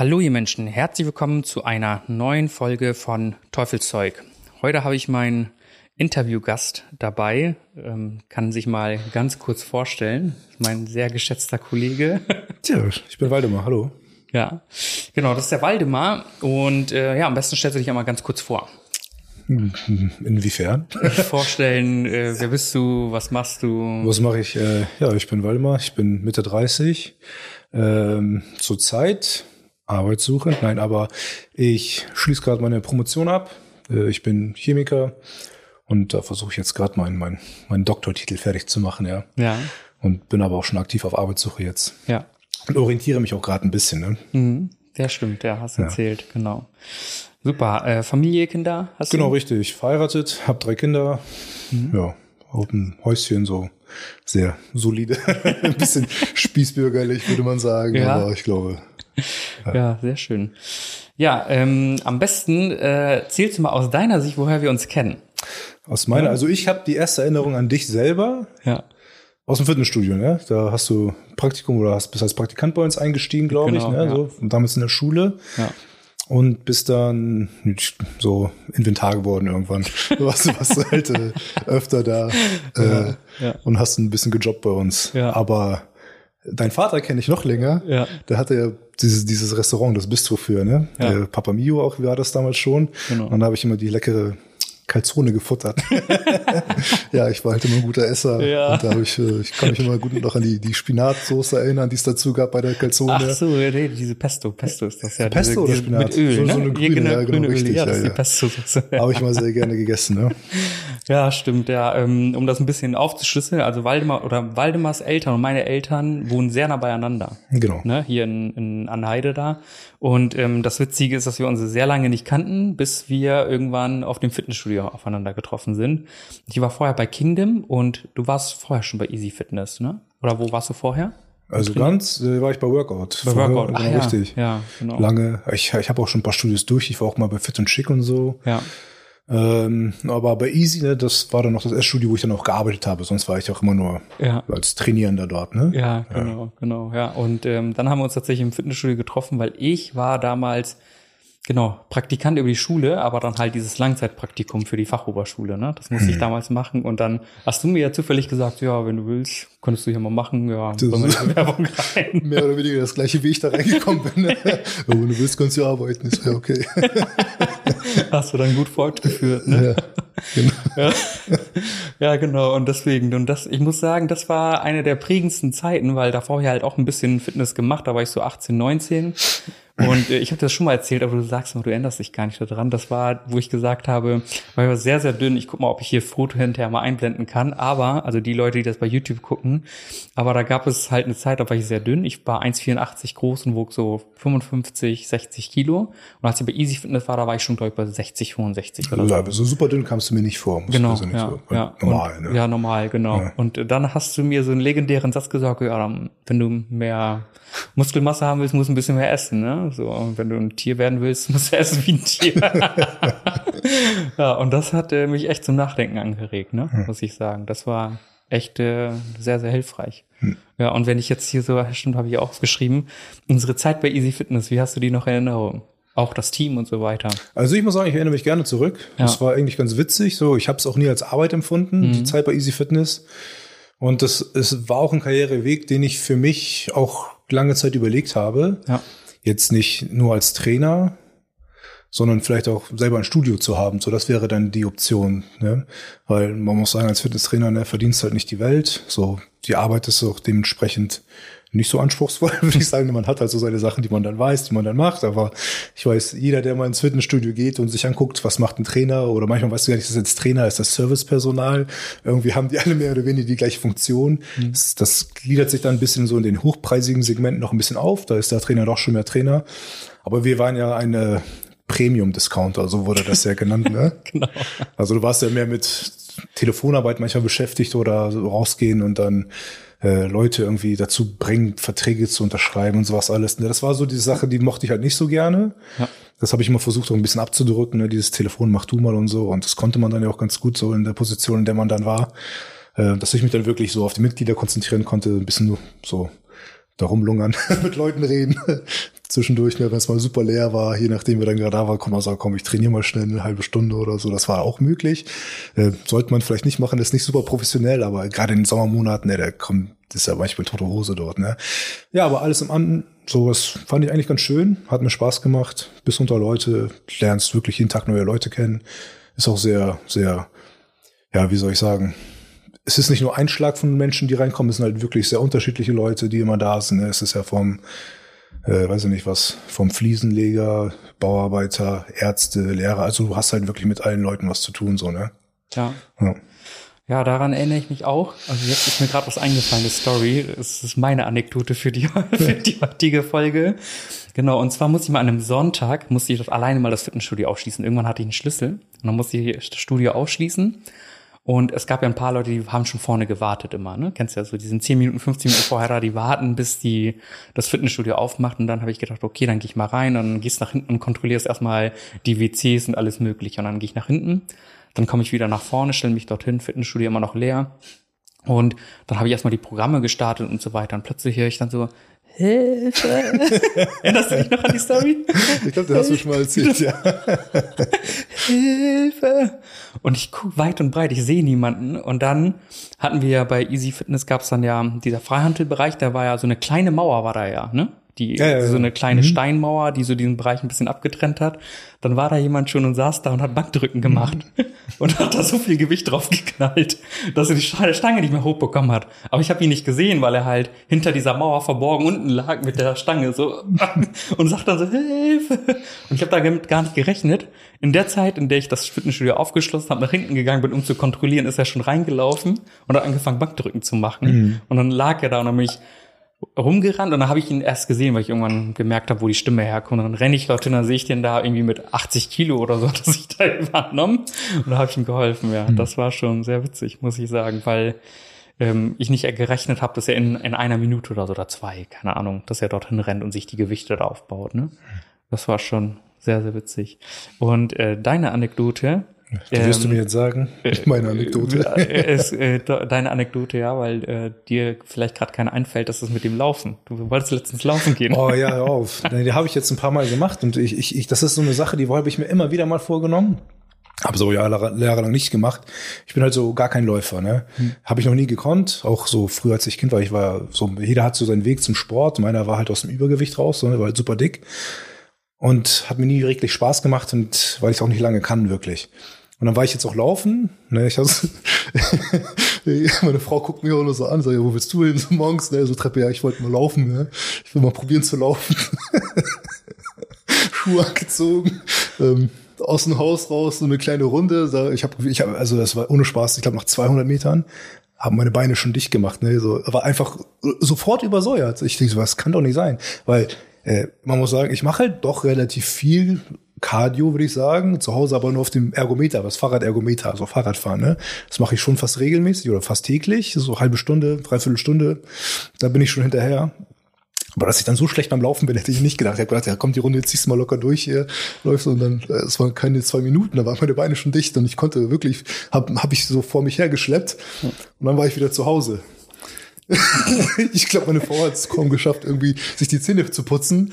Hallo ihr Menschen, herzlich willkommen zu einer neuen Folge von Teufelszeug. Heute habe ich meinen Interviewgast dabei, ähm, kann sich mal ganz kurz vorstellen. Mein sehr geschätzter Kollege. Tja, ich bin Waldemar, hallo. Ja, genau, das ist der Waldemar und äh, ja, am besten stellst du dich einmal ganz kurz vor. Inwiefern? Vorstellen, äh, wer bist du, was machst du? Was mache ich? Äh, ja, ich bin Waldemar, ich bin Mitte 30. Ähm, Zurzeit arbeitssuchend, nein, aber ich schließe gerade meine Promotion ab. Äh, ich bin Chemiker und da versuche ich jetzt gerade meinen mein, mein Doktortitel fertig zu machen, ja. Ja. Und bin aber auch schon aktiv auf Arbeitssuche jetzt. Ja. Und orientiere mich auch gerade ein bisschen, ne? Mhm. Der stimmt, der hast du Ja. erzählt, genau. Super. Äh, Familie, Kinder hast Genau, du? richtig. Verheiratet, habe drei Kinder. Ja, auf ein Häuschen so sehr solide. ein bisschen spießbürgerlich, würde man sagen. Ja. Aber ich glaube, Ja, sehr schön. Ja, ähm, am besten äh, zählst du mal aus deiner Sicht, woher wir uns kennen. aus meiner, also ich habe die erste Erinnerung an dich selber Ja. aus dem Fitnessstudio, ne? Da hast du Praktikum oder hast bist als Praktikant bei uns eingestiegen, glaube Genau, ich, ne? ja. So, und damals in der Schule. Ja. Und bist dann so Inventar geworden irgendwann. Du warst, halt äh, öfter da äh, ja. und hast ein bisschen gejobbt bei uns. Ja. Aber dein Vater kenne ich noch länger. Ja. Der hatte ja dieses, dieses Restaurant, das Bistro für, ne? Ja. Papa Mio auch, war das damals schon. Genau. Und dann habe ich immer die leckere Calzone gefuttert. ja, ich war halt immer ein guter Esser. Ja. Und da habe ich, äh, ich kann mich immer gut noch an die, die Spinatsoße erinnern, die es dazu gab bei der Calzone. Ach so, nee, diese Pesto, Pesto ist das ja. Pesto diese, oder diese, Mit Spinat? Öl, So- ne? so eine grüne, genau, ja, genau, grüne Öl. richtig, Ja, das ja, ist die ja. Pesto-Soße. Ja. Habe ich mal sehr gerne gegessen, ne? ja, stimmt, ja. Ähm, um das ein bisschen aufzuschlüsseln, also Waldemar oder Waldemars Eltern und meine Eltern wohnen sehr nah beieinander. Genau. ne, hier in, in Anheide da. Und ähm, das Witzige ist, dass wir uns sehr lange nicht kannten, bis wir irgendwann auf dem Fitnessstudio aufeinander getroffen sind. Ich war vorher bei Kingdom und du warst vorher schon bei Easy Fitness, ne? Oder wo warst du vorher? Also ganz äh, war ich bei Workout. Bei Vorher- Workout. Genau, ja, richtig. ja, genau. Lange. Ich, ich habe auch schon ein paar Studios durch. Ich war auch mal bei Fit und Schick und so. Ja, Ähm, aber bei Easy, ne, das war dann noch das erste Studio, wo ich dann auch gearbeitet habe. Sonst war ich auch immer nur ja. als Trainierender dort, ne? Ja, genau, genau, ja. Und ähm, dann haben wir uns tatsächlich im Fitnessstudio getroffen, weil ich war damals, genau, Praktikant über die Schule, aber dann halt dieses Langzeitpraktikum für die Fachoberschule, ne? Das musste ich damals machen. Und dann hast du mir ja zufällig gesagt, ja, wenn du willst, könntest du hier mal machen, ja, Das- die Werbung rein. Mehr oder weniger das gleiche, wie ich da reingekommen bin. Ne? Wenn du willst, kannst du arbeiten. Ist ja okay. Hast du dann gut fortgeführt, ne? ja, genau. Ja. ja, genau. Und deswegen, und das, ich muss sagen, das war eine der prägendsten Zeiten, weil davor ich halt auch ein bisschen Fitness gemacht. Da war ich so 18, 19. Und äh, ich habe das schon mal erzählt, aber du sagst mal, du erinnerst dich gar nicht daran. Das war, wo ich gesagt habe, weil ich war sehr, sehr dünn. Ich guck mal, ob ich hier Foto hinterher mal einblenden kann. Aber, also die Leute, die das bei YouTube gucken, aber da gab es halt eine Zeit, da war ich sehr dünn. Ich war 1,84 groß und wog so 55, 60 Kilo. Und als ich bei Easy Fitness war, da war ich schon, glaube ich, bei 60, 65 oder so. Aber so super dünn kamst du mir nicht vor. Genau, persönlich ja, so- ja. Normal, und, ne? Ja, normal, genau. Ja. Und dann hast du mir so einen legendären Satz gesagt, ja, wenn du mehr Muskelmasse haben willst, musst du ein bisschen mehr essen, ne? So, wenn du ein Tier werden willst, musst du essen wie ein Tier. ja, und das hat äh, mich echt zum Nachdenken angeregt, ne? Muss ich sagen. Das war echt äh, sehr, sehr hilfreich. Hm. Ja, und wenn ich jetzt hier so, stimmt, habe ich auch aufgeschrieben, unsere Zeit bei Easy Fitness, wie hast du die noch in Erinnerung? Auch das Team und so weiter. Also ich muss sagen, ich erinnere mich gerne zurück. Ja. Das war eigentlich ganz witzig. So, ich habe es auch nie als Arbeit empfunden, Mhm. die Zeit bei Easy Fitness. Und das es war auch ein Karriereweg, den ich für mich auch lange Zeit überlegt habe. Ja. Jetzt nicht nur als Trainer, sondern vielleicht auch selber ein Studio zu haben. So, das wäre dann die Option. Ne? Weil man muss sagen, als Fitnesstrainer ne, verdienst halt nicht die Welt. So, die Arbeit ist auch dementsprechend nicht so anspruchsvoll, würde ich sagen. Man hat halt so seine Sachen, die man dann weiß, die man dann macht. Aber ich weiß, jeder, der mal ins Fitnessstudio geht und sich anguckt, was macht ein Trainer oder manchmal weißt du gar nicht, ist das jetzt Trainer, ist das Servicepersonal. Irgendwie haben die alle mehr oder weniger die gleiche Funktion. Mhm. Das, das gliedert sich dann ein bisschen so in den hochpreisigen Segmenten noch ein bisschen auf. Da ist der Trainer doch schon mehr Trainer. Aber wir waren ja eine Premium-Discounter, so wurde das ja genannt. Ne? genau. Also du warst ja mehr mit Telefonarbeit manchmal beschäftigt oder so rausgehen und dann äh, Leute irgendwie dazu bringen, Verträge zu unterschreiben und sowas alles. Ne? Das war so die Sache, die mochte ich halt nicht so gerne. Ja. Das habe ich immer versucht, auch ein bisschen abzudrücken, ne? dieses Telefon mach du mal und so. Und das konnte man dann ja auch ganz gut so in der Position, in der man dann war. Äh, dass ich mich dann wirklich so auf die Mitglieder konzentrieren konnte, ein bisschen nur so darum lungern, mit Leuten reden. Zwischendurch, ne, wenn es mal super leer war, je nachdem, wer dann gerade da war, man sagen, komm, ich trainiere mal schnell eine halbe Stunde oder so. Das war auch möglich. Äh, sollte man vielleicht nicht machen, das ist nicht super professionell, aber gerade in den Sommermonaten, ne, da kommt, ist ja manchmal tote Hose dort, ne. Ja, aber alles im Anden, sowas fand ich eigentlich ganz schön, hat mir Spaß gemacht, bis unter Leute, lernst wirklich jeden Tag neue Leute kennen. Ist auch sehr, sehr, ja, wie soll ich sagen, es ist nicht nur ein Schlag von Menschen, die reinkommen, es sind halt wirklich sehr unterschiedliche Leute, die immer da sind. Es ist ja vom, äh, weiß ich nicht was, vom Fliesenleger, Bauarbeiter, Ärzte, Lehrer. Also du hast halt wirklich mit allen Leuten was zu tun, so, ne? Ja. Ja, ja daran erinnere ich mich auch. Also jetzt ist mir gerade was eingefallen, eine Story. Es ist meine Anekdote für die, für die heutige Folge. Genau, und zwar muss ich mal an einem Sonntag, musste ich dort alleine mal das Fitnessstudio aufschließen. Irgendwann hatte ich einen Schlüssel und dann musste ich das Studio aufschließen. Und es gab ja ein paar Leute, die haben schon vorne gewartet immer, ne? Kennst du ja so, die sind 10 Minuten, 15 Minuten vorher da, die warten, bis die das Fitnessstudio aufmacht. Und dann habe ich gedacht, okay, dann gehe ich mal rein, dann gehst nach hinten und kontrollierst erstmal die WCs und alles mögliche. Und dann gehe ich nach hinten, dann komme ich wieder nach vorne, stelle mich dorthin, Fitnessstudio immer noch leer. Und dann habe ich erstmal die Programme gestartet und so weiter. Und plötzlich höre ich dann so, Hilfe. Erinnerst du dich noch an die Story? Ich glaube, du hast mir schon mal erzählt, ja. Hilfe. Und ich gucke weit und breit, ich sehe niemanden. Und dann hatten wir ja bei Easy Fitness gab es dann ja dieser Freihandelbereich, da war ja so eine kleine Mauer war da ja, ne? Die ja, ja, so eine kleine mhm. Steinmauer, die so diesen Bereich ein bisschen abgetrennt hat. Dann war da jemand schon und saß da und hat Bankdrücken gemacht mhm. und hat da so viel Gewicht drauf geknallt, dass er die Stange nicht mehr hochbekommen hat. Aber ich habe ihn nicht gesehen, weil er halt hinter dieser Mauer verborgen unten lag mit der Stange so und sagt dann so Hilfe. Und ich habe damit gar nicht gerechnet. In der Zeit, in der ich das Fitnessstudio aufgeschlossen habe, nach hinten gegangen bin, um zu kontrollieren, ist er schon reingelaufen und hat angefangen Bankdrücken zu machen. Mhm. Und dann lag er da und dann bin ich rumgerannt und dann habe ich ihn erst gesehen, weil ich irgendwann gemerkt habe, wo die Stimme herkommt. Und dann renne ich dorthin, dann sehe ich den da irgendwie mit 80 Kilo oder so, dass ich da übernommen und da habe ich ihm geholfen. Ja, mhm. das war schon sehr witzig, muss ich sagen, weil ähm, ich nicht gerechnet habe, dass er in, in einer Minute oder so oder zwei, keine Ahnung, dass er dorthin rennt und sich die Gewichte da aufbaut. Ne? Das war schon sehr, sehr witzig. Und äh, deine Anekdote, Du wirst ähm, du mir jetzt sagen, äh, meine Anekdote. Äh, ist, äh, deine Anekdote, ja, weil äh, dir vielleicht gerade keine einfällt, dass es mit dem Laufen. Du wolltest letztens laufen gehen. Oh ja, hör auf. die habe ich jetzt ein paar Mal gemacht und ich, ich, ich das ist so eine Sache, die habe ich mir immer wieder mal vorgenommen. Habe so Jahre, jahrelang nicht gemacht. Ich bin halt so gar kein Läufer, ne? Hm. Habe ich noch nie gekonnt. Auch so früher, als ich Kind war, ich war so, jeder hat so seinen Weg zum Sport. Meiner war halt aus dem Übergewicht raus, ne? war halt super dick. Und hat mir nie wirklich Spaß gemacht und weil ich auch nicht lange kann, wirklich. Und dann war ich jetzt auch laufen. Ne, ich also, meine Frau guckt mir auch nur so an, sagt, ja, wo willst du hin so morgens? Ne, so Treppe, ja, ich wollte mal laufen. Ne? Ich will mal probieren zu laufen. Schuhe angezogen. Ähm, aus dem Haus raus, so eine kleine Runde. Ich habe, ich hab, also das war ohne Spaß, ich glaube nach 200 Metern haben meine Beine schon dicht gemacht. Ne? So, war einfach sofort übersäuert. Ich denke so, was kann doch nicht sein. Weil äh, man muss sagen, ich mache halt doch relativ viel Cardio, würde ich sagen. Zu Hause aber nur auf dem Ergometer, was Fahrradergometer, also Fahrradfahren. Ne? Das mache ich schon fast regelmäßig oder fast täglich, so halbe Stunde, dreiviertel Stunde. Da bin ich schon hinterher. Aber dass ich dann so schlecht beim Laufen bin, hätte ich nicht gedacht. Ich habe gedacht, ja, kommt die Runde, ziehst du mal locker durch hier, läufst und dann, äh, es waren keine zwei Minuten, da waren meine Beine schon dicht und ich konnte wirklich, habe hab ich so vor mich hergeschleppt und dann war ich wieder zu Hause. ich glaube, meine Frau hat es kaum geschafft, irgendwie sich die Zähne zu putzen.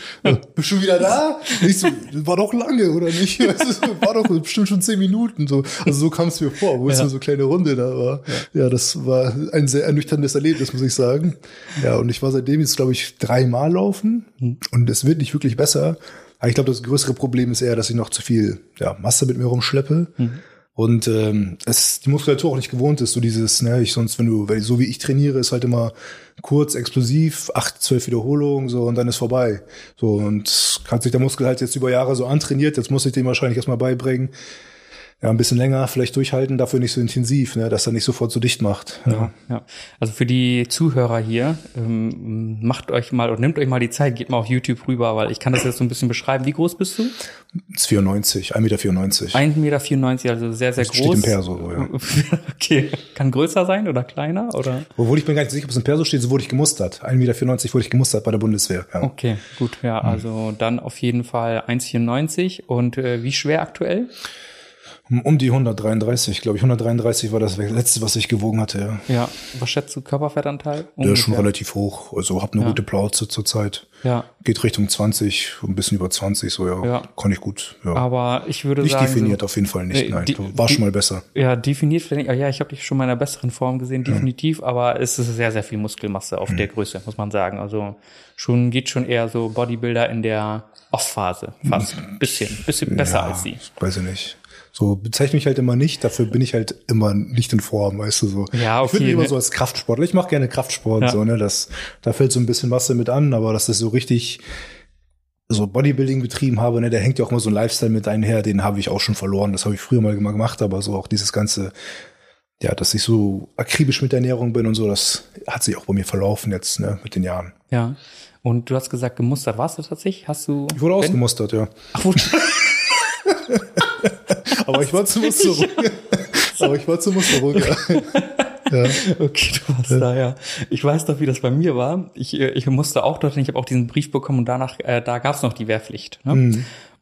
Bist du wieder da? Ich so, war doch lange, oder nicht? war doch bestimmt schon zehn Minuten. So. Also so kam es mir vor, wo es ja. nur so eine kleine Runde da war. Ja. ja, das war ein sehr ernüchterndes Erlebnis, muss ich sagen. Ja, und ich war seitdem jetzt, glaube ich, dreimal laufen. Hm. Und es wird nicht wirklich besser. Aber ich glaube, das größere Problem ist eher, dass ich noch zu viel ja, Masse mit mir rumschleppe. Mhm Und ähm, es die Muskulatur auch nicht gewohnt ist, so dieses, ne, ich sonst, wenn du, weil so wie ich trainiere, ist halt immer kurz, explosiv, acht, zwölf Wiederholungen, so und dann ist vorbei. So und hat sich der Muskel halt jetzt über Jahre so antrainiert, jetzt muss ich dem wahrscheinlich erstmal beibringen, ja, ein bisschen länger vielleicht durchhalten, dafür nicht so intensiv, ne, dass er nicht sofort so dicht macht. Ja. Ja, ja. Also für die Zuhörer hier, ähm, macht euch mal und nehmt euch mal die Zeit, geht mal auf YouTube rüber, weil ich kann das jetzt so ein bisschen beschreiben. Wie groß bist du? Das ist 94, 1,94 Meter. 1,94 Meter, also sehr, sehr Das groß. steht im Perso, ja. okay. Kann größer sein oder kleiner? Oder? Obwohl ich mir gar nicht sicher, ob es im Perso steht, so wurde ich gemustert. 1,94 Meter wurde ich gemustert bei der Bundeswehr. Ja. Okay, gut, ja, Hm. also dann auf jeden Fall 1,94 und äh, wie schwer aktuell? Um die 133, glaube ich. 133 war das letzte, was ich gewogen hatte. Ja. Ja, was schätzt du Körperfettanteil? Der ist schon Ungefähr. relativ hoch. Also hab eine Ja. gute Plauze zurzeit. Ja, Geht Richtung 20, ein bisschen über 20, so ja. Ja. Kann ich gut. Ja. aber ich würde nicht sagen. definiert so, auf jeden Fall nicht. Nein, die- war schon mal besser. Ja, definiert vielleicht. nicht. Ja, ich habe dich schon mal in einer besseren Form gesehen, definitiv, aber es ist sehr, sehr viel Muskelmasse auf Hm. der Größe, muss man sagen. Also schon geht schon eher so Bodybuilder in der Off-Phase, fast. Bisschen, bisschen besser als sie. Weiß ich nicht. So bezeichne mich halt immer nicht, dafür bin ich halt immer nicht in Form, weißt du so. Ja, Ich würde okay, mich immer ne? so als Kraftsportler. Ich mache gerne Kraftsport, Ja. so, ne? Das, da fällt so ein bisschen Masse mit an, aber dass das so richtig so Bodybuilding betrieben habe, ne, da hängt ja auch immer so ein Lifestyle mit einher, den habe ich auch schon verloren. Das habe ich früher mal gemacht, aber so auch dieses ganze, ja, dass ich so akribisch mit der Ernährung bin und so, das hat sich auch bei mir verlaufen jetzt, ne, mit den Jahren. Ja. Und du hast gesagt, gemustert warst du tatsächlich? Hast du. Ich wurde ausgemustert, ja. Ach, wurde, Aber ich war zur Musterung. aber ich war zur Musterung, ja. ja. Okay, du warst da, ja. Ich weiß doch, wie das bei mir war. Ich, äh, ich musste auch dorthin, ich habe auch diesen Brief bekommen und danach, äh, da gab es noch die Wehrpflicht. Ne?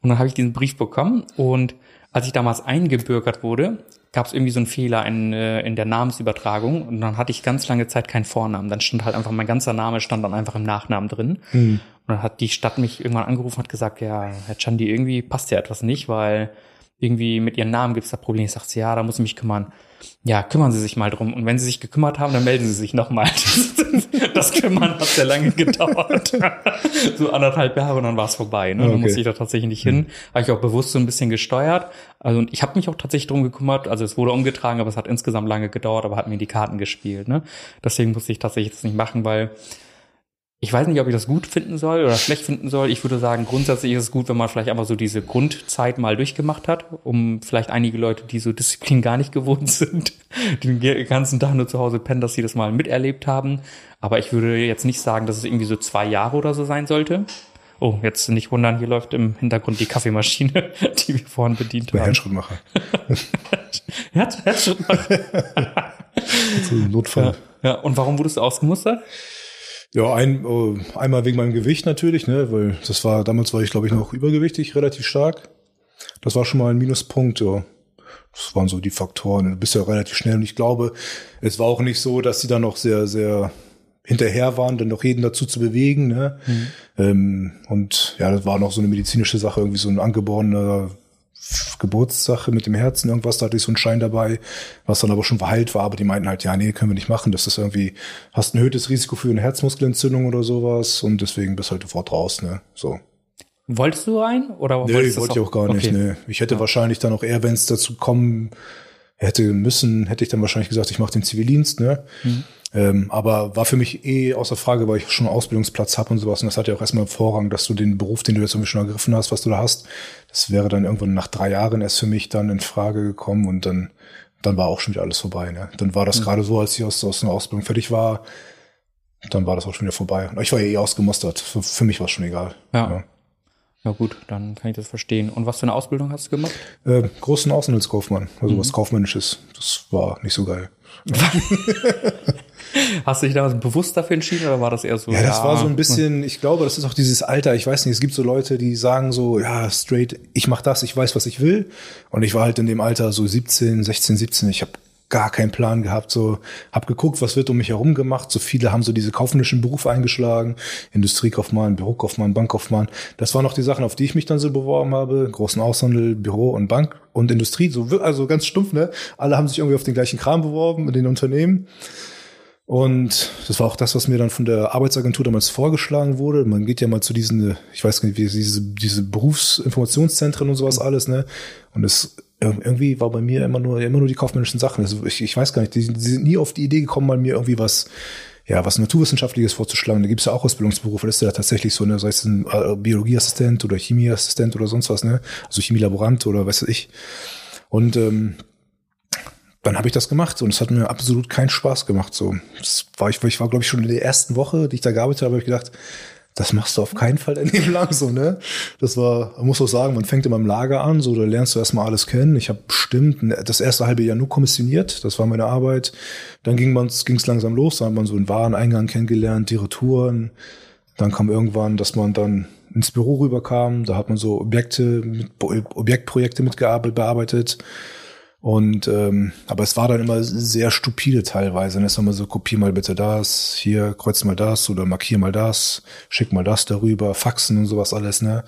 Und dann habe ich diesen Brief bekommen und als ich damals eingebürgert wurde, gab es irgendwie so einen Fehler in, äh, in der Namensübertragung und dann hatte ich ganz lange Zeit keinen Vornamen. Dann stand halt einfach mein ganzer Name stand dann einfach im Nachnamen drin. Und dann hat die Stadt mich irgendwann angerufen und hat gesagt, ja, Herr Chandi, irgendwie passt ja etwas nicht, weil irgendwie mit ihren Namen gibt es da Probleme. Ich sagte, ja, da muss ich mich kümmern. Ja, kümmern Sie sich mal drum. Und wenn Sie sich gekümmert haben, dann melden Sie sich nochmal. Das, Kümmern hat sehr lange gedauert. so anderthalb Jahre und dann war es vorbei. Ne? Dann Okay. musste ich da tatsächlich nicht hin. Habe ich auch bewusst so ein bisschen gesteuert. Also und ich habe mich auch tatsächlich drum gekümmert. Also es wurde umgetragen, aber es hat insgesamt lange gedauert, aber hat mir die Karten gespielt. Ne? Deswegen musste ich tatsächlich das nicht machen, weil ich weiß nicht, ob ich das gut finden soll oder schlecht finden soll. Ich würde sagen, grundsätzlich ist es gut, wenn man vielleicht einfach so diese Grundzeit mal durchgemacht hat, um vielleicht einige Leute, die so Disziplin gar nicht gewohnt sind, die den ganzen Tag nur zu Hause pennen, dass sie das mal miterlebt haben. Aber ich würde jetzt nicht sagen, dass es irgendwie so zwei Jahre oder so sein sollte. Oh, jetzt nicht wundern, hier läuft im Hintergrund die Kaffeemaschine, die wir vorhin bedient haben. Handschrittmacher. Herz, Herzschritt So ein Notfall. Ja, und warum wurdest du ausgemustert? Ja, ein, äh, einmal wegen meinem Gewicht natürlich, ne, weil das war, damals war ich, glaube ich, noch übergewichtig, relativ stark. Das war schon mal ein Minuspunkt, ja. Das waren so die Faktoren. Du bist ja relativ schnell und ich glaube, es war auch nicht so, dass sie da noch sehr, sehr hinterher waren, dann noch jeden dazu zu bewegen, ne. Ähm, und ja, das war noch so eine medizinische Sache, irgendwie so ein angeborener Geburtssache mit dem Herzen, irgendwas, da hatte ich so einen Schein dabei, was dann aber schon verheilt war, aber die meinten halt, ja, nee, können wir nicht machen, das ist irgendwie, hast ein erhöhtes Risiko für eine Herzmuskelentzündung oder sowas und deswegen bist halt sofort raus, ne, so. Wolltest du rein? Oder Nee, wolltest du wollte ich auch gar nicht, Okay. ne. Ich hätte wahrscheinlich dann auch eher, wenn es dazu kommen hätte müssen, hätte ich dann wahrscheinlich gesagt, ich mache den Zivildienst, ne. Mhm. Ähm, aber war für mich eh außer Frage, weil ich schon einen Ausbildungsplatz habe und sowas. Und das hat ja auch erstmal Vorrang, dass du den Beruf, den du jetzt irgendwie schon ergriffen hast, was du da hast, das wäre dann irgendwann nach drei Jahren erst für mich dann in Frage gekommen und dann, dann war auch schon wieder alles vorbei. Ne? Dann war Mhm. das gerade so, als ich aus, aus einer Ausbildung fertig war, dann war das auch schon wieder vorbei. Und ich war ja eh ausgemustert. Für, für mich war es schon egal. Ja. Ja gut, dann kann ich das verstehen. Und was für eine Ausbildung hast du gemacht? Äh, großen Außenhandelskaufmann, also Mhm. was Kaufmännisches. Das war nicht so geil. Hast du dich damals bewusst dafür entschieden oder war das eher so? Ja, das war so ein bisschen, ich glaube, das ist auch dieses Alter, ich weiß nicht, es gibt so Leute, die sagen so, ja, straight, ich mach das, ich weiß, was ich will. Und ich war halt in dem Alter so 17, 16, 17, ich habe gar keinen Plan gehabt, so hab geguckt, was wird um mich herum gemacht. So viele haben so diese kaufmännischen Berufe eingeschlagen, Industriekaufmann, Bürokaufmann, Bankkaufmann. Das waren noch die Sachen, auf die ich mich dann so beworben habe, großen Außenhandel, Büro und Bank und Industrie, so also ganz stumpf, ne? Alle haben sich irgendwie auf den gleichen Kram beworben in den Unternehmen. Und das war auch das, was mir dann von der Arbeitsagentur damals vorgeschlagen wurde. Man geht ja mal zu diesen, ich weiß nicht, wie diese, diese Berufsinformationszentren und sowas alles, ne? Und es irgendwie war bei mir immer nur, immer nur die kaufmännischen Sachen. Also ich, ich weiß gar nicht, die, die sind nie auf die Idee gekommen, mal mir irgendwie was, ja, was Naturwissenschaftliches vorzuschlagen. Da gibt's ja auch Ausbildungsberufe, das ist ja tatsächlich so, ne, sei es ein äh, Biologieassistent oder Chemieassistent oder sonst was, ne? Also Chemielaborant oder weiß ich. Und ähm, dann habe ich das gemacht und es hat mir absolut keinen Spaß gemacht. So, das war ich, ich war glaube ich schon in der ersten Woche, die ich da gearbeitet habe, habe ich gedacht, das machst du auf keinen Fall dein Leben lang so, ne? Das war, man muss auch sagen, man fängt immer im Lager an, so, da lernst du erstmal alles kennen. Ich habe bestimmt das erste halbe Jahr nur kommissioniert, das war meine Arbeit. Dann ging ging's langsam los, dann hat man so einen Wareneingang kennengelernt, die Retouren. Dann kam irgendwann, dass man dann ins Büro rüberkam, da hat man so Objekte, mit, Objektprojekte mitgearbeitet, bearbeitet. Und ähm, aber es war dann immer sehr stupide teilweise. Dann ist immer so, kopier mal bitte das, hier kreuz mal das oder markier mal das, schick mal das darüber, Faxen und sowas alles, ne?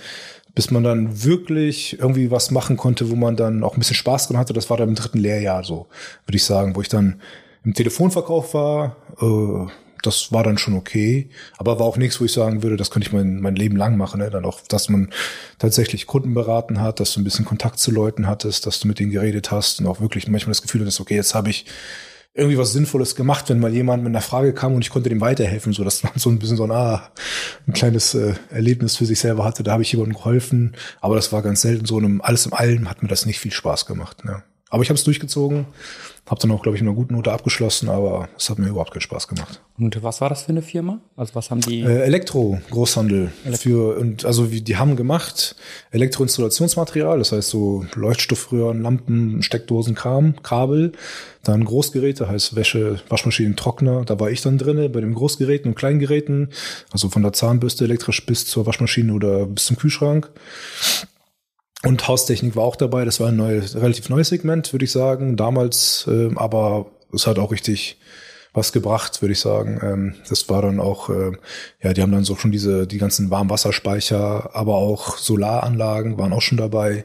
Bis man dann wirklich irgendwie was machen konnte, wo man dann auch ein bisschen Spaß dran hatte. Das war dann im dritten Lehrjahr so, würde ich sagen, wo ich dann im Telefonverkauf war, äh, das war dann schon okay, aber war auch nichts, wo ich sagen würde, das könnte ich mein, mein Leben lang machen. Ne? Dann auch, dass man tatsächlich Kunden beraten hat, dass du ein bisschen Kontakt zu Leuten hattest, dass du mit denen geredet hast und auch wirklich manchmal das Gefühl hattest, okay, jetzt habe ich irgendwie was Sinnvolles gemacht, wenn mal jemand mit einer Frage kam und ich konnte dem weiterhelfen, so dass man so ein bisschen so ein, ah, ein kleines äh, Erlebnis für sich selber hatte. Da habe ich jemandem geholfen, aber das war ganz selten so. Und alles im Allem hat mir das nicht viel Spaß gemacht. Ne? Aber ich habe es durchgezogen hab dann auch, glaube ich, in einer guten Note abgeschlossen, aber es hat mir überhaupt keinen Spaß gemacht. Und was war das für eine Firma? Also was haben die? Äh, Elektro Großhandel Elektro. für und also wie die haben gemacht Elektroinstallationsmaterial, das heißt so Leuchtstoffröhren, Lampen, Steckdosen, Kram, Kabel, dann Großgeräte, heißt Wäsche, Waschmaschinen, Trockner. Da war ich dann drinne bei den Großgeräten und Kleingeräten, also von der Zahnbürste elektrisch bis zur Waschmaschine oder bis zum Kühlschrank. Und Haustechnik war auch dabei. Das war ein neues, relativ neues Segment, würde ich sagen. Damals, äh, aber es hat auch richtig was gebracht, würde ich sagen. Ähm, das war dann auch, äh, ja, die haben dann so schon diese, die ganzen Warmwasserspeicher, aber auch Solaranlagen waren auch schon dabei.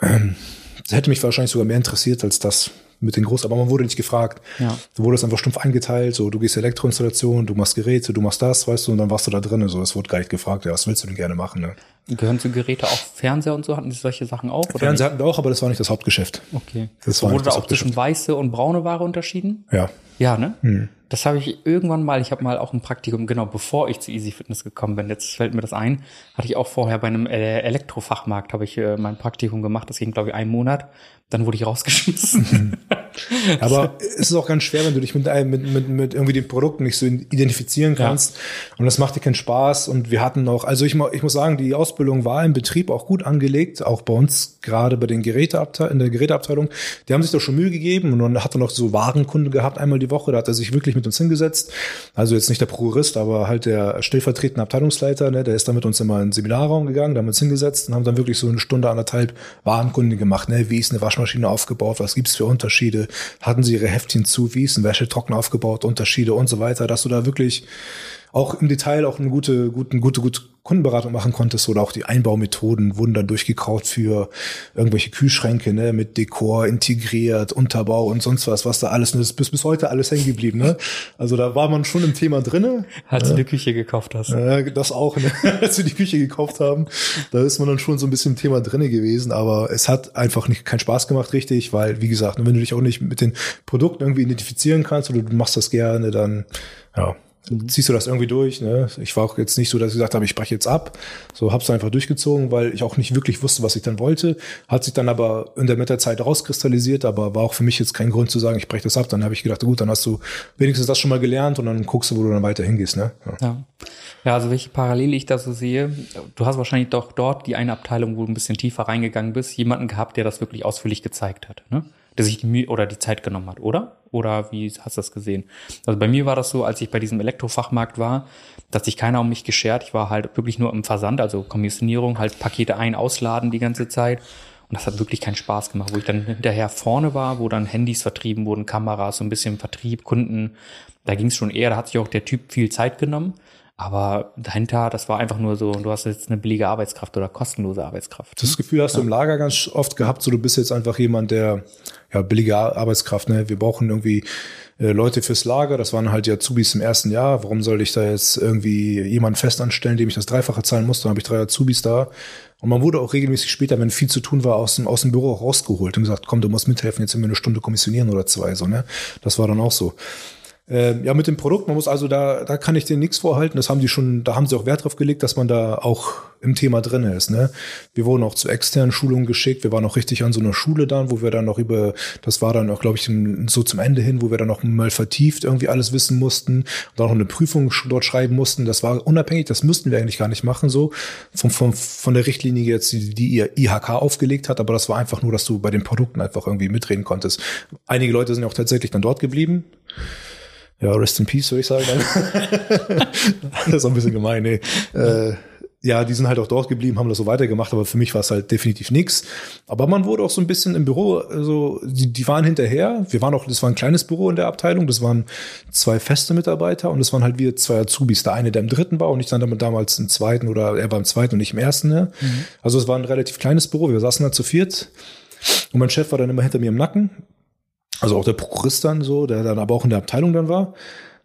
Ähm, das hätte mich wahrscheinlich sogar mehr interessiert als das, mit den Großen, aber man wurde nicht gefragt. Ja. Du wurdest einfach stumpf eingeteilt, so du gehst Elektroinstallation, du machst Geräte, du machst das, weißt du, und dann warst du da drin. So, es wurde gar nicht gefragt, ja, was willst du denn gerne machen? Ne? Gehören zu Geräte auch Fernseher und so? Hatten sie solche Sachen auch? Oder Fernseher hatten wir auch, aber das war nicht das Hauptgeschäft. Okay. Das so, war wurde da auch zwischen weiße und braune Ware unterschieden? Ja. Ja, ne? Hm. Das habe ich irgendwann mal, ich habe mal auch ein Praktikum, genau bevor ich zu Easy Fitness gekommen bin, jetzt fällt mir das ein, hatte ich auch vorher bei einem äh, Elektrofachmarkt, habe ich äh, mein Praktikum gemacht, das ging glaube ich einen Monat, dann wurde ich rausgeschmissen. Aber es ist auch ganz schwer, wenn du dich mit, einem, mit, mit, mit irgendwie den Produkten nicht so identifizieren kannst. Ja. Und das macht dir keinen Spaß. Und wir hatten auch, also ich, ich muss sagen, die Ausbildung war im Betrieb auch gut angelegt, auch bei uns gerade bei den Geräteabteilung, in der Geräteabteilung. Die haben sich doch schon Mühe gegeben und dann hat er noch so Warenkunde gehabt einmal die Woche. Da hat er sich wirklich mit uns hingesetzt. Also jetzt nicht der Prokurist, aber halt der stellvertretende Abteilungsleiter, ne, der ist dann mit uns immer in den Seminarraum gegangen, da haben wir uns hingesetzt und haben dann wirklich so eine Stunde, anderthalb Warenkunde gemacht. Ne? Wie ist eine Waschmaschine aufgebaut? Was gibt's für Unterschiede? Hatten sie ihre Heftchen zu? Wie ist ein Wäschetrockner aufgebaut? Unterschiede und so weiter, dass du da wirklich auch im Detail auch eine gute, gute, gute, gute Kundenberatung machen konntest oder auch die Einbaumethoden wurden dann durchgekaut für irgendwelche Kühlschränke, ne, mit Dekor integriert, Unterbau und sonst was, was da alles, das ist bis, bis heute alles hängen geblieben, ne? Also da war man schon im Thema drinne. Als du die Küche gekauft hast. Äh, das auch, ne? Als wir die Küche gekauft haben, da ist man dann schon so ein bisschen im Thema drinne gewesen, aber es hat einfach nicht keinen Spaß gemacht, richtig, weil, wie gesagt, wenn du dich auch nicht mit den Produkten irgendwie identifizieren kannst oder du machst das gerne, dann, ja, mhm. ziehst du das irgendwie durch. Ne? Ich war auch jetzt nicht so, dass ich gesagt habe, ich breche jetzt ab. So hab's einfach durchgezogen, weil ich auch nicht wirklich wusste, was ich dann wollte. Hat sich dann aber in der Mitte der Zeit rauskristallisiert, aber war auch für mich jetzt kein Grund zu sagen, ich breche das ab. Dann habe ich gedacht, gut, dann hast du wenigstens das schon mal gelernt und dann guckst du, wo du dann weiter hingehst. Ne? Ja. ja. Ja, also welche Parallele ich da so sehe, du hast wahrscheinlich doch dort die eine Abteilung, wo du ein bisschen tiefer reingegangen bist, jemanden gehabt, der das wirklich ausführlich gezeigt hat. Ne? Der sich die Mühe oder die Zeit genommen hat, oder? Oder wie hast du das gesehen? Also bei mir war das so, als ich bei diesem Elektrofachmarkt war, dass sich keiner um mich geschert. Ich war halt wirklich nur im Versand, also Kommissionierung, halt Pakete ein, ausladen die ganze Zeit. Und das hat wirklich keinen Spaß gemacht, wo ich dann hinterher vorne war, wo dann Handys vertrieben wurden, Kameras, so ein bisschen Vertrieb, Kunden. Da ging es schon eher, da hat sich auch der Typ viel Zeit genommen. Aber dahinter, das war einfach nur so, du hast jetzt eine billige Arbeitskraft oder kostenlose Arbeitskraft. Das Gefühl hast du im Lager ganz oft gehabt, so du bist jetzt einfach jemand, der, ja, billige Arbeitskraft, ne? Wir brauchen irgendwie äh, Leute fürs Lager, das waren halt die Azubis im ersten Jahr. Warum soll ich da jetzt irgendwie jemanden festanstellen, dem ich das Dreifache zahlen muss? Dann habe ich drei Azubis da. Und man wurde auch regelmäßig später, wenn viel zu tun war, aus dem, aus dem Büro auch rausgeholt und gesagt, komm, du musst mithelfen, jetzt sind wir eine Stunde kommissionieren oder zwei, so, ne? Das war dann auch so. Ähm, ja, mit dem Produkt, man muss also da, da kann ich denen nichts vorhalten. Das haben die schon, da haben sie auch Wert drauf gelegt, dass man da auch im Thema drin ist. Ne? Wir wurden auch zu externen Schulungen geschickt. Wir waren auch richtig an so einer Schule dann, wo wir dann noch über, das war dann auch, glaube ich, so zum Ende hin, wo wir dann noch mal vertieft irgendwie alles wissen mussten und dann noch eine Prüfung dort schreiben mussten. Das war unabhängig, das müssten wir eigentlich gar nicht machen, so von, von, von der Richtlinie jetzt, die, die ihr IHK aufgelegt hat, aber das war einfach nur, dass du bei den Produkten einfach irgendwie mitreden konntest. Einige Leute sind ja auch tatsächlich dann dort geblieben. Ja, rest in peace, würde ich sagen. das ist auch ein bisschen gemein, nee. Äh, ja, die sind halt auch dort geblieben, haben das so weitergemacht, aber für mich war es halt definitiv nix. Aber man wurde auch so ein bisschen im Büro, also die, die waren hinterher. Wir waren auch, das war ein kleines Büro in der Abteilung, das waren zwei feste Mitarbeiter und es waren halt wir zwei Azubis. Der eine, der im dritten war und ich dann damals im zweiten oder er war im zweiten und ich im ersten. Ne? Mhm. Also es war ein relativ kleines Büro, wir saßen da zu viert. Und mein Chef war dann immer hinter mir im Nacken. Also auch der Prokurist dann so, der dann aber auch in der Abteilung dann war.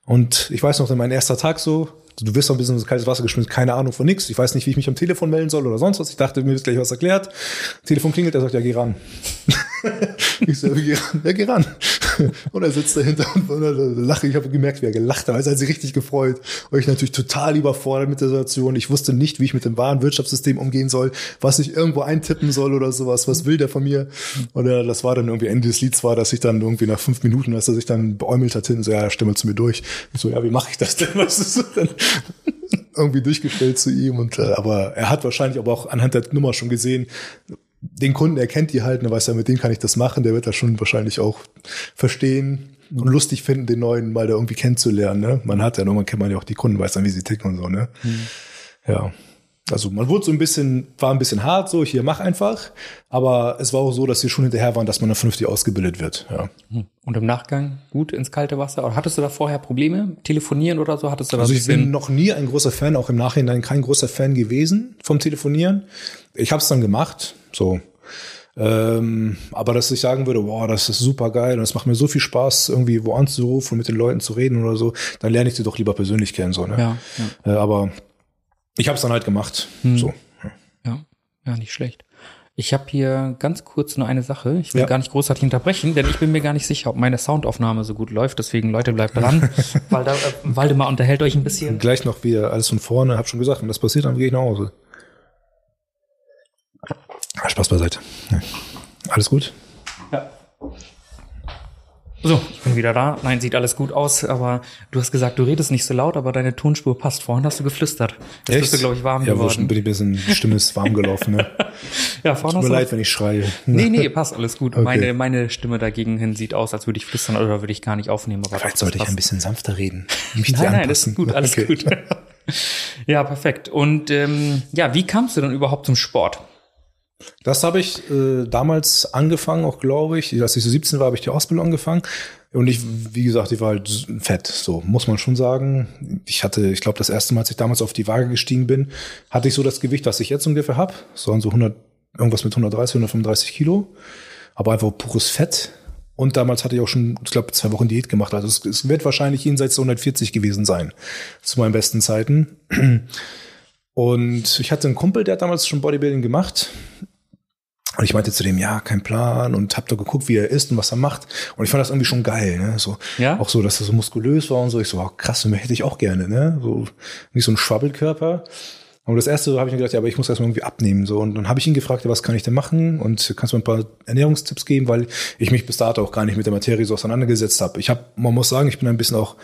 Und ich weiß noch, mein erster Tag so, du wirst noch ein bisschen ins kaltes Wasser geschmissen, keine Ahnung von nix. Ich weiß nicht, wie ich mich am Telefon melden soll oder sonst was. Ich dachte, mir wird gleich was erklärt. Telefon klingelt, er sagt, ja, geh ran. ich so, geh ran. Ja, geh ran. Und er sitzt dahinter und, und lache. Ich habe gemerkt, wie er gelacht hat. Also er hat sich richtig gefreut. Und ich natürlich total überfordert mit der Situation. Ich wusste nicht, wie ich mit dem wahren Wirtschaftssystem umgehen soll, was ich irgendwo eintippen soll oder sowas. Was will der von mir? Und ja, das war dann irgendwie Ende des Lieds war, dass ich dann irgendwie nach fünf Minuten, dass er sich dann beäumelt hat hin, so, ja, stimme zu mir durch. Ich so, ja, wie mache ich das denn? Was ist das denn? Irgendwie durchgestellt zu ihm und äh, aber er hat wahrscheinlich aber auch anhand der Nummer schon gesehen, den Kunden erkennt die halt, und weiß ja, mit dem kann ich das machen, der wird das schon wahrscheinlich auch verstehen und mhm. lustig finden, den neuen mal da irgendwie kennenzulernen. Ne? Man hat ja nur, man kennt man ja auch die Kunden, weiß dann, wie sie ticken und so, ne? Mhm. Ja. Also man wurde so ein bisschen, war ein bisschen hart, so hier mach einfach, aber es war auch so, dass sie schon hinterher waren, dass man dann vernünftig ausgebildet wird. Ja. Mhm. Und im Nachgang gut ins kalte Wasser. Oder hattest du da vorher Probleme? Telefonieren oder so? Hattest du da also ich bin noch nie ein großer Fan, auch im Nachhinein kein großer Fan gewesen vom Telefonieren. Ich habe es dann gemacht, so. Ähm, aber dass ich sagen würde, boah, das ist super geil und es macht mir so viel Spaß, irgendwie wo anzurufen und mit den Leuten zu reden oder so, dann lerne ich sie doch lieber persönlich kennen. So, ne? ja, ja. Äh, aber ich habe es dann halt gemacht. Hm. So. Ja, ja, nicht schlecht. Ich habe hier ganz kurz nur eine Sache. Ich will ja. gar nicht großartig unterbrechen, denn ich bin mir gar nicht sicher, ob meine Soundaufnahme so gut läuft. Deswegen, Leute, bleibt dran. Walda, äh, Waldemar unterhält euch ein bisschen. Gleich noch wieder alles von vorne. Hab schon gesagt, wenn das passiert, dann gehe ich nach Hause. Spaß beiseite. Ja. Alles gut? Ja. So, ich bin wieder da. Nein, sieht alles gut aus, aber du hast gesagt, du redest nicht so laut, aber deine Tonspur passt. Vorhin hast du geflüstert. Jetzt Echt? bist du, glaube ich, warm ja, geworden. Ja, bin ich ein bisschen, die Stimme ist warm gelaufen. Ne? ja, vorhin Tut mir leid, wenn ich schreie. Nee, nee, passt, alles gut. Okay. Meine, meine Stimme dagegen hin sieht aus, als würde ich flüstern oder würde ich gar nicht aufnehmen. Aber Vielleicht sollte ich ein bisschen sanfter reden. Mich nein, nein, das ist gut, alles okay. gut. ja, perfekt. Und ähm, ja, wie kamst du dann überhaupt zum Sport? Das habe ich äh, damals angefangen, auch glaube ich. Als ich so 17 war, habe ich die Ausbildung angefangen. Und ich, wie gesagt, ich war halt fett, so muss man schon sagen. Ich hatte, ich glaube, das erste Mal, als ich damals auf die Waage gestiegen bin, hatte ich so das Gewicht, was ich jetzt ungefähr habe. So so 100, irgendwas mit 130, 135 Kilo. Aber einfach pures Fett. Und damals hatte ich auch schon, ich glaube, zwei Wochen Diät gemacht. Also es, es wird wahrscheinlich jenseits der 140 gewesen sein zu meinen besten Zeiten. Und ich hatte einen Kumpel, der hat damals schon Bodybuilding gemacht. Und ich meinte zu dem, ja, kein Plan und hab da geguckt, wie er ist und was er macht. Und ich fand das irgendwie schon geil, ne? So, ja? auch so, dass er so muskulös war und so. Ich so, oh, krass, hätte ich auch gerne, ne? So, nicht so ein Schwabbelkörper. Und das erste habe ich mir gedacht, ja, aber ich muss erstmal irgendwie abnehmen. So, und dann habe ich ihn gefragt, ja, was kann ich denn machen? Und kannst du mir ein paar Ernährungstipps geben, weil ich mich bis dato auch gar nicht mit der Materie so auseinandergesetzt habe. Ich habe, man muss sagen, ich bin ein bisschen auch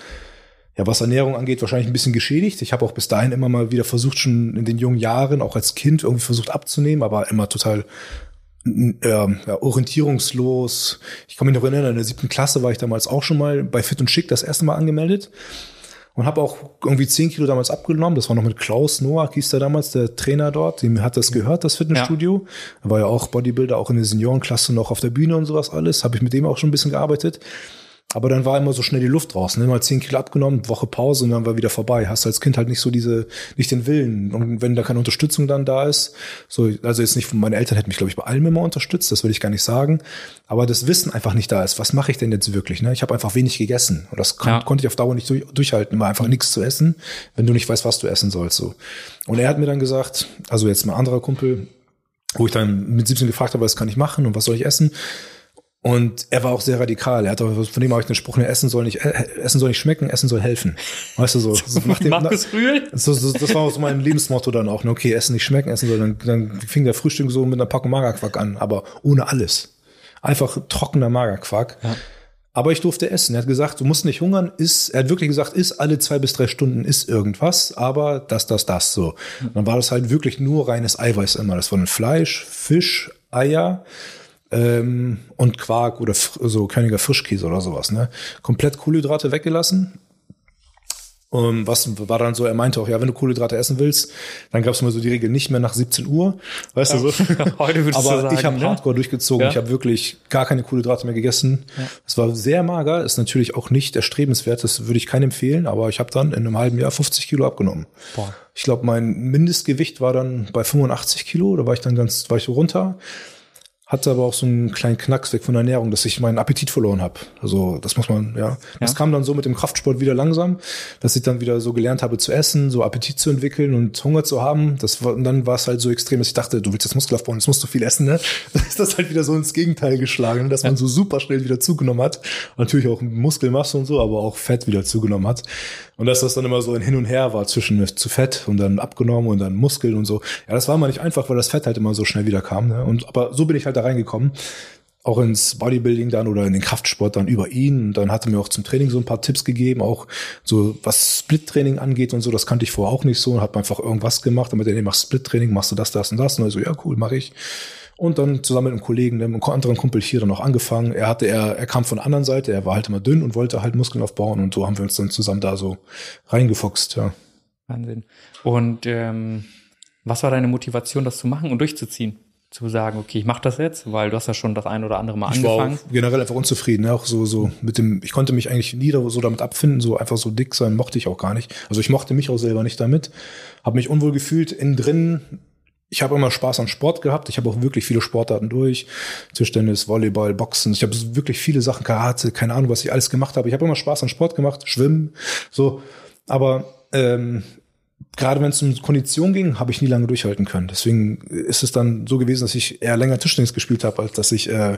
ja, was Ernährung angeht, wahrscheinlich ein bisschen geschädigt. Ich habe auch bis dahin immer mal wieder versucht, schon in den jungen Jahren, auch als Kind, irgendwie versucht abzunehmen, aber immer total äh, ja, orientierungslos. Ich kann mich noch erinnern, in der siebten Klasse war ich damals auch schon mal bei Fit und Schick das erste Mal angemeldet und habe auch irgendwie zehn Kilo damals abgenommen. Das war noch mit Klaus Noack, hieß der damals, der Trainer dort. Dem hat das gehört, das Fitnessstudio. Ja. war ja auch Bodybuilder, auch in der Seniorenklasse noch auf der Bühne und sowas alles. Habe ich mit dem auch schon ein bisschen gearbeitet. Aber dann war immer so schnell die Luft raus. Ne? Mal zehn Kilo abgenommen, Woche Pause und dann war wieder vorbei. Hast als Kind halt nicht so diese, nicht den Willen. Und wenn da keine Unterstützung dann da ist, so, also jetzt nicht von meinen Eltern hätten mich, glaube ich, bei allem immer unterstützt, das will ich gar nicht sagen. Aber das Wissen einfach nicht da ist. Was mache ich denn jetzt wirklich? Ne? Ich habe einfach wenig gegessen. Und das kon ja. konnte ich auf Dauer nicht durch, durchhalten, immer einfach nichts zu essen, wenn du nicht weißt, was du essen sollst. So. Und er hat mir dann gesagt, also jetzt mein anderer Kumpel, wo ich dann mit 17 gefragt habe, was kann ich machen und was soll ich essen? Und er war auch sehr radikal. Er hat auch, von dem habe ich den Spruch, ne, Essen soll nicht, äh, Essen soll nicht schmecken, Essen soll helfen. Weißt du, so. so nach dem, Markus Rühl? So, so, das war so mein Lebensmotto dann auch. Ne? Okay, Essen nicht schmecken, Essen soll, dann, dann fing der Frühstück so mit einer Packung Magerquark an, aber ohne alles. Einfach trockener Magerquark. Ja. Aber ich durfte essen. Er hat gesagt, du musst nicht hungern, ist, er hat wirklich gesagt, ist alle zwei bis drei Stunden ist irgendwas, aber das, das, das, so. Und dann war das halt wirklich nur reines Eiweiß immer. Das war dann Fleisch, Fisch, Eier, ähm, und Quark oder so Königer Frischkäse oder sowas. Ne? Komplett Kohlenhydrate weggelassen. Und was war dann so, er meinte auch, ja, wenn du Kohlenhydrate essen willst, dann gab es mal so die Regel nicht mehr nach 17 Uhr, weißt ja. du so. Heute würdest Aber du sagen, ich habe ne? Hardcore durchgezogen, ja. ich habe wirklich gar keine Kohlenhydrate mehr gegessen. Es ja. war sehr mager, ist natürlich auch nicht erstrebenswert, das würde ich keinem empfehlen, aber ich habe dann in einem halben Jahr 50 Kilo abgenommen. Boah. Ich glaube, mein Mindestgewicht war dann bei 85 Kilo, da war ich dann ganz, war ich runter hatte aber auch so einen kleinen Knacks weg von der Ernährung, dass ich meinen Appetit verloren habe. Also das muss man, ja. Das ja. kam dann so mit dem Kraftsport wieder langsam, dass ich dann wieder so gelernt habe zu essen, so Appetit zu entwickeln und Hunger zu haben. Das war, und dann war es halt so extrem, dass ich dachte, du willst jetzt Muskel aufbauen, jetzt musst du viel essen, ne? Dann ist das halt wieder so ins Gegenteil geschlagen, dass man so super schnell wieder zugenommen hat. Natürlich auch Muskelmasse und so, aber auch Fett wieder zugenommen hat. Und dass das dann immer so ein Hin und Her war zwischen zu Fett und dann abgenommen und dann Muskeln und so. Ja, das war mal nicht einfach, weil das Fett halt immer so schnell wieder kam. Ne? Und aber so bin ich halt da reingekommen. Auch ins Bodybuilding dann oder in den Kraftsport dann über ihn. Und dann hat er mir auch zum Training so ein paar Tipps gegeben, auch so was Split-Training angeht und so. Das kannte ich vorher auch nicht so und habe einfach irgendwas gemacht. Damit er, nee, machst Split-Training, machst du das, das und das. Und so, ja, cool, mache ich. Und dann zusammen mit einem Kollegen, einem anderen Kumpel hier dann auch angefangen. Er hatte, er, er kam von der anderen Seite, er war halt immer dünn und wollte halt Muskeln aufbauen und so haben wir uns dann zusammen da so reingefuchst, ja. Wahnsinn. Und ähm, was war deine Motivation, das zu machen und durchzuziehen? Zu sagen, okay, ich mache das jetzt, weil du hast ja schon das ein oder andere Mal ich angefangen. Ich war generell einfach unzufrieden, ne? auch so so mit dem. Ich konnte mich eigentlich nie so damit abfinden, so einfach so dick sein mochte ich auch gar nicht. Also ich mochte mich auch selber nicht damit, habe mich unwohl gefühlt innen drin ich habe immer Spaß am Sport gehabt. Ich habe auch wirklich viele Sportarten durch. Tischtennis, Volleyball, Boxen. Ich habe wirklich viele Sachen, Karate, keine Ahnung, was ich alles gemacht habe. Ich habe immer Spaß am Sport gemacht, Schwimmen, so. Aber ähm, gerade wenn es um Kondition ging, habe ich nie lange durchhalten können. Deswegen ist es dann so gewesen, dass ich eher länger Tischtennis gespielt habe, als dass ich äh,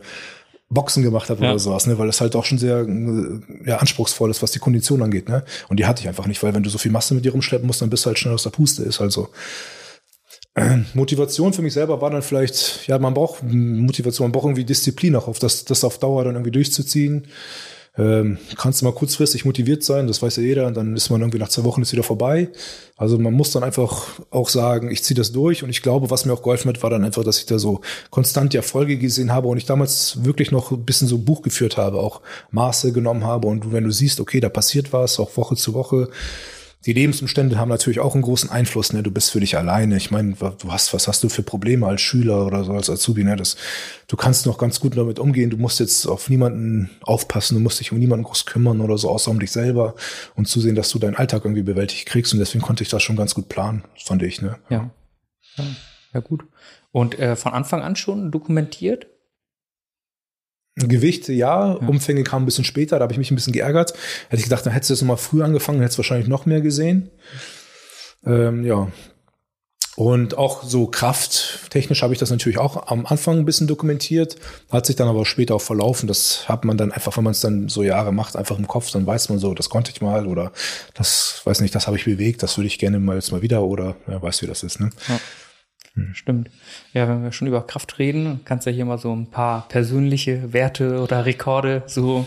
Boxen gemacht habe ja. oder sowas, ne? weil das halt auch schon sehr äh, ja, anspruchsvoll ist, was die Kondition angeht. Ne? Und die hatte ich einfach nicht, weil wenn du so viel Masse mit dir rumschleppen musst, dann bist du halt schnell aus der Puste, ist halt so. Motivation für mich selber war dann vielleicht, ja, man braucht Motivation, man braucht irgendwie Disziplin auch auf das, das auf Dauer dann irgendwie durchzuziehen. Ähm, kannst du mal kurzfristig motiviert sein, das weiß ja jeder, und dann ist man irgendwie nach zwei Wochen ist wieder vorbei. Also man muss dann einfach auch sagen, ich ziehe das durch und ich glaube, was mir auch geholfen hat, war dann einfach, dass ich da so konstant die Erfolge gesehen habe und ich damals wirklich noch ein bisschen so Buch geführt habe, auch Maße genommen habe und wenn du siehst, okay, da passiert was, auch Woche zu Woche, die Lebensumstände haben natürlich auch einen großen Einfluss. Ne? Du bist für dich alleine. Ich meine, du hast, was hast du für Probleme als Schüler oder so als Azubi? Ne? Das, du kannst noch ganz gut damit umgehen. Du musst jetzt auf niemanden aufpassen. Du musst dich um niemanden groß kümmern oder so, außer um dich selber und zusehen, dass du deinen Alltag irgendwie bewältigt kriegst. Und deswegen konnte ich das schon ganz gut planen, fand ich. Ne? Ja, ja, ja gut. Und äh, von Anfang an schon dokumentiert? Gewicht, ja, ja. Umfänge kamen ein bisschen später, da habe ich mich ein bisschen geärgert. Hätte ich gedacht, dann hättest du das nochmal früh angefangen, hättest wahrscheinlich noch mehr gesehen. Ähm, ja. Und auch so krafttechnisch habe ich das natürlich auch am Anfang ein bisschen dokumentiert, hat sich dann aber später auch verlaufen. Das hat man dann einfach, wenn man es dann so Jahre macht, einfach im Kopf, dann weiß man so, das konnte ich mal oder das, weiß nicht, das habe ich bewegt, das würde ich gerne mal jetzt mal wieder oder ja, weiß wie das ist. Ne? Ja. Hm. Stimmt. Ja, wenn wir schon über Kraft reden, kannst du ja hier mal so ein paar persönliche Werte oder Rekorde so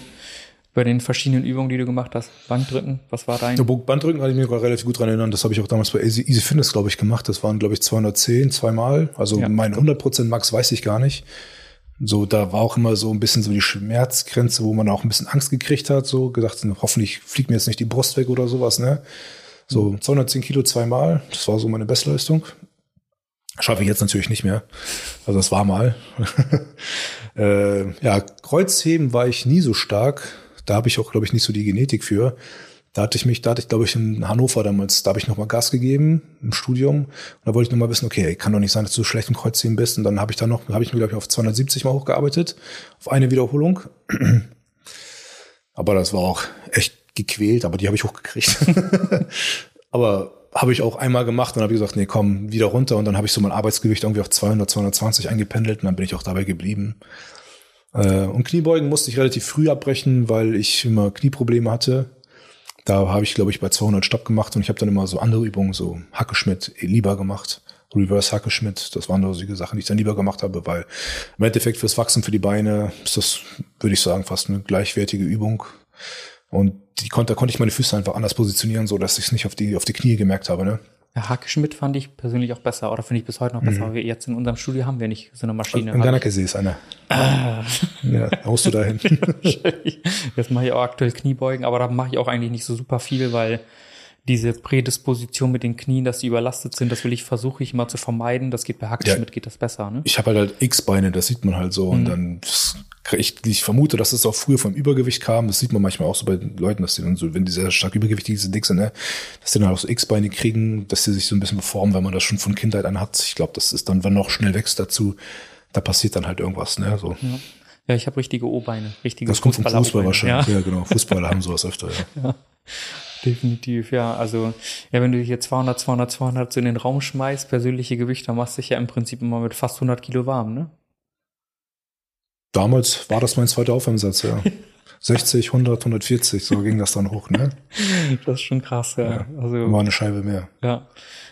bei den verschiedenen Übungen, die du gemacht hast. Bankdrücken, was war dein? Ja, Bankdrücken kann ich mich relativ gut dran erinnern. Das habe ich auch damals bei Easy, Easy Fitness, glaube ich, gemacht. Das waren, glaube ich, 210 zweimal. Also ja. mein 100% Max weiß ich gar nicht. So, da war auch immer so ein bisschen so die Schmerzgrenze, wo man auch ein bisschen Angst gekriegt hat, so gedacht, hoffentlich fliegt mir jetzt nicht die Brust weg oder sowas, ne? So 210 Kilo zweimal, das war so meine Bestleistung. Schaffe ich jetzt natürlich nicht mehr. Also das war mal. äh, ja, Kreuzheben war ich nie so stark. da habe ich auch, glaube ich, nicht so die Genetik für. Da hatte ich mich, da hatte ich, glaube ich, in Hannover damals, da habe ich nochmal Gas gegeben im Studium. Und da wollte ich nochmal wissen, okay, kann doch nicht sein, dass du so schlecht im Kreuzziehen bist. Und dann habe ich da noch, habe ich mir, glaube ich, auf 270 mal hochgearbeitet, auf eine Wiederholung. Aber das war auch echt gequält, aber die habe ich hochgekriegt. aber habe ich auch einmal gemacht und habe gesagt, nee, komm, wieder runter. Und dann habe ich so mein Arbeitsgewicht irgendwie auf 200, 220 eingependelt und dann bin ich auch dabei geblieben. Äh, und Kniebeugen musste ich relativ früh abbrechen, weil ich immer Knieprobleme hatte. Da habe ich, glaube ich, bei 200 Stopp gemacht und ich habe dann immer so andere Übungen, so Hackeschmidt lieber gemacht. Reverse Hackeschmidt, das waren so die Sachen, die ich dann lieber gemacht habe, weil im Endeffekt fürs Wachsen für die Beine ist das, würde ich sagen, fast eine gleichwertige Übung. Und die konnte, da konnte ich meine Füße einfach anders positionieren, so dass ich es nicht auf die, auf die Knie gemerkt habe, ne? Ja, Hackeschmidt fand ich persönlich auch besser oder finde ich bis heute noch besser. Mhm. Aber jetzt in unserem Studio haben wir nicht so eine Maschine. Im Ganakesee ist eine. Ah. Ja, haust du dahin. jetzt mache ich auch aktuell Kniebeugen, aber da mache ich auch eigentlich nicht so super viel, weil diese Prädisposition mit den Knien, dass die überlastet sind, das will ich, versuche ich immer zu vermeiden. Das geht bei Hackenschmidt, ja, geht das besser, ne? Ich habe halt, halt X-Beine, das sieht man halt so. Mhm. Und dann, ich, ich vermute, dass es auch früher vom Übergewicht kam. Das sieht man manchmal auch so bei Leuten, dass die dann so, wenn die sehr stark übergewichtig sind, dick sind, ne, dass die dann auch so X-Beine kriegen, dass sie sich so ein bisschen beformen, wenn man das schon von Kindheit an hat. Ich glaube, das ist dann, wenn noch schnell wächst dazu, da passiert dann halt irgendwas, ne, so. Ja. Ja, ich habe richtige O-Beine, richtige Das kommt vom Fußball wahrscheinlich. Ja. ja, genau. Fußballer haben sowas öfter, ja. ja. Definitiv, ja. Also, ja, wenn du hier 200, 200, 200 so in den Raum schmeißt, persönliche Gewichte, dann machst du dich ja im Prinzip immer mit fast 100 Kilo warm, ne? Damals war das mein zweiter Aufwärmsatz, ja. 60, 100, 140, so ging das dann hoch, ne? Das ist schon krass, ja. ja also, war eine Scheibe mehr. Ja.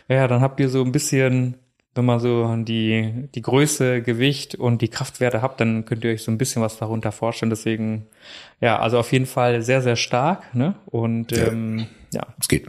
Ja, dann habt ihr so ein bisschen wenn man so die, die Größe, Gewicht und die Kraftwerte habt, dann könnt ihr euch so ein bisschen was darunter vorstellen. Deswegen, ja, also auf jeden Fall sehr, sehr stark, ne? Und ja. ähm, ja. Es geht.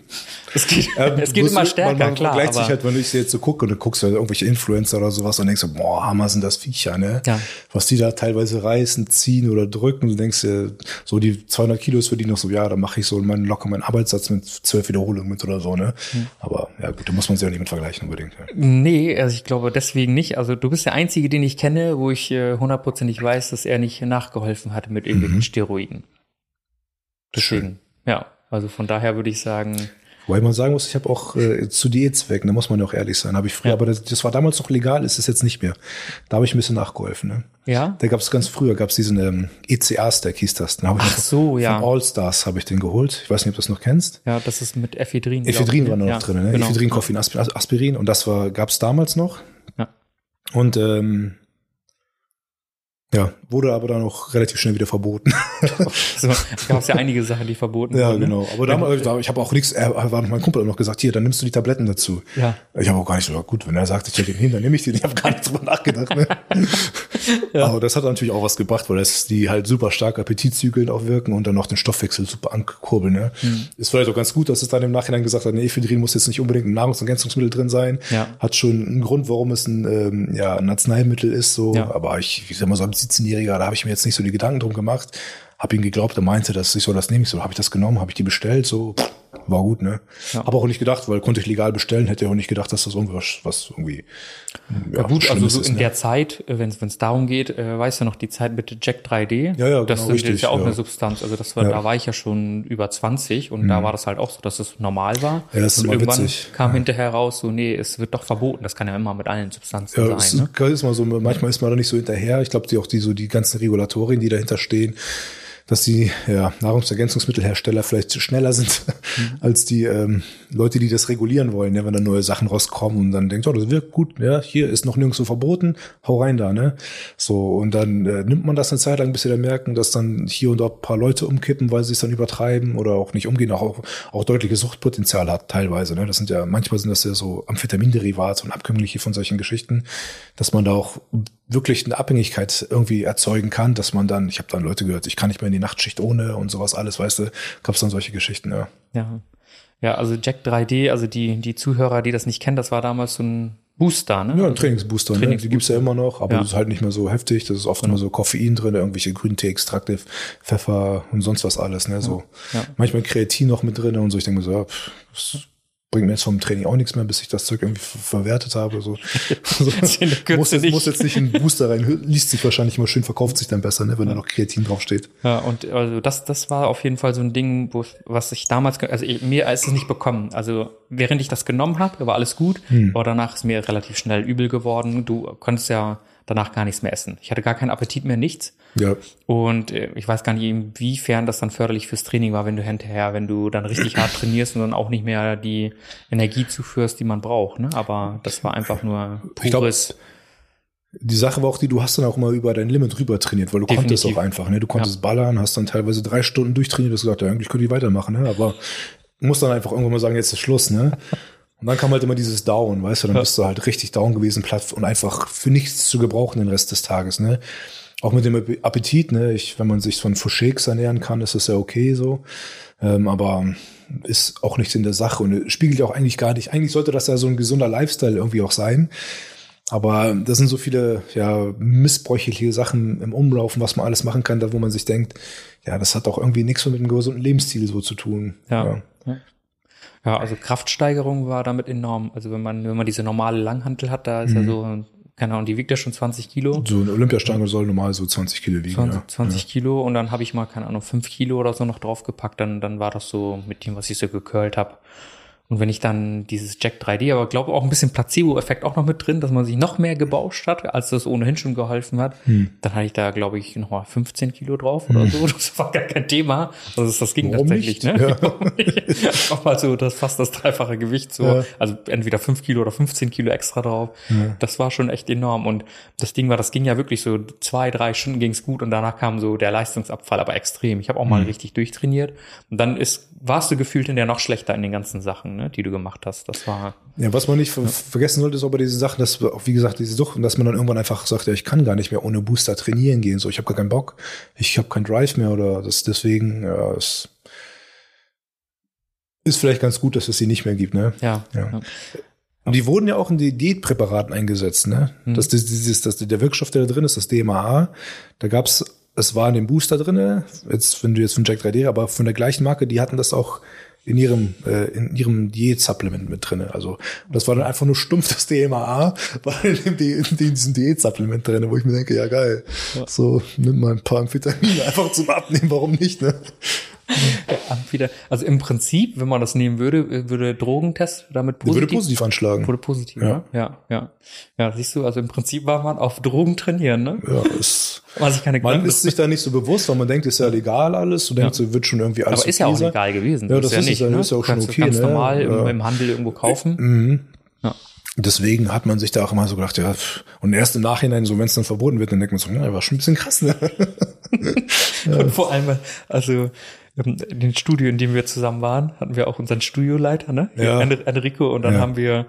Es geht, ähm, es geht immer stärker, man, man klar. Vergleicht sich halt, wenn du dich jetzt so guckst und du guckst halt irgendwelche Influencer oder sowas und denkst du, boah, Hammer sind das Viecher, ne? Ja. Was die da teilweise reißen, ziehen oder drücken. Du denkst dir, so die 200 Kilos für die noch so, ja, da mache ich so meinen locker meinen Arbeitssatz mit zwölf Wiederholungen mit oder so, ne? Mhm. Aber ja, gut, da muss man sich auch nicht mit vergleichen unbedingt. Ja. Nee, also ich glaube deswegen nicht. Also du bist der Einzige, den ich kenne, wo ich äh, hundertprozentig weiß, dass er nicht nachgeholfen hatte mit irgendwelchen mhm. Steroiden. Deswegen, Schön. ja. Also von daher würde ich sagen. Weil man sagen muss, ich habe auch äh, zu Diätzwecken, da muss man ja auch ehrlich sein, habe ich früher, ja. aber das, das, war damals noch legal, ist es jetzt nicht mehr. Da habe ich ein bisschen nachgeholfen. Ne? Ja. Da gab es ganz früher, gab es diesen ähm, ECA-Stack, hieß das. Den Ach so, von, ja. Von All-Stars habe ich den geholt. Ich weiß nicht, ob du das noch kennst. Ja, das ist mit Ephedrin. Ephedrin war noch ja, drin, ne? Genau. Ephedrin, Koffein, Aspirin und das war gab es damals noch. Ja. Und ähm, ja, wurde aber dann auch relativ schnell wieder verboten. so, es gab ja einige Sachen, die verboten ja, wurden. Ja, ne? genau. Aber damals, da, ich habe auch nichts, er war noch mein Kumpel noch gesagt, hier, dann nimmst du die Tabletten dazu. Ja. Ich habe auch gar nicht so, gut, wenn er sagt, ich stelle den hin, dann nehme ich die. Ich habe gar nicht drüber nachgedacht. Ne? ja. Aber das hat natürlich auch was gebracht, weil das die halt super stark appetitzügelnd auch wirken und dann noch den Stoffwechsel super ankurbeln. Ne? Mhm. Ist vielleicht auch ganz gut, dass es dann im Nachhinein gesagt hat, nee, Ephedrin muss jetzt nicht unbedingt ein Nahrungsergänzungsmittel drin sein. Ja. Hat schon einen Grund, warum es ein, ähm, ja, ein Arzneimittel ist. so. Ja. Aber ich, ich sag mal so, 17-Jähriger, da habe ich mir jetzt nicht so die Gedanken drum gemacht. Hab ihn geglaubt, er meinte, dass ich soll das nehmen. Ich so, habe ich das genommen, habe ich die bestellt, so war gut, ne? Ja. Habe auch nicht gedacht, weil konnte ich legal bestellen, hätte auch nicht gedacht, dass das irgendwas was irgendwie ja, ja gut, also so ist, in ne? der Zeit, äh, wenn es darum geht, äh, weißt du noch die Zeit mit Jack 3D? Ja, ja, das genau, richtig, ist ja auch ja. eine Substanz. Also das war, da war ich ja schon über 20 und mhm. da war das halt auch so, dass es normal war. Ja, das ist und irgendwann witzig. kam hinterher raus, so nee, es wird doch verboten. Das kann ja immer mit allen Substanzen ja, sein. Ne? ist mal so, manchmal ist man da nicht so hinterher. Ich glaube, die auch die so die ganzen Regulatorien, die dahinter stehen dass die ja, Nahrungsergänzungsmittelhersteller vielleicht schneller sind mhm. als die ähm, Leute, die das regulieren wollen, ja, wenn da neue Sachen rauskommen und dann denkt, oh, das wirkt gut, ja, hier ist noch nirgendwo verboten, hau rein da, ne? So, und dann äh, nimmt man das eine Zeit lang, bis sie dann merken, dass dann hier und da ein paar Leute umkippen, weil sie es dann übertreiben oder auch nicht umgehen, auch, auch deutliche Suchtpotenzial hat teilweise, ne? Das sind ja, manchmal sind das ja so Amphetaminderivate und Abkömmliche von solchen Geschichten, dass man da auch wirklich eine Abhängigkeit irgendwie erzeugen kann, dass man dann, ich habe dann Leute gehört, ich kann nicht mehr in die Nachtschicht ohne und sowas alles, weißt du, gab es dann solche Geschichten, ja. Ja. Ja, also Jack 3D, also die, die Zuhörer, die das nicht kennen, das war damals so ein Booster, ne? Ja, ein Trainingsbooster, Trainings ne? Die gibt's ja immer noch, aber ja. das ist halt nicht mehr so heftig. Das ist oft immer so Koffein drin, irgendwelche Grüntee-Extrakte, Pfeffer und sonst was alles, ne? So. Ja. Manchmal Kreatin noch mit drin und so. Ich denke mir so, ja, pff, bringt mir jetzt vom Training auch nichts mehr, bis ich das Zeug irgendwie verwertet habe. So. so. muss, jetzt, muss jetzt nicht in einen Booster rein, liest sich wahrscheinlich immer schön, verkauft sich dann besser, ne, wenn da noch Kreatin draufsteht. Ja, und also das, das war auf jeden Fall so ein Ding, wo, was ich damals, also ich, mir ist es nicht bekommen. Also während ich das genommen habe, war alles gut, hm. aber danach ist mir relativ schnell übel geworden. Du konntest ja danach gar nichts mehr essen. Ich hatte gar keinen Appetit mehr, nichts. Ja. Und äh, ich weiß gar nicht, inwiefern das dann förderlich fürs Training war, wenn du hinterher, wenn du dann richtig hart trainierst und dann auch nicht mehr die Energie zuführst, die man braucht. Ne? Aber das war einfach nur pures. die Sache war auch die, du hast dann auch immer über dein Limit rüber trainiert, weil du Definitiv. konntest auch einfach, ne? Du konntest ja. ballern, hast dann teilweise drei Stunden durchtrainiert, hast gesagt, ja, eigentlich könnte ich weitermachen, ne? Aber muss dann einfach irgendwann mal sagen, jetzt ist Schluss, ne? Und dann kam halt immer dieses Down, weißt du, dann bist du halt richtig down gewesen, platt und einfach für nichts zu gebrauchen den Rest des Tages, ne? Auch mit dem Appetit, ne? Ich, wenn man sich von Foucheks ernähren kann, ist das ja okay so. Ähm, aber ist auch nichts in der Sache und spiegelt ja auch eigentlich gar nicht. Eigentlich sollte das ja so ein gesunder Lifestyle irgendwie auch sein. Aber da sind so viele ja, missbräuchliche Sachen im Umlaufen, was man alles machen kann, da wo man sich denkt, ja, das hat auch irgendwie nichts mit einem gesunden Lebensstil so zu tun. Ja. ja. Ja, also Kraftsteigerung war damit enorm. Also wenn man, wenn man diese normale Langhantel hat, da ist mhm. ja so, keine Ahnung, die wiegt ja schon 20 Kilo. So eine Olympiastange soll normal so 20 Kilo wiegen. 20, ja. 20 ja. Kilo und dann habe ich mal, keine Ahnung, 5 Kilo oder so noch draufgepackt, dann, dann war das so mit dem, was ich so gecurlt habe. Und wenn ich dann dieses Jack 3D, aber glaube auch ein bisschen Placebo-Effekt auch noch mit drin, dass man sich noch mehr gebauscht hat, als das ohnehin schon geholfen hat, hm. dann hatte ich da, glaube ich, nochmal 15 Kilo drauf oder hm. so. Das war gar kein Thema. Also das, ging Warum tatsächlich, nicht? ne? Ja. auch mal so das fast das dreifache Gewicht so. Ja. Also entweder 5 Kilo oder 15 Kilo extra drauf. Ja. Das war schon echt enorm. Und das Ding war, das ging ja wirklich so zwei, drei Stunden ging's gut und danach kam so der Leistungsabfall, aber extrem. Ich habe auch mal hm. richtig durchtrainiert. Und dann ist, warst du gefühlt in der noch schlechter in den ganzen Sachen ne, die du gemacht hast. Das war. Ja, was man nicht ja. vergessen sollte, ist auch bei diesen Sachen, dass, wie gesagt, diese Sucht, dass man dann irgendwann einfach sagt, ja, ich kann gar nicht mehr ohne Booster trainieren gehen. So, ich habe gar keinen Bock, ich habe keinen Drive mehr oder das deswegen, ja, es ist vielleicht ganz gut, dass es sie nicht mehr gibt, ne? Ja. ja. ja. Und die wurden ja auch in die Diätpräparaten eingesetzt, ne? Mhm. Das, dieses, das, der Wirkstoff, der da drin ist, das DMAA, da gab's es war in dem Booster drinne, jetzt, wenn du jetzt von Jack 3D, aber von der gleichen Marke, die hatten das auch in ihrem äh, in ihrem Diät-Supplement mit drinne. Also das war dann einfach nur stumpf das DMAA war in, dem, in diesem Diät-Supplement drinne, wo ich mir denke, ja geil, ja. so nimm mal ein paar Amphetamine einfach zum Abnehmen, warum nicht? Ne? wieder, also im Prinzip, wenn man das nehmen würde, würde Drogentest damit positiv. Würde positiv anschlagen. Würde positiv, ja. Ne? ja, ja. Ja, siehst du, also im Prinzip war man auf Drogen trainieren, ne? Ja, es, man, sich keine man ist sich da nicht so bewusst, weil man denkt, ist ja legal alles, du ja. denkst, wird schon irgendwie alles Aber ist ja auch legal gewesen. Ja, das, ist, ja nicht, ja, ne? ist ja auch schon okay, ganz ne? normal ja. im, Handel irgendwo kaufen. Mhm. Ja. Deswegen hat man sich da auch immer so gedacht, ja, und erst im Nachhinein, so wenn es dann verboten wird, dann denkt man so, ja, war schon ein bisschen krass, ne? und vor allem, also in dem Studio, in dem wir zusammen waren, hatten wir auch unseren Studioleiter, ne? Ja. Enrico. Und dann ja. haben wir,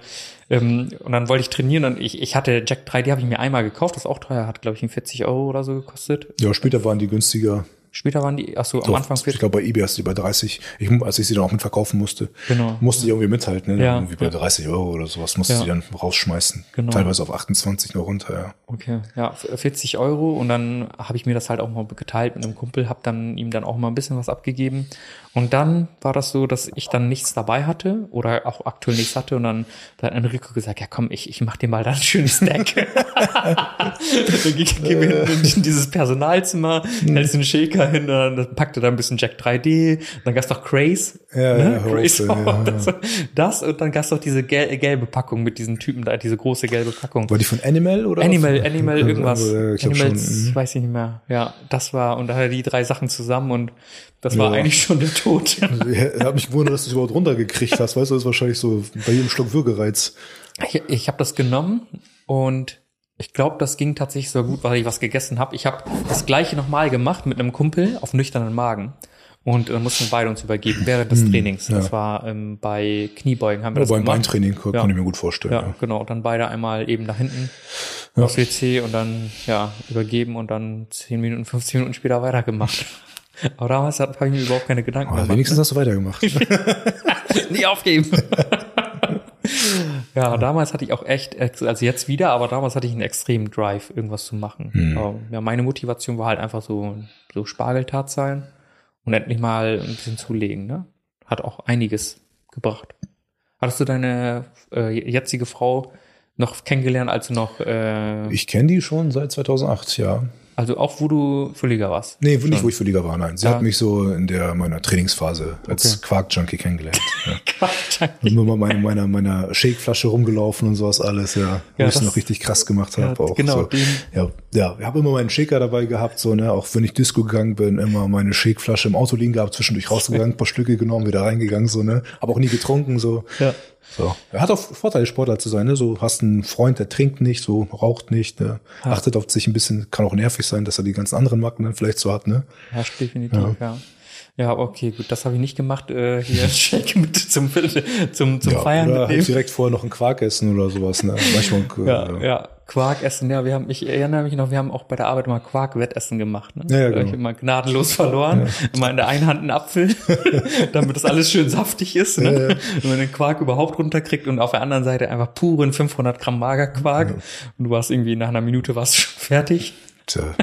ähm, und dann wollte ich trainieren und ich, ich hatte Jack 3D, habe ich mir einmal gekauft, das auch teuer, hat, glaube ich, 40 Euro oder so gekostet. Ja, später waren die günstiger. Später waren die, ach so, am Anfang. Ich glaube, bei eBay hast du die bei 30, ich, als ich sie dann auch mitverkaufen musste, genau. musste ich irgendwie mithalten, ne? Ja. Irgendwie bei 30 Euro oder sowas musste ja. sie dann rausschmeißen. Genau. Teilweise auf 28 noch runter, ja. Okay, ja, 40 Euro und dann habe ich mir das halt auch mal geteilt mit einem Kumpel, habe dann ihm dann auch mal ein bisschen was abgegeben und dann war das so, dass ich dann nichts dabei hatte oder auch aktuell nichts hatte und dann hat Enrico gesagt, ja komm, ich, ich mach dir mal da ein schönes Stack. dann gehen wir in, in dieses Personalzimmer, mhm. hältst einen Shaker hin, dann packte da ein bisschen Jack 3D, dann gab's noch Craze. Ja, ne? ja, Craze ja, das, das, und dann gab's noch diese gel gelbe Packung mit diesen Typen da, diese große gelbe Packung. War die von Animal oder? Animal, Animal, irgendwas. Ich Animals, schon, mhm. weiß ich nicht mehr. Ja, das war, und da hatte die drei Sachen zusammen und das war ja. eigentlich schon der Tod. Ich habe mich gewundert, dass du es überhaupt runtergekriegt hast. Weißt du, das ist wahrscheinlich so bei jedem Schluck Würgereiz. Ich, ich habe das genommen und ich glaube, das ging tatsächlich so gut, weil ich was gegessen habe. Ich habe das gleiche nochmal gemacht mit einem Kumpel auf nüchternen Magen. Und dann mussten beide uns übergeben während des hm, Trainings. Ja. Das war ähm, bei Kniebeugen haben wir Oder das beim Beintraining kann ja. ich mir gut vorstellen. Ja, ja, genau. Und dann beide einmal eben nach hinten ja. aufs WC und dann ja übergeben und dann 10 Minuten, 15 Minuten später weitergemacht. Aber damals habe ich mir überhaupt keine Gedanken gemacht. Wenigstens hast du weitergemacht. Nie aufgeben. ja, damals hatte ich auch echt, also jetzt wieder, aber damals hatte ich einen extremen Drive, irgendwas zu machen. Mhm. Ja, meine Motivation war halt einfach so, so Spargeltat sein und endlich mal ein bisschen zulegen, ne? Hat auch einiges gebracht. Hattest du deine äh, jetzige Frau noch kennengelernt, als du noch, äh, Ich kenne die schon seit 2008, ja. Also auch wo du Fülliger warst? Nee, nicht, wo ich Liga war, nein. Sie Ja. hat mich so in der meiner Trainingsphase als Okay. Quark-Junkie kennengelernt. Ja. Quatsch. Immer mal meine, meiner, meiner Shakeflasche rumgelaufen und sowas alles, ja. Wo Ja, ich es noch richtig krass gemacht Ja, habe. auch genau, so. den- Ja, ja, ich habe immer meinen Shaker dabei gehabt, so, ne, auch wenn ich Disco gegangen bin, immer meine Shakeflasche im Auto liegen gehabt, zwischendurch rausgegangen, ein paar Stücke genommen, wieder reingegangen, so, ne. Aber auch nie getrunken, so. Ja. So. Er hat auch Vorteile, Sportler zu sein, ne? So hast einen Freund, der trinkt nicht, so raucht nicht, ne? achtet auf sich ein bisschen, kann auch nervig sein, dass er die ganzen anderen Macken dann vielleicht so hat, ne? Herrscht definitiv, ja. ja. okay, gut, das habe ich nicht gemacht. Äh, hier Shake mit zum, zum, zum Ja, Feiern oder halt direkt vorher noch einen Quark essen oder sowas, ne? Manchmal, äh, Ja, ja, Quark essen, ja, wir haben, ich erinnere mich noch, wir haben auch bei der Arbeit mal Quark-Wettessen gemacht, ne? Ja, ja, hab Ich genau. immer gnadenlos verloren, immer in der einen Hand einen Apfel, damit das alles schön saftig ist, ne? Wenn man den Quark überhaupt runterkriegt und auf der anderen Seite einfach puren 500 Gramm Magerquark und du warst irgendwie nach einer Minute warst schon fertig. Tja,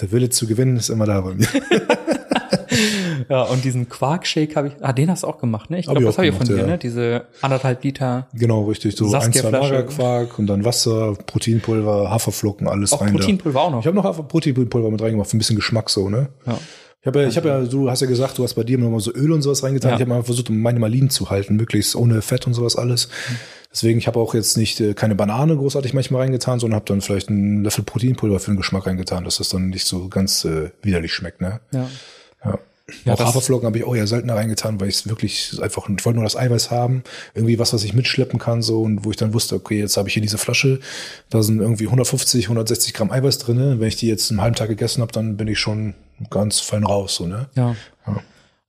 der Wille zu gewinnen ist immer da bei mir. Ja, und diesen Quark-Shake habe ich, ah, den hast du auch gemacht, ne? Ich glaube, das auch habe ich von dir, ja. ne? Diese anderthalb Liter, Genau, richtig. So ein, zwei. Magerquark und dann Wasser, Proteinpulver, Haferflocken, alles auch rein Proteinpulver auch da. noch. Ich habe noch Hafer Proteinpulver mit reingemacht, für ein bisschen Geschmack so, ne? ja. Ich habe ja, ich habe ja, du hast ja gesagt, du hast bei dir immer mal so Öl und sowas reingetan. Ja. Ich habe mal versucht, meine Malinen zu halten, möglichst ohne Fett und sowas alles. Deswegen, ich habe auch jetzt nicht äh, keine Banane großartig manchmal reingetan, sondern habe dann vielleicht einen Löffel Proteinpulver für den Geschmack reingetan, dass das dann nicht so ganz äh, widerlich schmeckt, ne? ja. Ja. Ja, auch Haferflocken habe ich auch eher seltener reingetan, weil ich es wirklich einfach, ich wollte nur das Eiweiß haben, irgendwie was, was ich mitschleppen kann, so, und wo ich dann wusste, okay, jetzt habe ich hier diese Flasche, da sind irgendwie 150, 160 Gramm Eiweiß drin. Wenn ich die jetzt einen halben Tag gegessen habe, dann bin ich schon ganz fein raus, so, ne? Ja. Ja.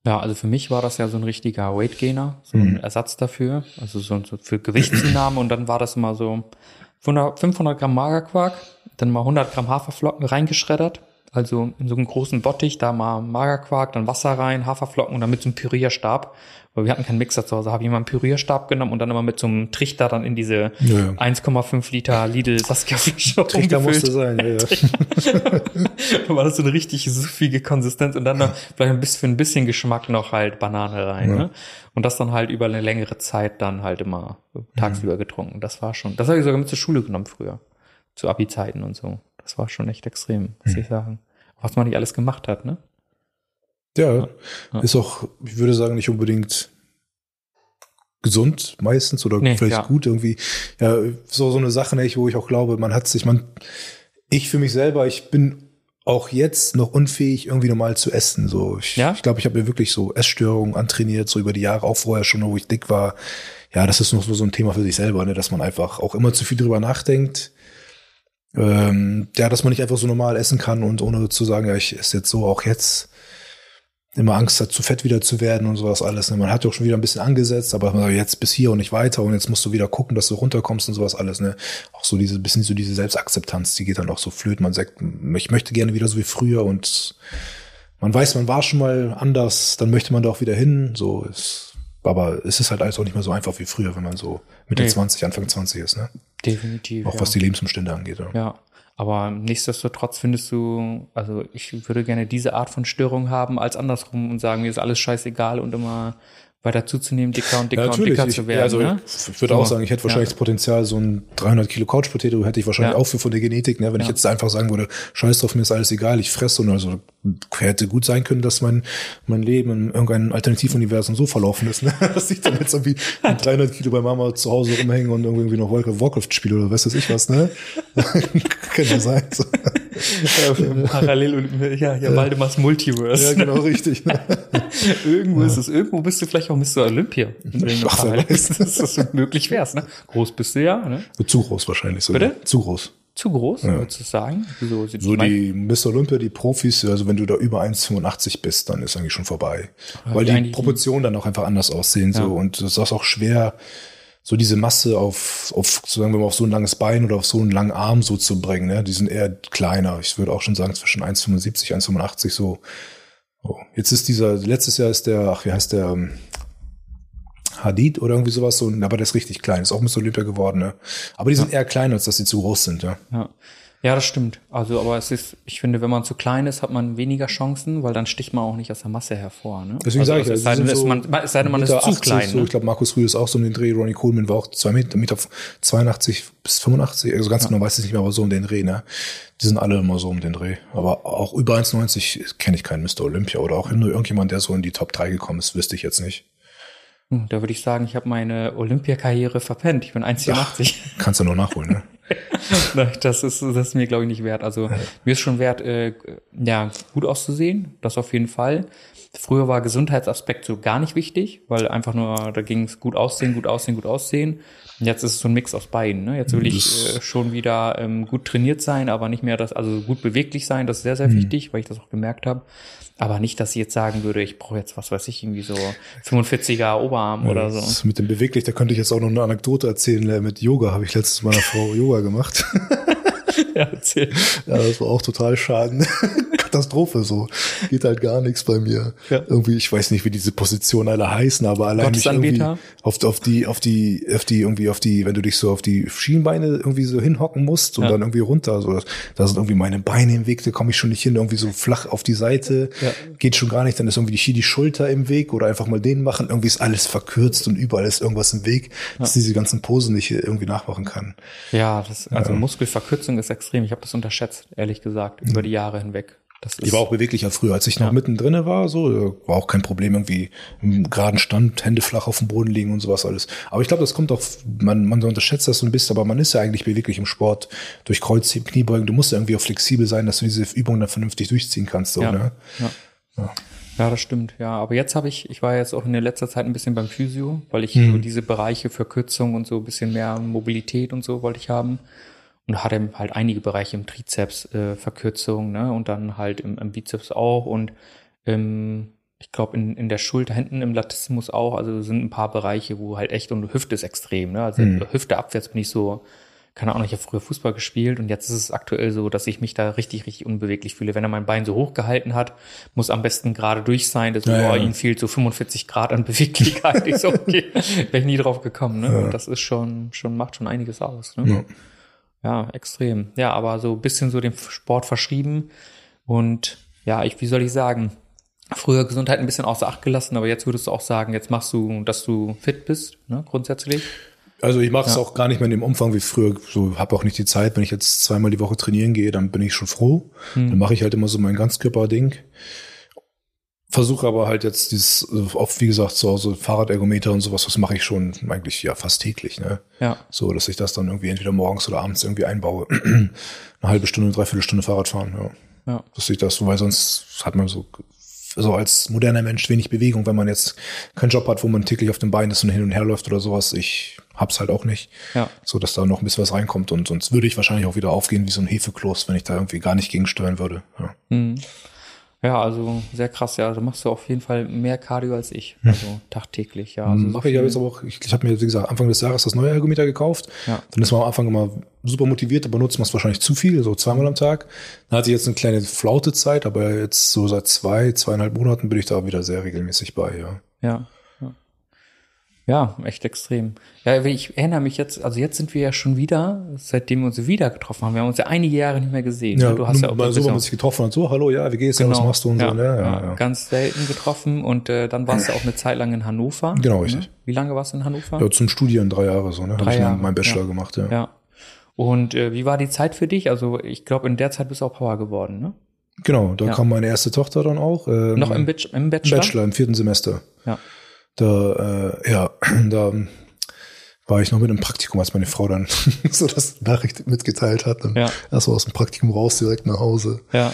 Ja, also für mich war das ja so ein richtiger Weight Gainer, so ein Ersatz dafür, also so, so für Gewichtszunahme und dann war das immer so 500, 500 Gramm Magerquark, dann mal 100 Gramm Haferflocken reingeschreddert, also in so einem großen Bottich, da mal Magerquark, dann Wasser rein, Haferflocken und dann mit so einem Pürierstab, weil wir hatten keinen Mixer zu Hause, habe ich immer einen Pürierstab genommen und dann immer mit so einem Trichter dann in diese Ja, ja. 1,5 Liter Lidl Saskia Flasche Trichter umgefüllt. musste sein, ja, ja. da war das so eine richtig suffige Konsistenz und dann noch vielleicht ein bisschen für ein bisschen Geschmack noch halt Banane rein. Ja. Ne? Und das dann halt über eine längere Zeit dann halt immer tagsüber getrunken. Das war schon. Das habe ich sogar mit zur Schule genommen früher. Zu Abi-Zeiten und so. Das war schon echt extrem, muss ich sagen. Was man nicht alles gemacht hat, ne? Ja, Ja. ist auch, ich würde sagen, nicht unbedingt gesund meistens oder Nee, vielleicht ja. gut irgendwie. Ja, so, so eine Sache, ne, wo ich auch glaube, man hat sich, man, ich für mich selber, ich bin auch jetzt noch unfähig, irgendwie normal zu essen. So, ich Ja? ich, glaube, ich habe mir wirklich so Essstörungen antrainiert, so über die Jahre, auch vorher schon, wo ich dick war. Ja, das ist noch so, so ein Thema für sich selber, ne, dass man einfach auch immer zu viel drüber nachdenkt. Ähm, ja, dass man nicht einfach so normal essen kann und ohne zu sagen, ja, ich esse jetzt so auch jetzt immer Angst hat, zu fett wieder zu werden und sowas alles. ne. Man hat ja auch schon wieder ein bisschen angesetzt, aber jetzt bis hier und nicht weiter und jetzt musst du wieder gucken, dass du runterkommst und sowas alles. Ne? Auch so diese bisschen so diese Selbstakzeptanz, die geht dann auch so flöten. Man sagt, ich möchte gerne wieder so wie früher und man weiß, man war schon mal anders, dann möchte man da auch wieder hin. So ist, aber es ist halt alles auch nicht mehr so einfach wie früher, wenn man so Mitte Nee. 20, Anfang 20 ist, ne? Definitiv. Auch ja. was die Lebensumstände angeht. Ja. Ja, aber nichtsdestotrotz findest du, also ich würde gerne diese Art von Störung haben als andersrum und sagen, mir ist alles scheißegal und immer weiter zuzunehmen, dicker und dicker und dicker Ich, zu werden. ja, also ne? ich würde auch So, sagen, ich hätte wahrscheinlich ja. das Potenzial, so ein 300 Kilo Couch Potato hätte ich wahrscheinlich Ja. auch für von der Genetik. Ne? Wenn ich Ja. jetzt einfach sagen würde, scheiß drauf, mir ist alles egal, ich fresse und also hätte gut sein können, dass mein mein Leben in irgendeinem Alternativuniversum so verlaufen ist, ne? dass ich dann jetzt irgendwie mit 300 Kilo bei Mama zu Hause rumhänge und irgendwie noch Warcraft Warcraft spiele oder was weiß ich was, ne? Könnte ja sein. So. Ja, parallel, ja, ja, Waldemars Multiverse. Ja, genau richtig. Ne? Irgendwo ist es, irgendwo bist du vielleicht auch Mr. Olympia. Ach, wer Parallel, weiß. dass das möglich wär's, ne? Groß bist du ja, ne? Zu groß wahrscheinlich sogar. Bitte? Zu groß. Zu groß, würdest du sagen? So mein- die Mr. Olympia, die Profis, also wenn du da über 1,85 bist, dann ist eigentlich schon vorbei. Weil die Proportionen dann auch einfach anders aussehen. Ja. So und es ist auch schwer, so diese Masse auf, auf sagen wir mal, auf so ein langes Bein oder auf so einen langen Arm so zu bringen. Ne? Die sind eher kleiner. Ich würde auch schon sagen, zwischen 1,75, 1,85 so. so. Jetzt ist dieser, letztes Jahr ist der, ach, wie heißt der, ähm, Hadid oder irgendwie sowas, so, aber der ist richtig klein, ist auch Mr. Olympia geworden, ne? Aber die sind eher klein, als dass sie zu groß sind, ja. Ja. Ja, das stimmt. Also, aber es ist, ich finde, wenn man zu klein ist, hat man weniger Chancen, weil dann sticht man auch nicht aus der Masse hervor. Ne? Deswegen also, sage ich, also, es sei denn, so man, es sei denn, man ist zu klein. So, ne? Ich glaube, Markus Rühl ist auch so in den Dreh. Ronnie Coleman war auch zwei Meter, Meter 82 bis 85. Also ganz ja. genau weiß ich nicht mehr, aber so um den Dreh. Ne? Die sind alle immer so um den Dreh. Aber auch über 1,90 kenne ich keinen Mr. Olympia oder auch nur irgendjemand, der so in die Top 3 gekommen ist, wüsste ich jetzt nicht. Da würde ich sagen, ich habe meine Olympiakarriere verpennt. Ich bin 1,84. Kannst du nur nachholen, ne? das ist, das ist mir, glaube ich, nicht wert. Also mir ist schon wert, äh, ja, gut auszusehen, das auf jeden Fall. Früher war Gesundheitsaspekt so gar nicht wichtig, weil einfach nur, da ging es gut aussehen, gut aussehen, gut aussehen. Jetzt ist es so ein Mix aus beiden. Ne? Jetzt will ich äh, schon wieder ähm, gut trainiert sein, aber nicht mehr das, also gut beweglich sein, das ist sehr, sehr mhm. wichtig, weil ich das auch gemerkt habe. Aber nicht, dass ich jetzt sagen würde, ich brauche jetzt, was weiß ich, irgendwie so 45er Oberarm ja, oder so. Mit dem beweglich, da könnte ich jetzt auch noch eine Anekdote erzählen. Äh, mit Yoga habe ich letztes Mal einer Frau Yoga gemacht. ja, erzähl. Ja, das war auch total schaden. Katastrophe so. Geht halt gar nichts bei mir. Ja. Irgendwie, ich weiß nicht, wie diese Positionen alle heißen, aber allein mich irgendwie auf, auf die, auf die, auf die, irgendwie auf die, wenn du dich so auf die Schienbeine irgendwie so hinhocken musst und ja. dann irgendwie runter, so, da sind irgendwie meine Beine im Weg, da komme ich schon nicht hin, irgendwie so flach auf die Seite, ja. geht schon gar nicht, dann ist irgendwie die, die Schulter im Weg oder einfach mal den machen, irgendwie ist alles verkürzt und überall ist irgendwas im Weg, dass diese ganzen Posen nicht irgendwie nachmachen kann. Ja, das, also Muskelverkürzung ist extrem. Ich habe das unterschätzt, ehrlich gesagt, über die Jahre hinweg. Das ich war auch beweglicher früher, als ich noch ja. mittendrin war, so, war auch kein Problem irgendwie im geraden Stand, Hände flach auf dem Boden liegen und sowas alles. Aber ich glaube, das kommt auch, man, man unterschätzt das so ein bisschen, aber man ist ja eigentlich beweglich im Sport durch Kreuzheben, Kniebeugen. Du musst ja irgendwie auch flexibel sein, dass du diese Übungen dann vernünftig durchziehen kannst, so, ja. ne? Ja. ja. Ja, das stimmt. Ja, aber jetzt habe ich, ich war jetzt auch in der letzter Zeit ein bisschen beim Physio, weil ich mhm. so diese Bereiche für Kürzung und so ein bisschen mehr Mobilität und so wollte ich haben und hatte halt einige Bereiche im Trizeps äh, Verkürzung, ne? Und dann halt im, im Bizeps auch und im, ich glaube in, in der Schulter hinten im Latissimus auch. Also sind ein paar Bereiche, wo halt echt und Hüfte ist extrem, ne? Also mhm. Hüfte abwärts bin ich so, keine Ahnung, ich habe früher Fußball gespielt und jetzt ist es aktuell so, dass ich mich da richtig, richtig unbeweglich fühle. Wenn er mein Bein so hoch gehalten hat, muss am besten gerade durch sein. Das, ja, ja. ihm fehlt so 45 Grad an Beweglichkeit. ich so, okay, wäre ich nie drauf gekommen. Ne? Ja. Und das ist schon, schon, macht schon einiges aus. Ne? Ja. Ja, extrem. Ja, aber so ein bisschen so dem Sport verschrieben. Und ja, ich, wie soll ich sagen, früher Gesundheit ein bisschen außer Acht gelassen, aber jetzt würdest du auch sagen, jetzt machst du, dass du fit bist, ne, grundsätzlich. Also ich mache es ja. auch gar nicht mehr in dem Umfang wie früher. So habe auch nicht die Zeit, wenn ich jetzt zweimal die Woche trainieren gehe, dann bin ich schon froh. Hm. Dann mache ich halt immer so mein Ganzkörper-Ding. Versuche aber halt jetzt dieses, oft wie gesagt, zu Hause Fahrradergometer und sowas, das mache ich schon eigentlich ja fast täglich, ne? Ja. So, dass ich das dann irgendwie entweder morgens oder abends irgendwie einbaue. Eine halbe Stunde, dreiviertel Stunde Fahrrad fahren, ja. Ja. Dass ich das, weil sonst hat man so, so als moderner Mensch wenig Bewegung, wenn man jetzt keinen Job hat, wo man täglich auf dem Bein ist und hin und her läuft oder sowas. Ich hab's halt auch nicht. Ja. So, dass da noch ein bisschen was reinkommt und sonst würde ich wahrscheinlich auch wieder aufgehen wie so ein Hefekloß, wenn ich da irgendwie gar nicht gegensteuern würde. Ja. Mhm. Ja, also sehr krass, ja. Da machst du auf jeden Fall mehr Cardio als ich. Hm. Also tagtäglich, ja. Also Mache so ich ja jetzt aber auch, ich, ich habe mir, wie gesagt, Anfang des Jahres das neue Ergometer gekauft. Ja. Dann ist man am Anfang immer super motiviert, aber nutzt man es wahrscheinlich zu viel, so zweimal am Tag. Dann hatte ich jetzt eine kleine Flautezeit, aber jetzt so seit zwei, zweieinhalb Monaten bin ich da wieder sehr regelmäßig bei, ja. Ja. Ja, echt extrem. Ja, ich erinnere mich jetzt, also jetzt sind wir ja schon wieder, seitdem wir uns wieder getroffen haben. Wir haben uns ja einige Jahre nicht mehr gesehen. Ja, du hast ja auch mal so, wenn man sich getroffen hat, so, hallo, ja, wie geht's, genau. ja, was machst du und ja, so. Ne? Ja, ja, ja, Ganz selten getroffen und äh, dann warst du auch eine Zeit lang in Hannover. Genau, richtig. Ne? Wie lange warst du in Hannover? Ja, zum Studieren drei Jahre so, ne? Habe ich Jahre. meinen Bachelor gemacht, ja. Ja. Und äh, wie war die Zeit für dich? Also ich glaube, in der Zeit bist du auch Power geworden, ne? Genau, da kam meine erste Tochter dann auch. Ähm, Noch im, Bachelor? Im Bachelor, im vierten Semester. Ja. Da, äh, ja, da war ich noch mit einem Praktikum, als meine Frau dann so das Nachricht mitgeteilt hat. Dann ja. erst aus dem Praktikum raus, direkt nach Hause. Ja.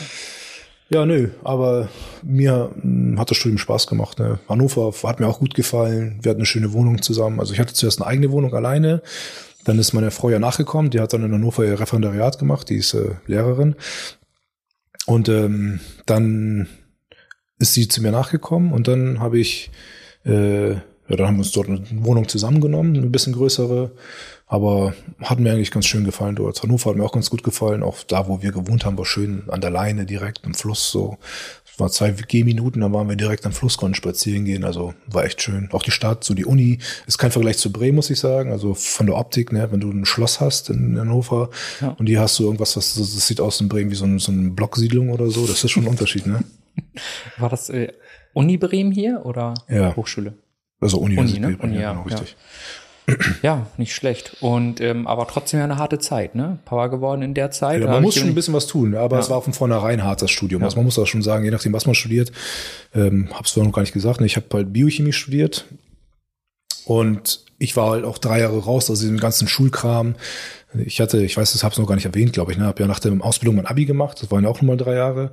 Ja, nö, aber mir hm, hat das Studium Spaß gemacht. Ne? Hannover hat mir auch gut gefallen. Wir hatten eine schöne Wohnung zusammen. Also ich hatte zuerst eine eigene Wohnung alleine. Dann ist meine Frau ja nachgekommen. Die hat dann in Hannover ihr Referendariat gemacht. Die ist äh, Lehrerin. Und ähm, dann ist sie zu mir nachgekommen und dann habe ich äh, ja, dann haben wir uns dort eine Wohnung zusammengenommen, eine bisschen größere. Aber hat mir eigentlich ganz schön gefallen dort. Hannover hat mir auch ganz gut gefallen. Auch da, wo wir gewohnt haben, war schön an der Leine direkt im Fluss so. Es war zwei Gehminuten, dann waren wir direkt am Fluss, konnten spazieren gehen. Also war echt schön. Auch die Stadt, so die Uni, ist kein Vergleich zu Bremen, muss ich sagen. Also von der Optik, ne, wenn du ein Schloss hast in Hannover ja. und hier hast du irgendwas, was das sieht aus in Bremen wie so, ein, so eine Blocksiedlung oder so, das ist schon ein Unterschied, ne? War das äh, Uni Bremen hier oder ja. Hochschule? Also Universität Uni, ne? Uni, ja, genau, richtig. Ja, nicht schlecht. Und ähm, aber trotzdem ja eine harte Zeit, ne? Power geworden in der Zeit. Ja, man muss schon ein bisschen was tun, aber ja. es war von vornherein hart, das Studium. Ja. Also man muss auch schon sagen, je nachdem, was man studiert, ähm, hab's vorhin noch gar nicht gesagt, ne? ich habe halt Biochemie studiert und ich war halt auch drei Jahre raus aus diesem ganzen Schulkram. Ich hatte, ich weiß, das habe es noch gar nicht erwähnt, glaube ich, ne, habe ja nach der Ausbildung mein Abi gemacht, das waren ja auch nochmal drei Jahre.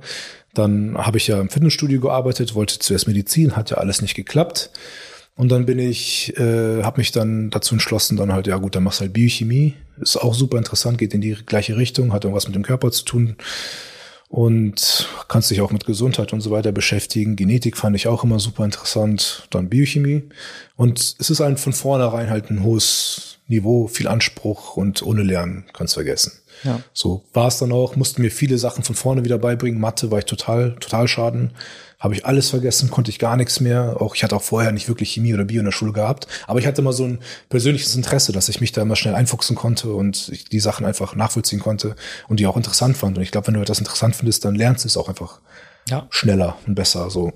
Dann habe ich ja im Fitnessstudio gearbeitet, wollte zuerst Medizin, hat ja alles nicht geklappt. Und dann bin ich, äh, habe mich dann dazu entschlossen, dann halt, ja gut, dann machst du halt Biochemie. Ist auch super interessant, geht in die gleiche Richtung, hat irgendwas mit dem Körper zu tun und kannst dich auch mit Gesundheit und so weiter beschäftigen. Genetik fand ich auch immer super interessant. Dann Biochemie. Und es ist halt von vornherein halt ein hohes Niveau, viel Anspruch und ohne Lernen kannst vergessen. Ja. So war es dann auch, mussten mir viele Sachen von vorne wieder beibringen. Mathe war ich total, total schaden habe ich alles vergessen, konnte ich gar nichts mehr. Auch ich hatte auch vorher nicht wirklich Chemie oder Bio in der Schule gehabt, aber ich hatte immer so ein persönliches Interesse, dass ich mich da immer schnell einfuchsen konnte und ich die Sachen einfach nachvollziehen konnte und die auch interessant fand. Und ich glaube, wenn du etwas interessant findest, dann lernst du es auch einfach ja. schneller und besser. So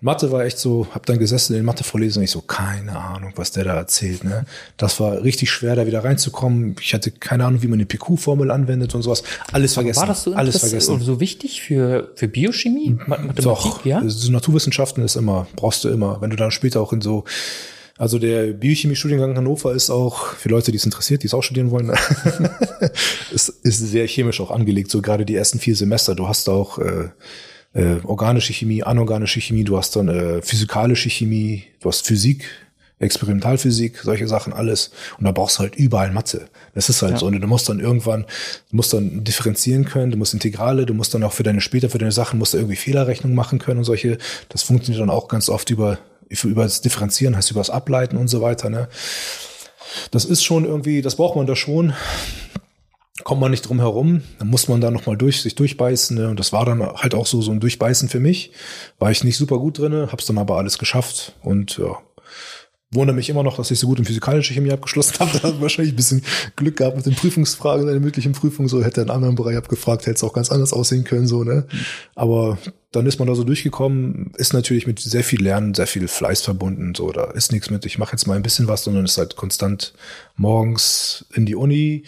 Mathe war echt so, hab dann gesessen in den Mathe-Vorlesungen, ich so, keine Ahnung, was der da erzählt. Ne? Das war richtig schwer, da wieder reinzukommen. Ich hatte keine Ahnung, wie man eine PQ-Formel anwendet und sowas. Alles vergessen. War das so, alles vergessen. so wichtig für, für Biochemie? Mathematik, Doch, ja? So Naturwissenschaften ist immer, brauchst du immer. Wenn du dann später auch in so also der Biochemie-Studiengang Hannover ist auch, für Leute, die es interessiert, die es auch studieren wollen, ist, ist sehr chemisch auch angelegt, so gerade die ersten vier Semester. Du hast auch äh, äh, organische Chemie, anorganische Chemie, du hast dann äh, physikalische Chemie, du hast Physik, Experimentalphysik, solche Sachen alles. Und da brauchst du halt überall Mathe. Das ist halt ja. so. Und du musst dann irgendwann, du musst dann differenzieren können, du musst Integrale, du musst dann auch für deine später, für deine Sachen, musst du irgendwie Fehlerrechnung machen können und solche. Das funktioniert dann auch ganz oft über, über das Differenzieren, heißt über das Ableiten und so weiter, ne. Das ist schon irgendwie, das braucht man da schon kommt man nicht drum herum. Dann muss man da nochmal durch, sich durchbeißen. Ne? Und das war dann halt auch so, so ein Durchbeißen für mich. War ich nicht super gut drinne, hab's dann aber alles geschafft. Und ja, wundere mich immer noch, dass ich so gut in physikalische Chemie abgeschlossen habe. Da habe wahrscheinlich ein bisschen Glück gehabt mit den Prüfungsfragen, der mündlichen Prüfung. So hätte einen anderen Bereich abgefragt, hätte es auch ganz anders aussehen können. so ne. Aber dann ist man da so durchgekommen. Ist natürlich mit sehr viel Lernen, sehr viel Fleiß verbunden. So da ist nichts mit. Ich mache jetzt mal ein bisschen was, sondern ist halt konstant morgens in die Uni,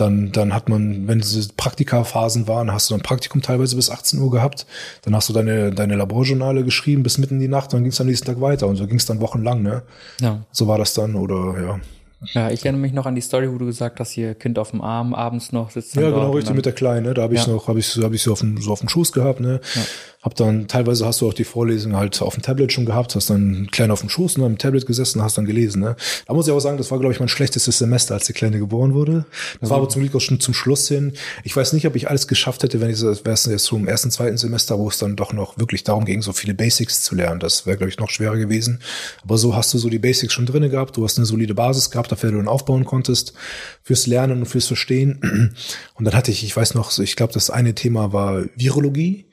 dann, dann hat man, wenn diese Praktikaphasen waren, hast du dann Praktikum teilweise bis 18 Uhr gehabt. Dann hast du deine, deine Laborjournale geschrieben bis mitten in die Nacht, dann ging es am nächsten Tag weiter. Und so ging es dann wochenlang, ne? Ja. So war das dann, oder ja. Ja, ich erinnere mich noch an die Story, wo du gesagt hast, hier Kind auf dem Arm, abends noch sitzt. Ja, genau, richtig mit der Kleinen, ne? Da habe ich ja. noch, habe ich, hab ich so auf dem, so auf dem Schoß gehabt, ne? Ja. Hab dann, teilweise hast du auch die Vorlesung halt auf dem Tablet schon gehabt, hast dann klein auf dem Schoß und am Tablet gesessen, hast dann gelesen, ne? Da muss ich aber sagen, das war, glaube ich, mein schlechtestes Semester, als die Kleine geboren wurde. Das mhm. war aber zum Glück auch schon zum Schluss hin. Ich weiß nicht, ob ich alles geschafft hätte, wenn ich das wäre jetzt so im ersten, zweiten Semester, wo es dann doch noch wirklich darum ging, so viele Basics zu lernen. Das wäre, glaube ich, noch schwerer gewesen. Aber so hast du so die Basics schon drinne gehabt, du hast eine solide Basis gehabt, dafür du dann aufbauen konntest, fürs Lernen und fürs Verstehen. Und dann hatte ich, ich weiß noch, ich glaube, das eine Thema war Virologie.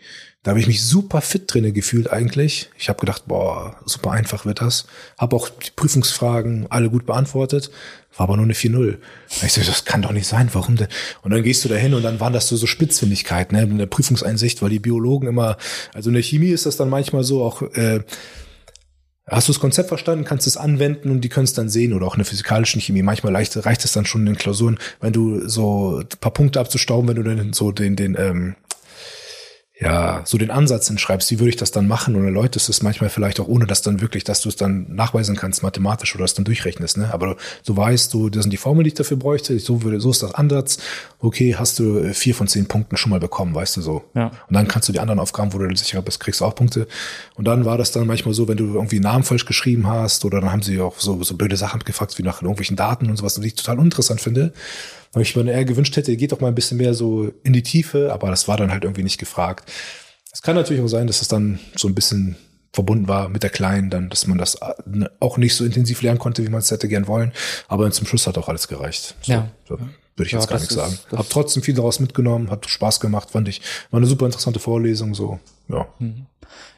Da habe ich mich super fit drinne gefühlt eigentlich. Ich habe gedacht, boah, super einfach wird das. Habe auch die Prüfungsfragen alle gut beantwortet, war aber nur eine 4-0. Ich so, das kann doch nicht sein, warum denn? Und dann gehst du da hin und dann waren das so, so Spitzfindigkeiten, ne? In der Prüfungseinsicht, weil die Biologen immer, also in der Chemie ist das dann manchmal so auch, äh, Hast du das Konzept verstanden, kannst es anwenden und die können es dann sehen oder auch in der physikalischen Chemie. Manchmal reicht, reicht es dann schon in den Klausuren, wenn du so ein paar Punkte abzustauben, wenn du dann so den, den ähm, ja, so den Ansatz hinschreibst, wie würde ich das dann machen und erläuterst es manchmal vielleicht auch ohne, dass dann wirklich, dass du es dann nachweisen kannst mathematisch oder es dann durchrechnest, ne? Aber du weißt, du, das sind die Formeln, die ich dafür bräuchte, so würde, so ist das Ansatz. Okay, hast du äh, vier von zehn Punkten schon mal bekommen, weißt du so. Ja. Und dann kannst du die anderen Aufgaben, wo du sicher bist, kriegst du auch Punkte. Und dann war das dann manchmal so, wenn du irgendwie einen Namen falsch geschrieben hast oder dann haben sie auch so, so blöde Sachen gefragt, wie nach irgendwelchen Daten und sowas, was ich total uninteressant finde. Weil ich mir eher gewünscht hätte, geht doch mal ein bisschen mehr so in die Tiefe, aber das war dann halt irgendwie nicht gefragt. Es kann natürlich auch sein, dass es dann so ein bisschen verbunden war mit der Kleinen, dann, dass man das äh, auch nicht so intensiv lernen konnte, wie man es hätte gern wollen. Aber zum Schluss hat auch alles gereicht. So, Ja. so würde ich Ja, jetzt gar nichts ist- sagen. Hab trotzdem viel daraus mitgenommen, hat Spaß gemacht, fand ich. War eine super interessante Vorlesung, so, ja.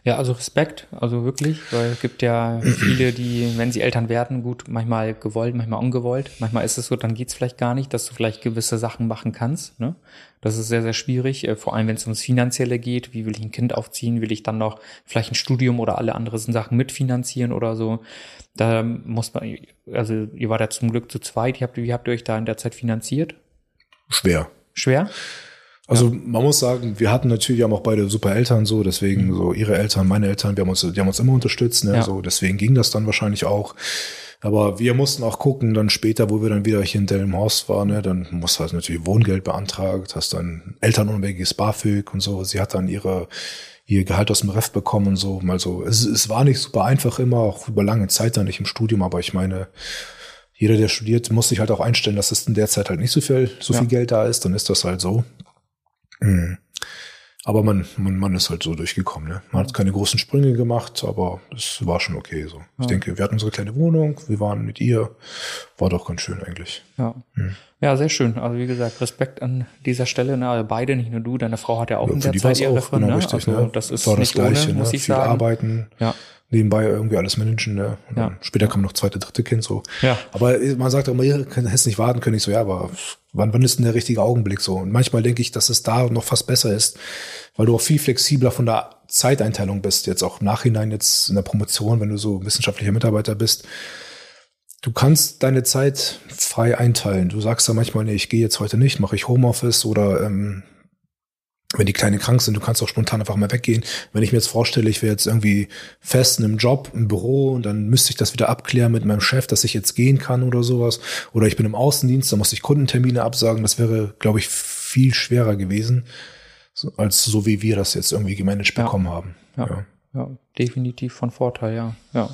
Ja, also Respekt, also wirklich, weil es gibt ja viele, die, wenn sie Eltern werden, gut, manchmal gewollt, manchmal ungewollt. Manchmal ist es so, dann geht's vielleicht gar nicht, dass du vielleicht gewisse Sachen machen kannst. Ne? Das ist sehr, sehr schwierig, äh, vor allem wenn es ums Finanzielle geht. Wie will ich ein Kind aufziehen? Will ich dann noch vielleicht ein Studium oder alle anderen Sachen mitfinanzieren oder so? Da muss man, also ihr wart ja zum Glück zu zweit, wie habt, wie habt ihr euch da in der Zeit finanziert? Schwer. Schwer? Also man muss sagen, wir hatten natürlich haben auch beide super Eltern so, deswegen so ihre Eltern, meine Eltern, wir haben uns, die haben uns immer unterstützt, ne? Ja. so deswegen ging das dann wahrscheinlich auch. Aber wir mussten auch gucken, dann später, wo wir dann wieder hier in Delmenhorst waren, ne, dann musst du halt natürlich Wohngeld beantragt, hast dann elternunabhängiges BAföG und so. Sie hat dann ihre ihr Gehalt aus dem Ref bekommen und so. Also es, es war nicht super einfach immer, auch über lange Zeit dann nicht im Studium, aber ich meine, jeder, der studiert, muss sich halt auch einstellen, dass es in der Zeit halt nicht so viel, so Ja. viel Geld da ist, dann ist das halt so. Mhm. Aber man, man, man ist halt so durchgekommen. Ne? Man hat keine großen Sprünge gemacht, aber es war schon okay so. Ich denke, wir hatten unsere kleine Wohnung, wir waren mit ihr, war doch ganz schön eigentlich. Ja. Hm. Ja, sehr schön. Also wie gesagt, Respekt an dieser Stelle. Ne? Beide, nicht nur du, deine Frau hat ja auch in Für der Zeit ihre auch genau ne? richtig. Also ne? das ist war das nicht Gleiche, ohne, muss ne? ich viel sagen. arbeiten, Ja. nebenbei irgendwie alles managen. Ne? Und Ja. dann später kam noch zweite, dritte Kind so. Ja. Aber man sagt auch immer, ihr könnt hättest nicht warten können. Ich so, ja, aber wann, wann ist denn der richtige Augenblick so? Und manchmal denke ich, dass es da noch fast besser ist, weil du auch viel flexibler von der Zeiteinteilung bist. Jetzt auch im Nachhinein jetzt in der Promotion, wenn du so wissenschaftlicher Mitarbeiter bist. Du kannst deine Zeit frei einteilen. Du sagst ja manchmal, nee, ich gehe jetzt heute nicht, mache ich Homeoffice oder ähm, wenn die Kleine krank sind, du kannst auch spontan einfach mal weggehen. Wenn ich mir jetzt vorstelle, ich wäre jetzt irgendwie fest in einem Job, im Büro und dann müsste ich das wieder abklären mit meinem Chef, dass ich jetzt gehen kann oder sowas. Oder ich bin im Außendienst, da muss ich Kundentermine absagen. Das wäre, glaube ich, viel schwerer gewesen, als so wie wir das jetzt irgendwie gemanagt Ja. bekommen haben. Ja. Ja, definitiv von Vorteil, ja. ja.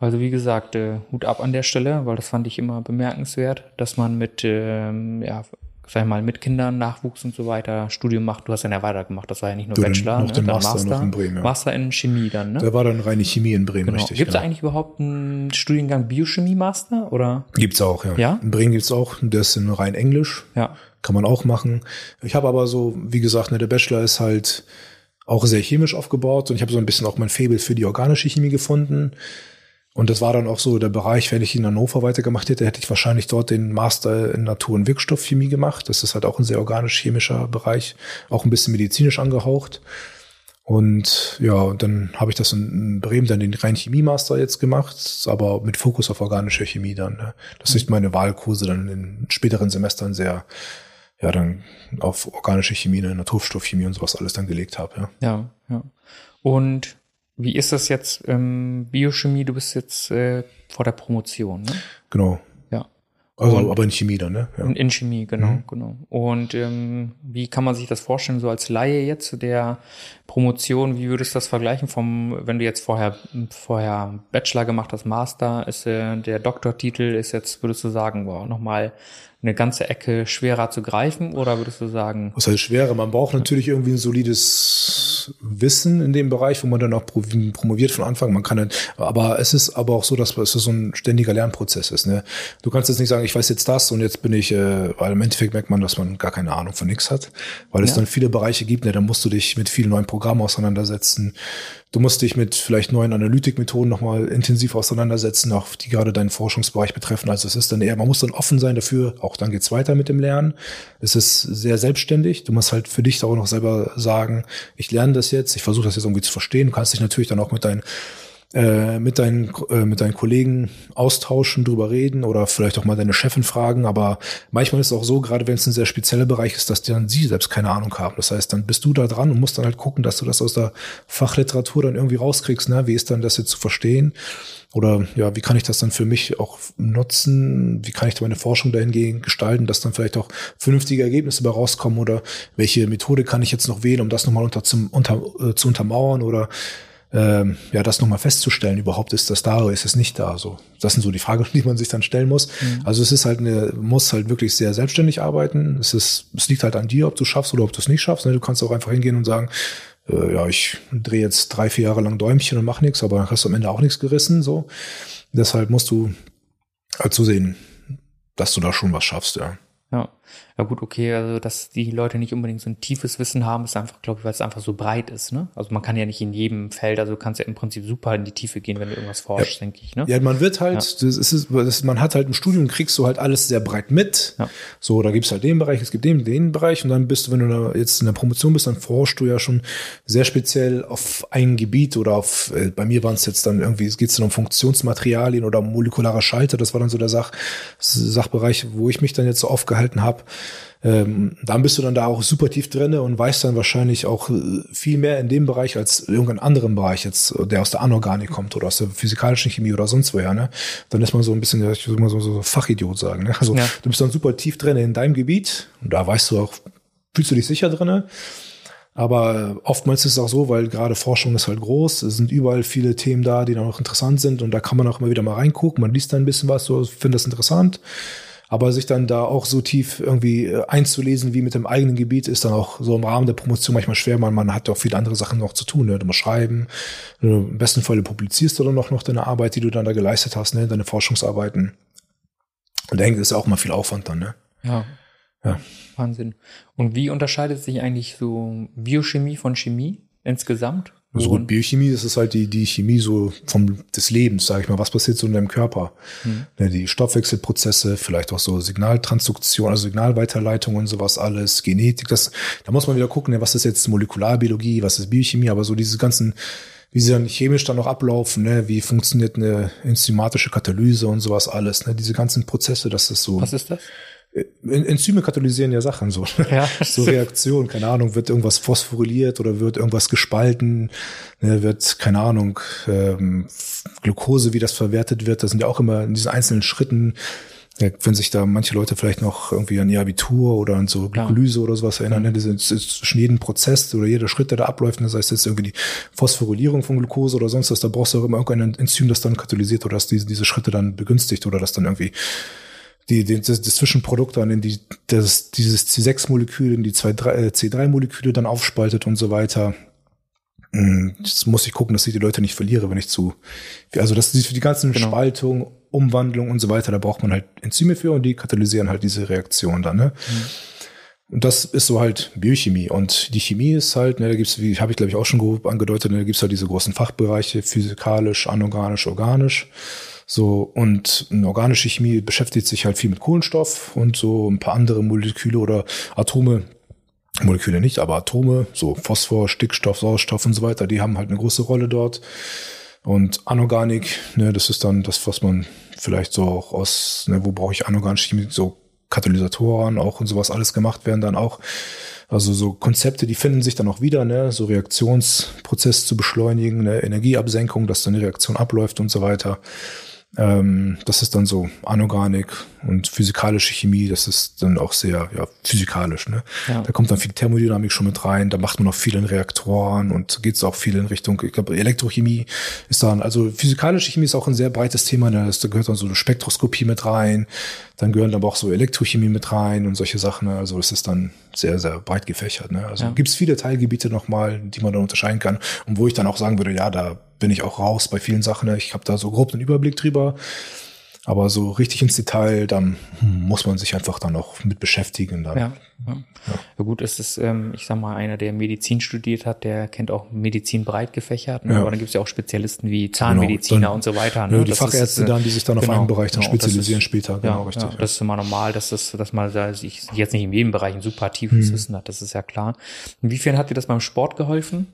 Also wie gesagt, äh, Hut ab an der Stelle, weil das fand ich immer bemerkenswert, dass man mit, ähm, ja, sag ich mal, mit Kindern, Nachwuchs und so weiter Studium macht. Du hast dann ja weitergemacht, das war ja nicht nur Du, Bachelor, noch den dann Master noch in Bremen, ja. Master in Chemie dann, ne? Da war dann reine Chemie in Bremen, Genau. richtig. Gibt es genau. eigentlich überhaupt einen Studiengang Biochemie-Master oder? Gibt's auch, ja. Ja? In Bremen gibt's auch, der ist in rein Englisch. Ja. Kann man auch machen. Ich habe aber so, wie gesagt, ne, der Bachelor ist halt auch sehr chemisch aufgebaut und ich habe so ein bisschen auch mein Faible für die organische Chemie gefunden. Und das war dann auch so der Bereich, wenn ich in Hannover weitergemacht hätte, hätte ich wahrscheinlich dort den Master in Natur- und Wirkstoffchemie gemacht. Das ist halt auch ein sehr organisch-chemischer Bereich, auch ein bisschen medizinisch angehaucht. Und ja, und dann habe ich das in Bremen dann den rein Chemie-Master jetzt gemacht, aber mit Fokus auf organische Chemie dann. Ne? Dass ich meine Wahlkurse dann in späteren Semestern sehr, ja, dann auf organische Chemie, ne, Naturstoffchemie und sowas alles dann gelegt habe. Ja. Ja, ja. Und wie ist das jetzt, ähm, Biochemie, du bist jetzt äh, vor der Promotion, ne? Genau. Ja. Also, Und- aber in Chemie dann, ne? Ja. In, in Chemie, genau, Mhm. genau. Und ähm, wie kann man sich das vorstellen, so als Laie jetzt zu der Promotion, wie würdest du das vergleichen vom, wenn du jetzt vorher, vorher Bachelor gemacht hast, Master, ist äh, der Doktortitel ist jetzt, würdest du sagen, wow, nochmal eine ganze Ecke schwerer zu greifen oder würdest du sagen, Was heißt schwerer? Man braucht natürlich irgendwie ein solides Wissen in dem Bereich, wo man dann auch pro- promoviert von Anfang. Man kann dann, aber es ist aber auch so, dass es so ein ständiger Lernprozess ist. Ne? Du kannst jetzt nicht sagen, ich weiß jetzt das und jetzt bin ich, äh, weil im Endeffekt merkt man, dass man gar keine Ahnung von nichts hat, weil es Ja. dann viele Bereiche gibt. Ne? Da musst du dich mit vielen neuen Programmen auseinandersetzen. Du musst dich mit vielleicht neuen Analytikmethoden nochmal intensiv auseinandersetzen, auch die gerade deinen Forschungsbereich betreffen. Also es ist dann eher, man muss dann offen sein dafür, auch dann geht's weiter mit dem Lernen. Es ist sehr selbstständig. Du musst halt für dich auch noch selber sagen, ich lerne das jetzt, ich versuche das jetzt irgendwie zu verstehen. Du kannst dich natürlich dann auch mit deinen äh, mit deinen äh, mit deinen Kollegen austauschen, drüber reden oder vielleicht auch mal deine Chefin fragen. Aber manchmal ist es auch so, gerade wenn es ein sehr spezieller Bereich ist, dass die dann sie selbst keine Ahnung haben. Das heißt, dann bist du da dran und musst dann halt gucken, dass du das aus der Fachliteratur dann irgendwie rauskriegst. Ne? Wie ist dann das jetzt zu verstehen? Oder ja, wie kann ich das dann für mich auch nutzen? Wie kann ich meine Forschung dahingehend gestalten, dass dann vielleicht auch vernünftige Ergebnisse dabei rauskommen? Oder welche Methode kann ich jetzt noch wählen, um das nochmal unter, zum, unter, äh, zu untermauern? Oder ähm, ja, das nochmal festzustellen, überhaupt ist das da oder ist es nicht da? So, das sind so die Fragen, die man sich dann stellen muss. Also es ist halt eine, muss halt wirklich sehr selbstständig arbeiten. Es ist, es liegt halt an dir, ob du schaffst oder ob du es nicht schaffst. Ne? Du kannst auch einfach hingehen und sagen, äh, ja, ich drehe jetzt drei, vier Jahre lang Däumchen und mache nichts, aber dann hast du am Ende auch nichts gerissen. So. Deshalb musst du halt zusehen, dass du da schon was schaffst, ja. Ja. Ja gut, okay, also dass die Leute nicht unbedingt so ein tiefes Wissen haben, ist einfach, glaube ich, weil es einfach so breit ist, ne? Also man kann ja nicht in jedem Feld, also du kannst ja im Prinzip super in die Tiefe gehen, wenn du irgendwas forschst, ja. denke ich, ne? Ja, man wird halt, ja. das ist, das, man hat halt im Studium, kriegst du halt alles sehr breit mit. Ja. So, da gibt's halt den Bereich, es gibt den, den Bereich und dann bist du, wenn du da jetzt in der Promotion bist, dann forschst du ja schon sehr speziell auf ein Gebiet oder auf, äh, bei mir waren es jetzt dann irgendwie, es geht dann um Funktionsmaterialien oder molekulare Schalter, das war dann so der Sach, Sachbereich, wo ich mich dann jetzt so aufgehalten habe ähm, dann bist du dann da auch super tief drinne und weißt dann wahrscheinlich auch äh, viel mehr in dem Bereich als irgendeinen anderen Bereich jetzt, der aus der Anorganik kommt oder aus der physikalischen Chemie oder sonst woher, ne? Dann ist man so ein bisschen, ich würde mal so, so Fachidiot sagen, ne? Also ja. du bist dann super tief drinne in deinem Gebiet und da weißt du auch, fühlst du dich sicher drinne. Aber oftmals ist es auch so, weil gerade Forschung ist halt groß, es sind überall viele Themen da, die dann auch interessant sind und da kann man auch immer wieder mal reingucken, man liest da ein bisschen was, so findet das interessant. Aber sich dann da auch so tief irgendwie äh, einzulesen wie mit dem eigenen Gebiet ist dann auch so im Rahmen der Promotion manchmal schwer. Man, man hat ja auch viele andere Sachen noch zu tun. Ne? Du musst schreiben. Im besten Fall publizierst du dann noch, noch deine Arbeit, die du dann da geleistet hast, ne? deine Forschungsarbeiten. Und da hängt es auch mal viel Aufwand dann. Ne? Ja. ja. Wahnsinn. Und wie unterscheidet sich eigentlich so Biochemie von Chemie insgesamt? Also gut, Biochemie, das ist halt die, die Chemie so vom, des Lebens, sage ich mal. Was passiert so in deinem Körper? Mhm. Die Stoffwechselprozesse, vielleicht auch so Signaltransduktion, also Signalweiterleitung und sowas alles, Genetik. Das, da muss man wieder gucken, ne, was ist jetzt Molekularbiologie, was ist Biochemie, aber so diese ganzen, wie sie dann chemisch dann noch ablaufen, ne, wie funktioniert eine enzymatische Katalyse und sowas alles, ne, diese ganzen Prozesse, das ist so. Was ist das? Enzyme katalysieren ja Sachen so. Ja. so Reaktionen, keine Ahnung, wird irgendwas phosphoryliert oder wird irgendwas gespalten, ne, wird, keine Ahnung, ähm, Glucose, wie das verwertet wird, das sind ja auch immer in diesen einzelnen Schritten, ja, wenn sich da manche Leute vielleicht noch irgendwie an ihr Abitur oder an so Glykolyse ja. oder sowas erinnern, ne, das ist jeden Prozess oder jeder Schritt, der da abläuft, das heißt jetzt irgendwie die Phosphorylierung von Glucose oder sonst was, da brauchst du auch immer irgendein Enzym, das dann katalysiert oder das diese, diese Schritte dann begünstigt oder das dann irgendwie die, die, das, das Zwischenprodukt dann in die, das, dieses C6-Molekül in die zwei, äh, C3-Moleküle dann aufspaltet und so weiter. Jetzt muss ich gucken, dass ich die Leute nicht verliere, wenn ich zu, also das ist für die ganzen genau. Spaltung, Umwandlung und so weiter, da braucht man halt Enzyme für und die katalysieren halt diese Reaktion dann, ne? Mhm. Und das ist so halt Biochemie. Und die Chemie ist halt, ne, da gibt's, wie habe ich glaube ich auch schon grob angedeutet, ne, da gibt's halt diese großen Fachbereiche, physikalisch, anorganisch, organisch. So, und eine organische Chemie beschäftigt sich halt viel mit Kohlenstoff und so ein paar andere Moleküle oder Atome, Moleküle nicht, aber Atome, so Phosphor, Stickstoff, Sauerstoff und so weiter, die haben halt eine große Rolle dort. Und Anorganik, ne, das ist dann das, was man vielleicht so auch aus, ne, wo brauche ich anorganische Chemie, so Katalysatoren auch und sowas alles gemacht werden dann auch. Also so Konzepte, die finden sich dann auch wieder, ne, so Reaktionsprozess zu beschleunigen, ne, Energieabsenkung, dass dann die Reaktion abläuft und so weiter. Ähm, das ist dann so Anorganik und physikalische Chemie, das ist dann auch sehr ja, physikalisch. Ne? Ja. Da kommt dann viel Thermodynamik schon mit rein, da macht man auch viel in Reaktoren und geht es auch viel in Richtung, ich glaube, Elektrochemie ist dann, also physikalische Chemie ist auch ein sehr breites Thema, ne? da gehört dann so eine Spektroskopie mit rein, dann gehören aber auch so Elektrochemie mit rein und solche Sachen. Ne? Also das ist dann sehr, sehr breit gefächert. Ne? Also ja. gibt es viele Teilgebiete nochmal, die man dann unterscheiden kann und wo ich dann auch sagen würde, ja, da bin ich auch raus bei vielen Sachen. Ne? Ich habe da so grob einen Überblick drüber. Aber so richtig ins Detail, dann muss man sich einfach dann auch mit beschäftigen. Dann. Ja, ja. ja. gut, es ist, ähm, ich sag mal, einer, der Medizin studiert hat, der kennt auch Medizin breit gefächert. Ne? Ja. Aber dann gibt es ja auch Spezialisten wie Zahnmediziner genau. dann, und so weiter. Ne? Ja, die das Fachärzte ist, dann, die sich dann genau, auf einen Bereich dann genau, spezialisieren ist, später. Genau, richtig. Ja, das ist immer normal, dass das, dass man da sich jetzt nicht in jedem Bereich ein super tiefes hm. Wissen hat. Das ist ja klar. Inwiefern hat dir das beim Sport geholfen?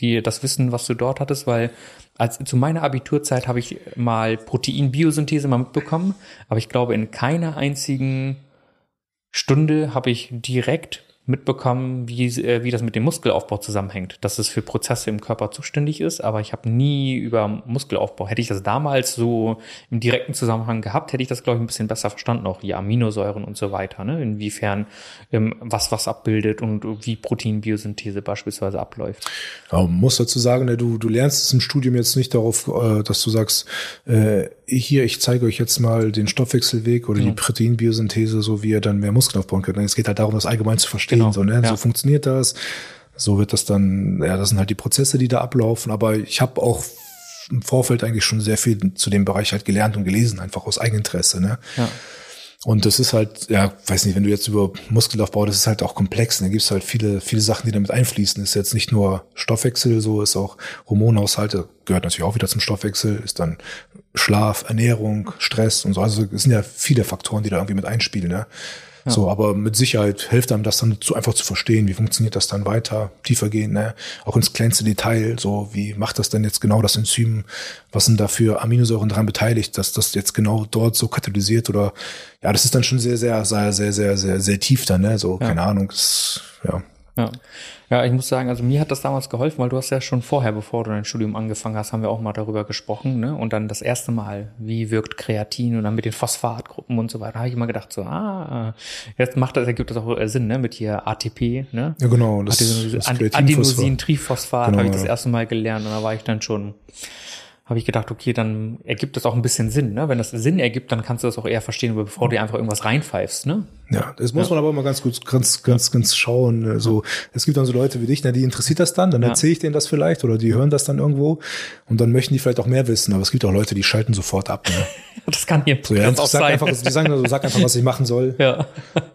Die das Wissen, was du dort hattest, weil als zu meiner Abiturzeit habe ich mal Proteinbiosynthese mal mitbekommen, aber ich glaube in keiner einzigen Stunde habe ich direkt mitbekommen, wie, äh, wie das mit dem Muskelaufbau zusammenhängt, dass es für Prozesse im Körper zuständig ist, aber ich habe nie über Muskelaufbau. Hätte ich das damals so im direkten Zusammenhang gehabt, hätte ich das, glaube ich, ein bisschen besser verstanden, auch die Aminosäuren und so weiter, ne? inwiefern ähm, was was abbildet und wie Proteinbiosynthese beispielsweise abläuft. Ja, man muss dazu sagen, ne, du, du lernst es im Studium jetzt nicht darauf, äh, dass du sagst, äh, hier, ich zeige euch jetzt mal den Stoffwechselweg oder ja. die Proteinbiosynthese, so wie ihr dann mehr Muskeln aufbauen könnt. Es geht halt darum, das allgemein zu verstehen. Genau. So, ne? Ja. so funktioniert das. So wird das dann, ja, das sind halt die Prozesse, die da ablaufen. Aber ich habe auch im Vorfeld eigentlich schon sehr viel zu dem Bereich halt gelernt und gelesen, einfach aus Eigeninteresse. Ne? Ja. Und das ist halt, ja, weiß nicht, wenn du jetzt über Muskelaufbau, das ist halt auch komplex. Da gibt es halt viele, viele Sachen, die damit einfließen. Ist jetzt nicht nur Stoffwechsel, so ist auch Hormonhaushalt, gehört natürlich auch wieder zum Stoffwechsel, ist dann Schlaf, Ernährung, Stress und so. Also es sind ja viele Faktoren, die da irgendwie mit einspielen. Ne? So, aber mit Sicherheit hilft einem das dann zu, einfach zu verstehen, wie funktioniert das dann weiter, tiefer gehen, ne? auch ins kleinste Detail, so wie macht das denn jetzt genau das Enzym, was sind da für Aminosäuren dran beteiligt, dass das jetzt genau dort so katalysiert oder ja, das ist dann schon sehr, sehr, sehr, sehr, sehr, sehr, sehr tief dann, ne? So, ja. keine Ahnung, das, ja. Ja. Ja, ich muss sagen, also mir hat das damals geholfen, weil du hast ja schon vorher, bevor du dein Studium angefangen hast, haben wir auch mal darüber gesprochen, ne? Und dann das erste Mal, wie wirkt Kreatin und dann mit den Phosphatgruppen und so weiter, habe ich immer gedacht, so, ah, jetzt macht das, ergibt das auch äh, Sinn, ne? Mit hier ATP, ne? Ja, genau. Das, das Adenosin-Triphosphat genau, habe ich das erste Mal gelernt und da war ich dann schon habe ich gedacht, okay, dann ergibt das auch ein bisschen Sinn. Ne? Wenn das Sinn ergibt, dann kannst du das auch eher verstehen, bevor du einfach irgendwas reinpfeifst. Ne? Ja, das muss ja. man aber immer ganz gut, ganz, ganz, ganz schauen. So, also, es gibt dann so Leute wie dich, ne, die interessiert das dann, dann ja. erzähle ich denen das vielleicht oder die hören das dann irgendwo und dann möchten die vielleicht auch mehr wissen. Aber es gibt auch Leute, die schalten sofort ab. Ne? das kann hier so, ja, auch sag sein. Einfach, die sagen so, sag einfach, was ich machen soll. Ja.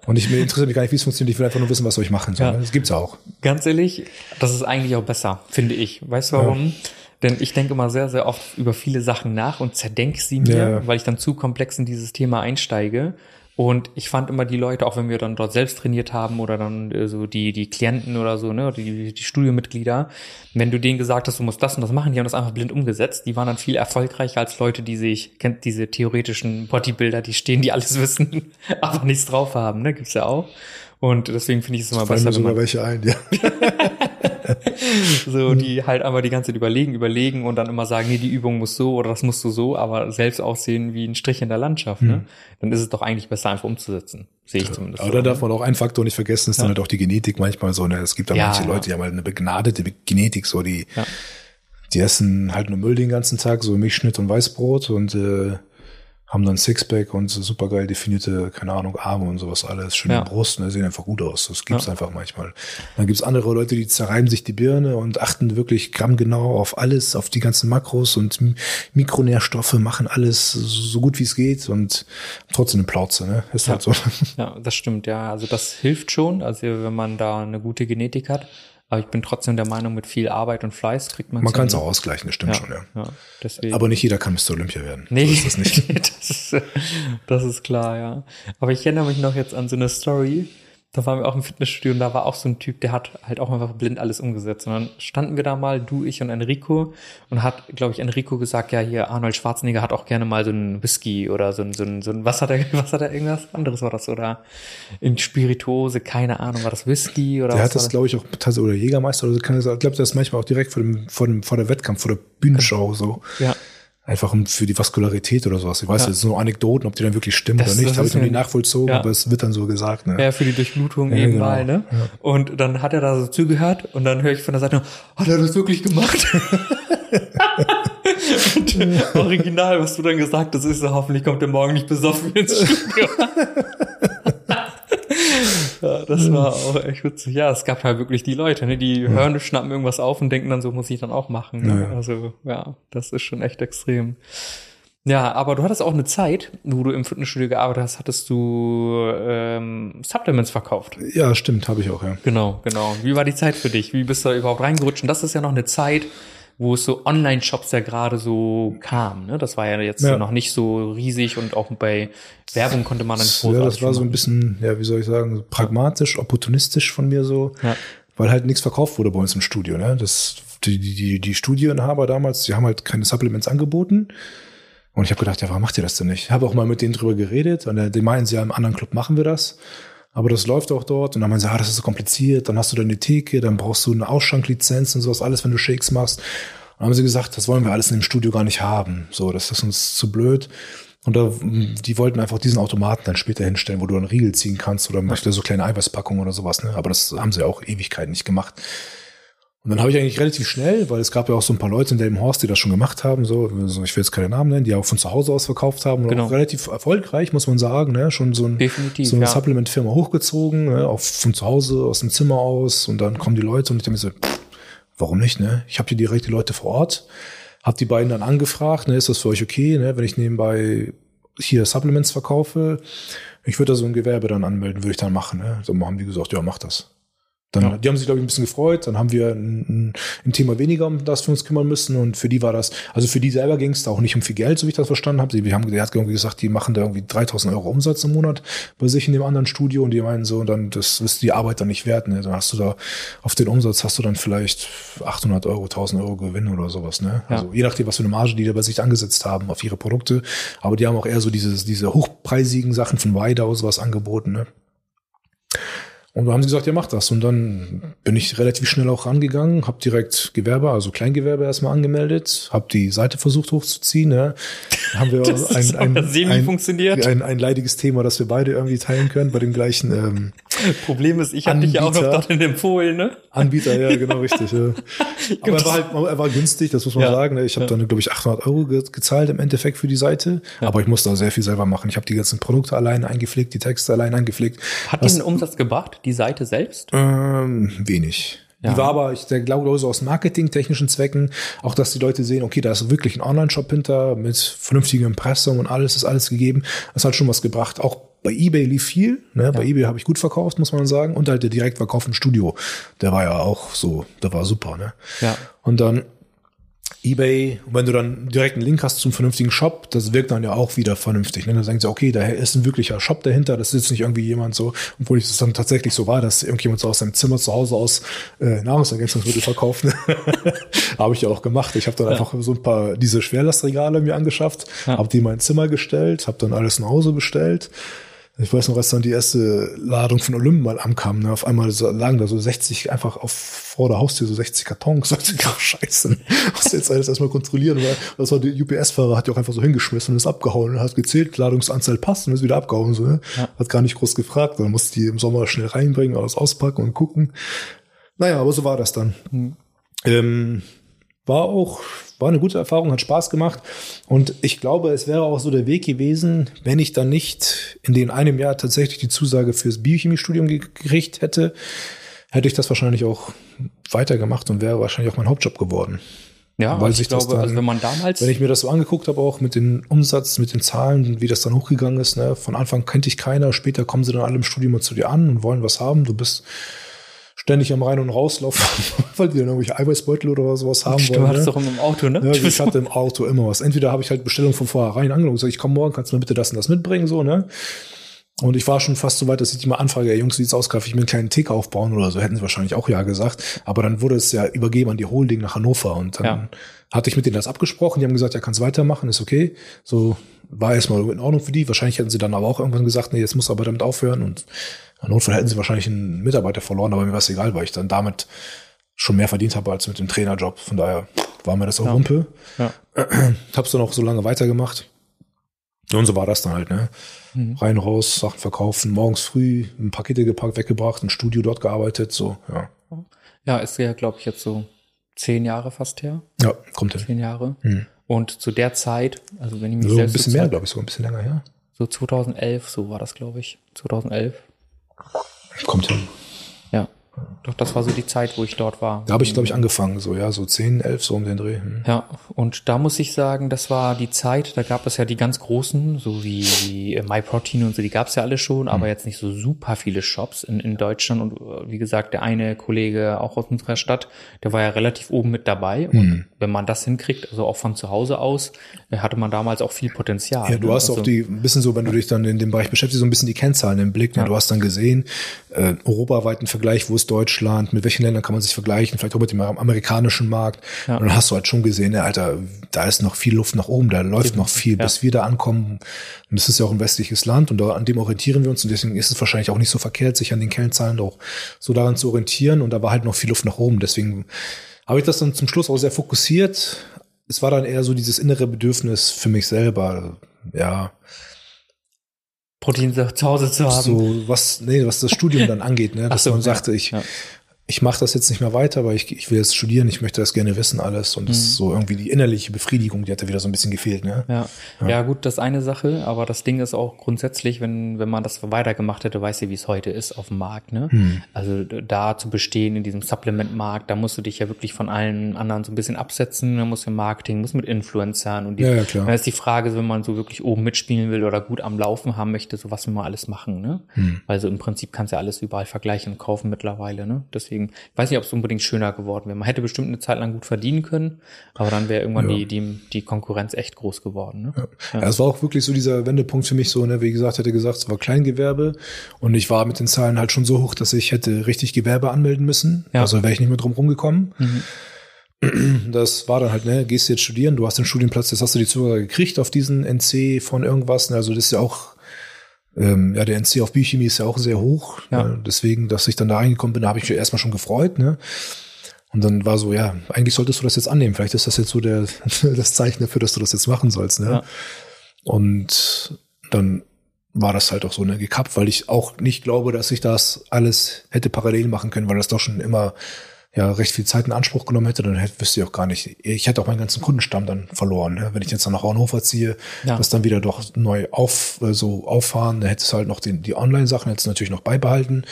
Und ich mir interessiert mich gar nicht, wie es funktioniert. Ich will einfach nur wissen, was soll ich machen soll. Ja. Das gibt's auch. Ganz ehrlich, das ist eigentlich auch besser, finde ich. Weißt du warum? Ja denn ich denke immer sehr, sehr oft über viele Sachen nach und zerdenke sie mir, ja. weil ich dann zu komplex in dieses Thema einsteige. Und ich fand immer die Leute, auch wenn wir dann dort selbst trainiert haben oder dann äh, so die, die Klienten oder so, ne, die, die Studiomitglieder, wenn du denen gesagt hast, du musst das und das machen, die haben das einfach blind umgesetzt. Die waren dann viel erfolgreicher als Leute, die sich, kennt diese theoretischen Bodybuilder, die stehen, die alles wissen, aber nichts drauf haben, ne, gibt's ja auch. Und deswegen finde ich es immer besser. Mir sogar welche ein, ja. so, die halt einfach die ganze Zeit überlegen, überlegen und dann immer sagen, nee, die Übung muss so oder das musst du so, aber selbst aussehen wie ein Strich in der Landschaft, ne? Hm. Dann ist es doch eigentlich besser, einfach umzusetzen. Sehe ich ja, zumindest. Aber so, da darf man auch einen Faktor nicht vergessen, ist ja. dann halt auch die Genetik manchmal so, ne? Es gibt da ja, manche Leute, die haben halt eine begnadete Genetik, so die, die essen halt nur Müll den ganzen Tag, so Milchschnitt und Weißbrot und äh, haben dann Sixpack und so super geil definierte, keine Ahnung, Arme und sowas alles, schöne ja. Brust, ne, sehen einfach gut aus. Das gibt's ja. einfach manchmal. Dann gibt's andere Leute, die zerreiben sich die Birne und achten wirklich grammgenau auf alles, auf die ganzen Makros und Mikronährstoffe, machen alles so gut wie es geht und trotzdem eine Plauze, ne? Ist ja. halt so. Ja, das stimmt, ja. Also das hilft schon, also wenn man da eine gute Genetik hat. Aber ich bin trotzdem der Meinung, mit viel Arbeit und Fleiß kriegt man Man kann es auch ausgleichen, das stimmt ja, schon, ja. ja deswegen. Aber nicht jeder kann Mr. Olympia werden. Nee, so ist das nicht. das, ist, das ist klar, ja. Aber ich erinnere mich noch jetzt an so eine Story, da waren wir auch im Fitnessstudio und da war auch so ein Typ, der hat halt auch einfach blind alles umgesetzt. Und dann standen wir da mal, du, ich und Enrico, und hat, glaube ich, Enrico gesagt, ja, hier Arnold Schwarzenegger hat auch gerne mal so ein Whisky oder so ein, so ein, so ein was hat er, was hat er, irgendwas anderes war das, oder in Spirituose, keine Ahnung, war das Whisky oder der was? hat das, glaube ich, auch, oder Jägermeister oder so, kann ich glaube, das manchmal auch direkt vor dem, vor dem, vor der Wettkampf, vor der Bühnenschau so. Ja. Einfach für die Vaskularität oder sowas. Ich weiß, ja. das sind nur Anekdoten, ob die dann wirklich stimmen das, oder nicht. Habe ich noch nie nachvollzogen, ja. aber es wird dann so gesagt. Ne? Ja, für die Durchblutung ja, eben genau. mal. Ne? Ja. Und dann hat er da so zugehört und dann höre ich von der Seite, hat er das wirklich gemacht? original, was du dann gesagt hast, ist so, hoffentlich kommt er morgen nicht besoffen ins Studio. ja, das war auch echt witzig. Ja, es gab halt wirklich die Leute, ne, die ja. hören, schnappen irgendwas auf und denken dann so, muss ich dann auch machen. Ne? Ja. Also ja, das ist schon echt extrem. Ja, aber du hattest auch eine Zeit, wo du im Fitnessstudio gearbeitet hast, hattest du ähm, Supplements verkauft. Ja, stimmt, habe ich auch, ja. Genau, genau. Wie war die Zeit für dich? Wie bist du da überhaupt reingerutscht? Und das ist ja noch eine Zeit, wo es so Online-Shops ja gerade so kam. Ne? Das war ja jetzt ja. noch nicht so riesig und auch bei Werbung konnte man dann nicht Ja, das war so ein bisschen, ja, wie soll ich sagen, pragmatisch, opportunistisch von mir so, ja. weil halt nichts verkauft wurde bei uns im Studio. Ne? Das, die, die, die Studioinhaber damals, die haben halt keine Supplements angeboten. Und ich habe gedacht, ja, warum macht ihr das denn nicht? Ich habe auch mal mit denen drüber geredet und die meinen, sie ja, im anderen Club machen wir das. Aber das läuft auch dort. Und dann meinen sie, ah, das ist so kompliziert. Dann hast du deine Theke, dann brauchst du eine Ausschanklizenz und sowas, alles, wenn du Shakes machst. Und dann haben sie gesagt, das wollen wir alles in dem Studio gar nicht haben. So, das ist uns zu blöd. Und da, die wollten einfach diesen Automaten dann später hinstellen, wo du einen Riegel ziehen kannst oder möchte so kleine Eiweißpackungen oder sowas. Ne? Aber das haben sie auch Ewigkeiten nicht gemacht. Und dann habe ich eigentlich relativ schnell, weil es gab ja auch so ein paar Leute in Delmenhorst, die das schon gemacht haben, so, ich will jetzt keine Namen nennen, die auch von zu Hause aus verkauft haben und Genau. auch relativ erfolgreich, muss man sagen, ne? schon so, ein, Definitiv, so eine ja. Supplement-Firma hochgezogen, ne? auch von zu Hause, aus dem Zimmer aus und dann kommen die Leute und ich denke mir so, pff, warum nicht, ne? Ich habe hier direkt die Leute vor Ort, habe die beiden dann angefragt, ne? ist das für euch okay, ne? wenn ich nebenbei hier Supplements verkaufe, ich würde da so ein Gewerbe dann anmelden, würde ich dann machen. Ne? So haben die gesagt, ja, mach das. Dann, Ja. Die haben sich, glaube ich, ein bisschen gefreut. Dann haben wir ein, ein, Thema weniger, um das wir uns kümmern müssen. Und für die war das, also für die selber ging es da auch nicht um viel Geld, so wie ich das verstanden habe. Sie, haben, der hat irgendwie gesagt, die machen da irgendwie 3000 Euro Umsatz im Monat bei sich in dem anderen Studio. Und die meinen so, und dann, das ist die Arbeit dann nicht wert. Ne? Dann hast du da, auf den Umsatz hast du dann vielleicht 800 Euro, 1000 Euro Gewinn oder sowas. Ne? Ja. Also je nachdem, was für eine Marge die da bei sich angesetzt haben auf ihre Produkte. Aber die haben auch eher so dieses, diese hochpreisigen Sachen von Weida oder sowas angeboten. Ne? Und da haben sie gesagt, ja, mach das. Und dann bin ich relativ schnell auch rangegangen, habe direkt Gewerbe, also Kleingewerbe erstmal angemeldet, habe die Seite versucht hochzuziehen. Ne? Da haben wir Das ein, ein, ein, ein, ein leidiges Thema, das wir beide irgendwie teilen können bei dem gleichen ähm, Problem ist, ich habe dich ja auch noch dorthin empfohlen, ne? Anbieter. Ja, genau, richtig. Ja. Aber er war halt er war günstig, das muss man Ja. sagen. ne? Ich habe dann, glaube ich, 800 Euro ge gezahlt im Endeffekt für die Seite. Aber ich musste da sehr viel selber machen. Ich habe die ganzen Produkte allein eingepflegt, die Texte allein eingepflegt. Hat die einen Umsatz gebracht, die Seite selbst? Ähm, wenig. Ja. Die war aber, ich glaube, so aus marketingtechnischen Zwecken, auch dass die Leute sehen, okay, da ist wirklich ein Online-Shop hinter mit vernünftiger Impressum und alles ist alles gegeben. Das hat schon was gebracht. Auch bei eBay lief viel. Ne? Bei eBay habe ich gut verkauft, muss man sagen. Und halt der Direktverkauf im Studio. Der war ja auch so, der war super. Ne? Ja. Und dann eBay, und wenn du dann direkt einen Link hast zum vernünftigen Shop, das wirkt dann ja auch wieder vernünftig. Ne? Dann denkt sie, okay, da ist ein wirklicher Shop dahinter, das ist jetzt nicht irgendwie jemand so, obwohl es dann tatsächlich so war, dass irgendjemand so aus seinem Zimmer zu Hause aus äh, Nahrungsergänzungsmittel verkauft. Ne? habe ich ja auch gemacht. Ich habe dann einfach so ein paar diese Schwerlastregale mir angeschafft, Ja. habe die in mein Zimmer gestellt, habe dann alles nach Hause bestellt. Ich weiß noch, als dann die erste Ladung von Olymp mal ankam, ne, auf einmal so, lagen da so 60 einfach auf vor der Haustür so 60 Kartons. Ich dachte, ach, scheiße, musst du jetzt alles erstmal kontrollieren, weil das war der UPS-Fahrer, hat ja auch einfach so hingeschmissen und ist abgehauen und hat gezählt, Ladungsanzahl passt und ist wieder abgehauen. So, ne? Hat gar nicht groß gefragt, dann musste die im Sommer schnell reinbringen, alles auspacken und gucken. Naja, aber so war das dann. Ähm, war auch, war eine gute Erfahrung, hat Spaß gemacht. Und ich glaube, es wäre auch so der Weg gewesen, wenn ich dann nicht in dem einem Jahr tatsächlich die Zusage fürs Biochemiestudium ge- gekriegt hätte, hätte ich das wahrscheinlich auch weitergemacht und wäre wahrscheinlich auch mein Hauptjob geworden. Ja, Weil also ich glaube, dann- also wenn man damals Wenn ich mir das so angeguckt habe, auch mit dem Umsatz, mit den Zahlen, wie das dann hochgegangen ist, ne? von Anfang kannte ich keiner, später kommen sie dann alle im Studium mal zu dir an und wollen was haben. Du bist ständig am Rein- und Rauslaufen, weil die dann irgendwelche Eiweißbeutel oder sowas haben du wollen. hattest ne? doch im Auto, ne? Ja, ich hatte im Auto immer was. Entweder habe ich halt Bestellung von vornherein angenommen und gesagt, ich komme morgen, kannst du mir bitte das und das mitbringen, so, ne? Und ich war schon fast so weit, dass ich die mal anfrage, ey, Jungs, wie sieht's aus, darf ich mir einen kleinen Tick aufbauen oder so, hätten sie wahrscheinlich auch ja gesagt. Aber dann wurde es ja übergeben an die Holding nach Hannover und dann Ja. hatte ich mit denen das abgesprochen, die haben gesagt, ja, kannst weitermachen, ist okay. So war erstmal in Ordnung für die. Wahrscheinlich hätten sie dann aber auch irgendwann gesagt, nee, jetzt muss aber damit aufhören und im Notfall hätten sie wahrscheinlich einen Mitarbeiter verloren, aber mir war es egal, weil ich dann damit schon mehr verdient habe als mit dem Trainerjob. Von daher war mir das auch Ja. Wumpe. Ja. Hab's dann auch so lange weitergemacht. Und so war das dann halt, ne? Mhm. Rein, raus, Sachen verkaufen, morgens früh, ein Pakete gepackt, weggebracht, ein Studio dort gearbeitet, so, ja. Ja, ist ja, glaube ich, jetzt so zehn Jahre fast her. Ja, kommt hin. Zehn Jahre. Mhm. Und zu der Zeit, also wenn ich mich So ein selbst bisschen so mehr, zurück- glaube ich, so ein bisschen länger, ja. So 2011, so war das, glaube ich. 2011. Kommt hin. Ja. Doch, das war so die Zeit, wo ich dort war. Da habe ich, glaube ich, angefangen, so, ja, so 10, 11, so um den Dreh. Hm. Ja, und da muss ich sagen, das war die Zeit, da gab es ja die ganz großen, so wie, wie äh, MyProtein und so, die gab es ja alle schon, aber jetzt nicht so super viele Shops in, in Deutschland. Und äh, wie gesagt, der eine Kollege auch aus unserer Stadt, der war ja relativ oben mit dabei. Und wenn man das hinkriegt, also auch von zu Hause aus, äh, hatte man damals auch viel Potenzial. Ja, du ne? hast also, auch die, ein bisschen so, wenn du dich dann in dem Bereich beschäftigst, so ein bisschen die Kennzahlen im Blick. Ne? Du hast dann gesehen, äh, europaweiten Vergleich, wo ist Deutschland, mit welchen Ländern kann man sich vergleichen, vielleicht auch mit dem amerikanischen Markt. Ja. Und dann hast du halt schon gesehen, ja, Alter, da ist noch viel Luft nach oben, da läuft noch viel, Ja. bis wir da ankommen. Und das ist ja auch ein westliches Land und da, an dem orientieren wir uns und deswegen ist es wahrscheinlich auch nicht so verkehrt, sich an den Kennzahlen auch so daran zu orientieren. Und da war halt noch viel Luft nach oben. Deswegen habe ich das dann zum Schluss auch sehr fokussiert. Es war dann eher so dieses innere Bedürfnis für mich selber, ja, Protein zu Hause zu haben. so was, nee, was das Studium dann angeht, ne, dass so, man sagte, ich, ja. Ich mache das jetzt nicht mehr weiter, weil ich, ich will jetzt studieren, ich möchte das gerne wissen alles und das ist so irgendwie die innerliche Befriedigung, die hat da wieder so ein bisschen gefehlt, ne? Ja. ja, gut, das ist eine Sache, aber das Ding ist auch grundsätzlich, wenn, wenn man das weitergemacht hätte, weiß ja, wie es heute ist auf dem Markt, ne? Also da zu bestehen in diesem Supplement-Markt, da musst du dich ja wirklich von allen anderen so ein bisschen absetzen, da musst du Marketing, musst mit Influencern und die, Ja, ja, klar. dann ist die Frage, wenn man so wirklich oben mitspielen will oder gut am Laufen haben möchte, so was will man alles machen, ne? Hm. Also im Prinzip kannst du ja alles überall vergleichen und kaufen mittlerweile, ne? Deswegen, ich weiß nicht, ob es unbedingt schöner geworden wäre. Man hätte bestimmt eine Zeit lang gut verdienen können, aber dann wäre irgendwann die, die, die Konkurrenz echt groß geworden, ne? Ja, es war auch wirklich so dieser Wendepunkt für mich so, ne, wie gesagt, hätte gesagt, es war Kleingewerbe und ich war mit den Zahlen halt schon so hoch, dass ich hätte richtig Gewerbe anmelden müssen. Ja. Also wäre ich nicht mehr drum rumgekommen. Das war dann halt, ne, gehst jetzt studieren, du hast den Studienplatz, jetzt hast du die Zusage gekriegt auf diesen NC von irgendwas. Ne, also das ist ja auch, ähm, ja, der NC auf Biochemie ist ja auch sehr hoch. Ja. Ne, deswegen, dass ich dann da reingekommen bin, habe ich mich erstmal schon gefreut, ne. Und dann war so, ja, eigentlich solltest du das jetzt annehmen. Vielleicht ist das jetzt so der, das Zeichen dafür, dass du das jetzt machen sollst, ne. Ja. Und dann war das halt auch so ne, gekappt, weil ich auch nicht glaube, dass ich das alles hätte parallel machen können, weil das doch schon immer ja recht viel Zeit in Anspruch genommen hätte, dann hätte, wüsste ich auch gar nicht. Ich hätte auch meinen ganzen Kundenstamm dann verloren. Ne? Wenn ich jetzt dann nach Fraunhofer ziehe, Ja. das dann wieder doch neu auf, äh, so auffahren, dann hättest du halt noch den, die Online-Sachen, hättest du natürlich noch beibehalten.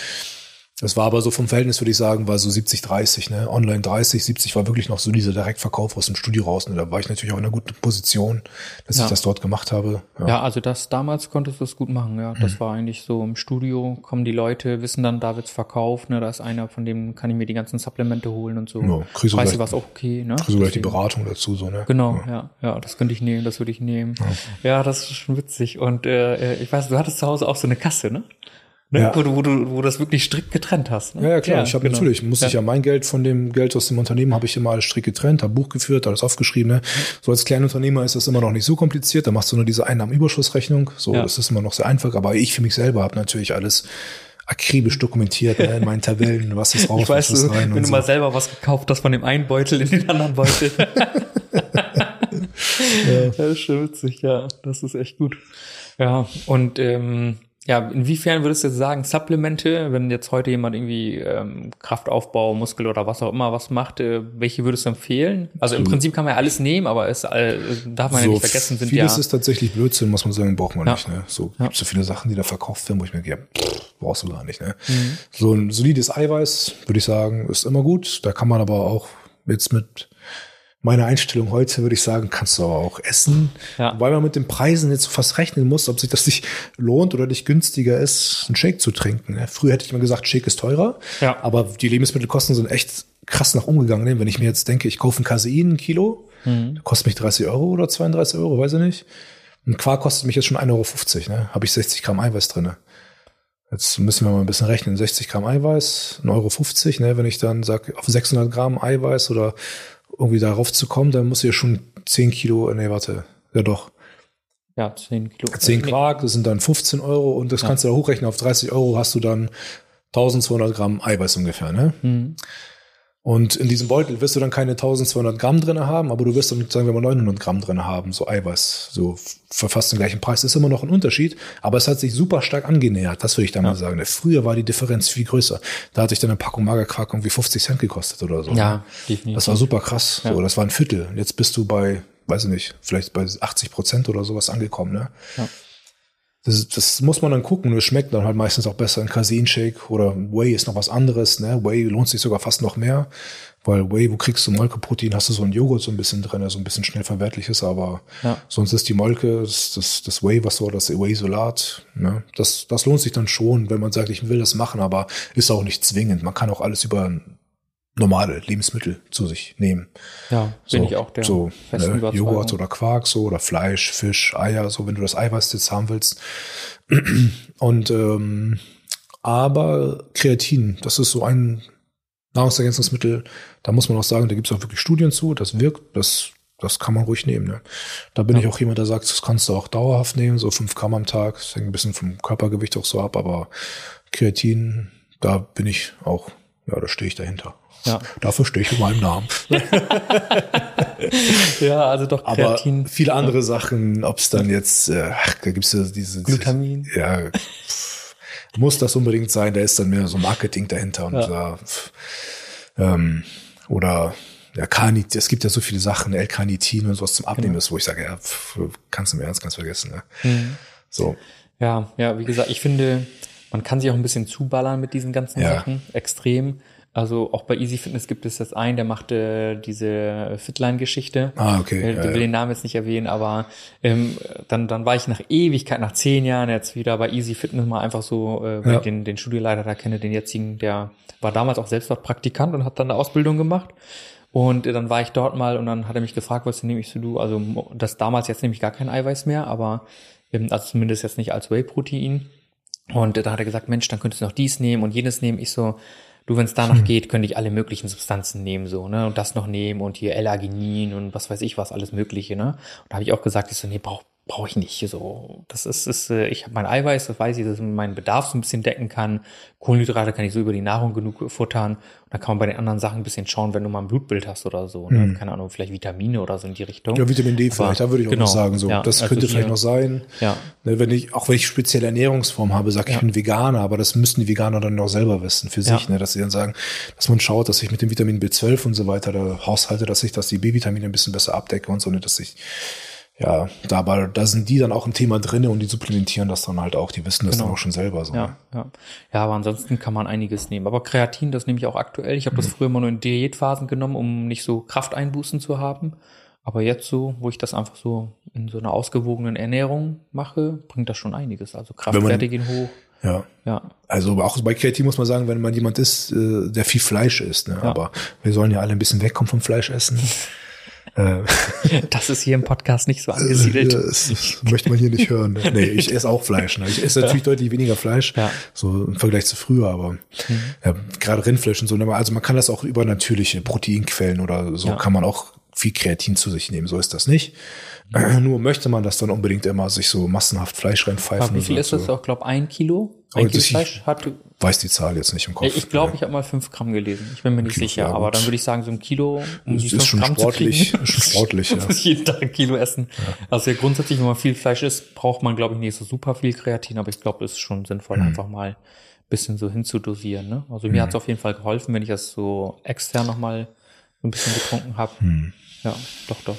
Das war aber so vom Verhältnis, würde ich sagen, war so 70, 30, ne? Online 30, 70 war wirklich noch so dieser Direktverkauf aus dem Studio raus. Ne? Da war ich natürlich auch in einer guten Position, dass Ja. ich das dort gemacht habe. Ja, also das damals konntest du es gut machen, ja. Mhm. Das war eigentlich so im Studio, kommen die Leute, wissen dann, da wird's verkauft, ne, da ist einer, von dem kann ich mir die ganzen Supplemente holen und so. Ja, kriegst du gleich- war es auch okay, ne? Also gleich die Beratung dazu, so, ne? Genau, ja. ja, das könnte ich nehmen, das würde ich nehmen. Ja, das ist schon witzig. Und äh, ich weiß, du hattest zu Hause auch so eine Kasse, ne? Ne? Ja. Wo, du, wo du, wo du das wirklich strikt getrennt hast. Ne? Ja, ja, klar. ich habe genau. natürlich, musste ich ja mein Geld von dem Geld aus dem Unternehmen habe ich immer alles strikt getrennt, habe Buch geführt, alles aufgeschrieben. Ne? So als Kleinunternehmer ist das immer noch nicht so kompliziert. Da machst du nur diese Einnahmenüberschussrechnung. So, Ja. das ist immer noch sehr einfach. Aber ich für mich selber habe natürlich alles akribisch dokumentiert ne? in meinen Tabellen, was ist raus, Ich weiß, was ist du, rein wenn du so. mal selber was gekauft hast von dem einen Beutel in den anderen Beutel. Das ist schon witzig, ja. Das ist echt gut. Ja, und ähm, ja, inwiefern würdest du jetzt sagen, Supplemente, wenn jetzt heute jemand irgendwie ähm, Kraftaufbau, Muskel oder was auch immer was macht, äh, welche würdest du empfehlen? Also im Prinzip kann man ja alles nehmen, aber es äh, darf man ja nicht vergessen, sind ja vieles ist tatsächlich Blödsinn, muss man sagen, braucht man Ja. nicht. Ne? So gibt's so viele Sachen, die da verkauft werden, wo ich mir gehe, pff, brauchst du gar nicht. Ne? Mhm. So ein solides Eiweiß, würde ich sagen, ist immer gut. Da kann man aber auch jetzt mit meiner Einstellung heute, würde ich sagen, kannst du aber auch essen. Ja. Wobei man mit den Preisen jetzt fast rechnen muss, ob sich das nicht lohnt oder nicht günstiger ist, einen Shake zu trinken. Früher hätte ich immer gesagt, Shake ist teurer. Ja. Aber die Lebensmittelkosten sind echt krass nach oben gegangen. Ne? Wenn ich mir jetzt denke, ich kaufe ein Casein, ein Kilo, Mhm. kostet mich 30 Euro oder 32 Euro, weiß ich nicht. Ein Quark kostet mich jetzt schon 1,50 Euro, ne? Habe ich 60 Gramm Eiweiß drinne. Jetzt müssen wir mal ein bisschen rechnen. 60 Gramm Eiweiß, 1,50 Euro, ne? Wenn ich dann sage, auf 600 Gramm Eiweiß oder irgendwie darauf zu kommen, dann muss ich ja schon 10 Kilo, nee, warte, ja doch, ja 10 Kilo. 10 Quark, das sind dann 15 Euro und das kannst du da hochrechnen. Auf 30 Euro hast du dann 1200 Gramm Eiweiß ungefähr, ne? Mhm. Und in diesem Beutel wirst du dann keine 1200 Gramm drin haben, aber du wirst dann, sagen wir mal, 900 Gramm drin haben, so Eiweiß, so für fast den gleichen Preis. Das ist immer noch ein Unterschied, aber es hat sich super stark angenähert, das würde ich da mal sagen. Früher war die Differenz viel größer. Da hatte ich dann eine Packung Magerquark irgendwie 50 Cent gekostet oder so. Ja, ne? definitiv. Das war super krass. Ja. So, das war ein Viertel. Jetzt bist du bei, weiß ich nicht, vielleicht bei 80 Prozent oder sowas angekommen, ne? Ja. Das, das muss man dann gucken. Es schmeckt dann halt meistens auch besser. Ein Casein-Shake oder Whey ist noch was anderes. Ne? Whey lohnt sich sogar fast noch mehr, weil Whey, wo kriegst du Molkeprotein? Hast du so ein Joghurt so ein bisschen drin, so ein bisschen schnell verwertliches, aber Ja. sonst ist die Molke, das, das, das Whey, was so, das Whey-Solat, ne? das, das lohnt sich dann schon, wenn man sagt, ich will das machen, aber ist auch nicht zwingend. Man kann auch alles über normale Lebensmittel zu sich nehmen. Ja, bin ich auch der so ne. Joghurt oder Quark so oder Fleisch, Fisch, Eier, so wenn du das Eiweiß jetzt haben willst. Und ähm, aber Kreatin, das ist so ein Nahrungsergänzungsmittel, da muss man auch sagen, da gibt es auch wirklich Studien zu, das wirkt, das, das kann man ruhig nehmen. Ne? Da bin ich auch jemand, der sagt, das kannst du auch dauerhaft nehmen, so fünf Gramm am Tag, das hängt ein bisschen vom Körpergewicht auch so ab, aber Kreatin, da bin ich auch, ja, da stehe ich dahinter. Ja. Dafür stehe ich in meinem Namen. Ja, also doch Aber Kreatin. viele andere Sachen, ob es dann jetzt, äh, ach, da gibt's ja diese Glutamin. Ja, muss das unbedingt sein, da ist dann mehr so Marketing dahinter und Ja. da, pff, Ähm, oder ja, Carnit, es gibt ja so viele Sachen, L-Carnitin und sowas zum Abnehmen ist, wo ich sage, ja, pff, kannst du mir ernst ganz vergessen. Ne? Mhm. So. Ja, ja, wie gesagt, ich finde, man kann sich auch ein bisschen zuballern mit diesen ganzen Ja. Sachen. Extrem. Also auch bei Easy Fitness gibt es jetzt einen, der machte diese Fitline-Geschichte. Ah, okay. Ich Ja, will ja. den Namen jetzt nicht erwähnen, aber ähm, dann, dann war ich nach Ewigkeit, nach zehn Jahren jetzt wieder bei Easy Fitness mal einfach so, äh, weil Ja. den, den Studioleiter da kenne, den jetzigen, der war damals auch selbst dort Praktikant und hat dann eine Ausbildung gemacht. Und äh, dann war ich dort mal und dann hat er mich gefragt, was nehme ich so du? Also das damals jetzt nehme ich gar kein Eiweiß mehr, aber ähm, also zumindest jetzt nicht als Whey-Protein. Und äh, da hat er gesagt, Mensch, dann könntest du noch dies nehmen und jenes nehmen. Ich so, du, wenn es danach geht, könnte ich alle möglichen Substanzen nehmen, so, ne? Und das noch nehmen und hier L-Arginin und was weiß ich was, alles Mögliche, ne? Und da habe ich auch gesagt, ich so, nee, brauch brauche ich nicht. So, das ist, ist äh, ich habe mein Eiweiß, das weiß ich, dass man meinen Bedarf so ein bisschen decken kann. Kohlenhydrate kann ich so über die Nahrung genug futtern. Und dann kann man bei den anderen Sachen ein bisschen schauen, wenn du mal ein Blutbild hast oder so. Ne? Keine Ahnung, vielleicht Vitamine oder so in die Richtung. Ja, Vitamin D Aber vielleicht, da würde ich auch genau, noch sagen, so. ja, das also könnte hier- vielleicht noch sein. Ja. Ne, wenn ich, auch wenn ich spezielle Ernährungsform habe, sage ich, ich bin Veganer, aber das müssen die Veganer dann noch selber wissen für sich, Ja. ne, dass sie dann sagen, dass man schaut, dass ich mit dem Vitamin B12 und so weiter da haushalte, dass ich das die B-Vitamine ein bisschen besser abdecke und so, ne, dass ich, ja, da, aber da sind die dann auch ein Thema drinne und die supplementieren das dann halt auch, die wissen das Genau. dann auch schon selber so. ne? Ja, ja. Ja, aber ansonsten kann man einiges nehmen. Aber Kreatin, das nehme ich auch aktuell. Ich habe Mhm. das früher immer nur in Diätphasen genommen, um nicht so Krafteinbußen zu haben. Aber jetzt so, wo ich das einfach so in so einer ausgewogenen Ernährung mache, bringt das schon einiges. Also Kraftwerte gehen hoch. Ja. Ja, Also auch bei Kreatin muss man sagen, wenn man jemand ist, äh, der viel Fleisch isst, ne? Ja. aber wir sollen ja alle ein bisschen wegkommen vom Fleischessen. äh, das ist hier im Podcast nicht so angesiedelt. Ja, das, möchte man hier nicht hören. Ne? Nee, ich esse auch Fleisch. Ne? Ich esse natürlich deutlich weniger Fleisch, Ja. so im Vergleich zu früher, aber ja, gerade Rindfleisch und so. ne, Also man kann das auch über natürliche Proteinquellen oder so Ja. kann man auch viel Kreatin zu sich nehmen. So ist das nicht. Nur möchte man das dann unbedingt immer sich so massenhaft Fleisch reinpfeifen. Aber wie viel ist das? So. Auch glaube ein Kilo. Oh, Ein Kilo ich- Fleisch hat. Weiß die Zahl jetzt nicht im Kopf. Ich glaube, ich habe mal fünf Gramm gelesen. Ich bin mir nicht Kilo, sicher. ja, aber dann würde ich sagen, so ein Kilo, um Das die ist fünf schon Gramm sportlich, zu kriegen, ist schon sportlich, ja. muss jeden Tag ein Kilo essen. Also ja, grundsätzlich, wenn man viel Fleisch isst, braucht man, glaube ich, nicht so super viel Kreatin, aber ich glaube, es ist schon sinnvoll, Mhm. einfach mal ein bisschen so hinzudosieren. Ne? Also mir hat es auf jeden Fall geholfen, wenn ich das so extern nochmal so ein bisschen getrunken habe. Mhm. Ja, doch, doch.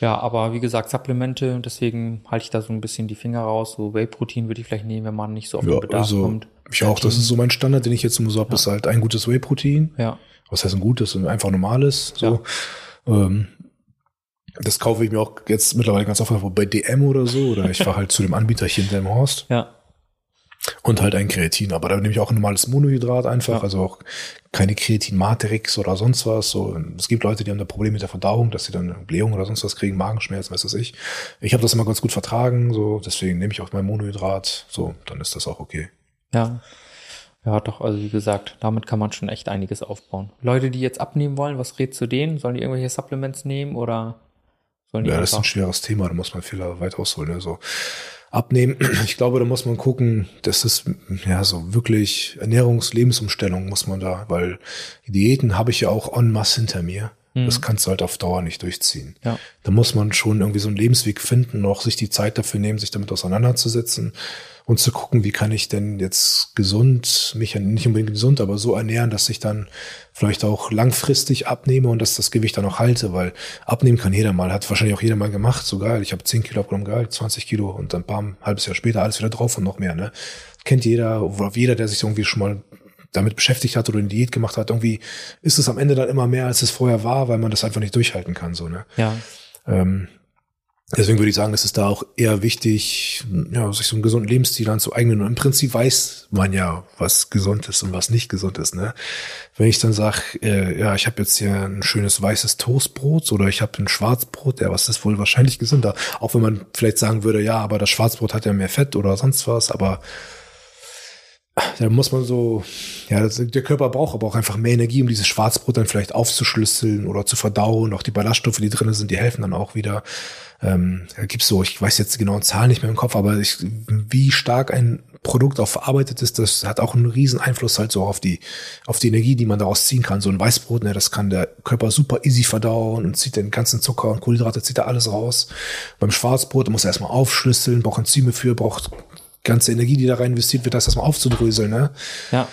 Ja, aber wie gesagt, Supplemente, deswegen halte ich da so ein bisschen die Finger raus. So Whey-Protein würde ich vielleicht nehmen, wenn man nicht so auf den Ja, Bedarf also kommt. ich auch. Das ist so mein Standard, den ich jetzt immer so habe, ist halt ein gutes Whey-Protein. Ja, was heißt ein gutes, ein einfach normales, so. Ähm, das kaufe ich mir auch jetzt mittlerweile ganz oft bei DM oder so, oder ich fahre halt zu dem Anbieter hier in Delmenhorst ja, und halt ein Kreatin, aber da nehme ich auch ein normales Monohydrat einfach, Ja. also auch keine Kreatin-Matrix oder sonst was, so. Es gibt Leute, die haben da Probleme mit der Verdauung, dass sie dann Blähung oder sonst was kriegen, Magenschmerzen, weiß was ich. Ich habe das immer ganz gut vertragen, so, deswegen nehme ich auch mein Monohydrat, so, dann ist das auch okay. Ja. Ja, doch, also wie gesagt, damit kann man schon echt einiges aufbauen. Leute, die jetzt abnehmen wollen, was rätst du denen? Sollen die irgendwelche Supplements nehmen oder sollen die Ja, das ist ein schweres Thema, da muss man viel weit ausholen. Ne? Abnehmen, ich glaube, da muss man gucken, das ist ja so wirklich Ernährungs-, Lebensumstellung muss man da, weil Diäten habe ich ja auch en masse hinter mir. Das kannst du halt auf Dauer nicht durchziehen. Ja. Da muss man schon irgendwie so einen Lebensweg finden, auch sich die Zeit dafür nehmen, sich damit auseinanderzusetzen und zu gucken, wie kann ich denn jetzt gesund, mich nicht unbedingt gesund, aber so ernähren, dass ich dann vielleicht auch langfristig abnehme und dass das Gewicht dann auch halte, weil abnehmen kann jeder mal, hat wahrscheinlich auch jeder mal gemacht, so geil, ich habe 10 Kilo abgenommen, geil, 20 Kilo und dann bam, halbes Jahr später alles wieder drauf und noch mehr, ne? Kennt jeder, jeder, der sich irgendwie schon mal damit beschäftigt hat oder eine Diät gemacht hat, irgendwie ist es am Ende dann immer mehr, als es vorher war, weil man das einfach nicht durchhalten kann, so, ne? Ja, Ähm, deswegen würde ich sagen, es ist da auch eher wichtig, ja, sich so einen gesunden Lebensstil anzueignen. Und im Prinzip weiß man ja, was gesund ist und was nicht gesund ist. Ne? Wenn ich dann sage, äh, ja, ich habe jetzt hier ein schönes weißes Toastbrot oder ich habe ein Schwarzbrot, ja, was ist wohl wahrscheinlich gesünder? Auch wenn man vielleicht sagen würde, ja, aber das Schwarzbrot hat ja mehr Fett oder sonst was, aber da muss man so, ja, das, der Körper braucht aber auch einfach mehr Energie, um dieses Schwarzbrot dann vielleicht aufzuschlüsseln oder zu verdauen. Auch die Ballaststoffe, die drin sind, die helfen dann auch wieder. Ähm, da gibt's so, ich weiß jetzt die genauen Zahlen nicht mehr im Kopf, aber ich, wie stark ein Produkt auch verarbeitet ist, das hat auch einen riesen Einfluss halt so auf die, auf die Energie, die man daraus ziehen kann. So ein Weißbrot, ne, das kann der Körper super easy verdauen und zieht den ganzen Zucker und Kohlenhydrate, zieht er alles raus. Beim Schwarzbrot, muss er erstmal aufschlüsseln, braucht Enzyme für, braucht ganze Energie, die da rein investiert wird, das erstmal aufzudröseln, ne? ja,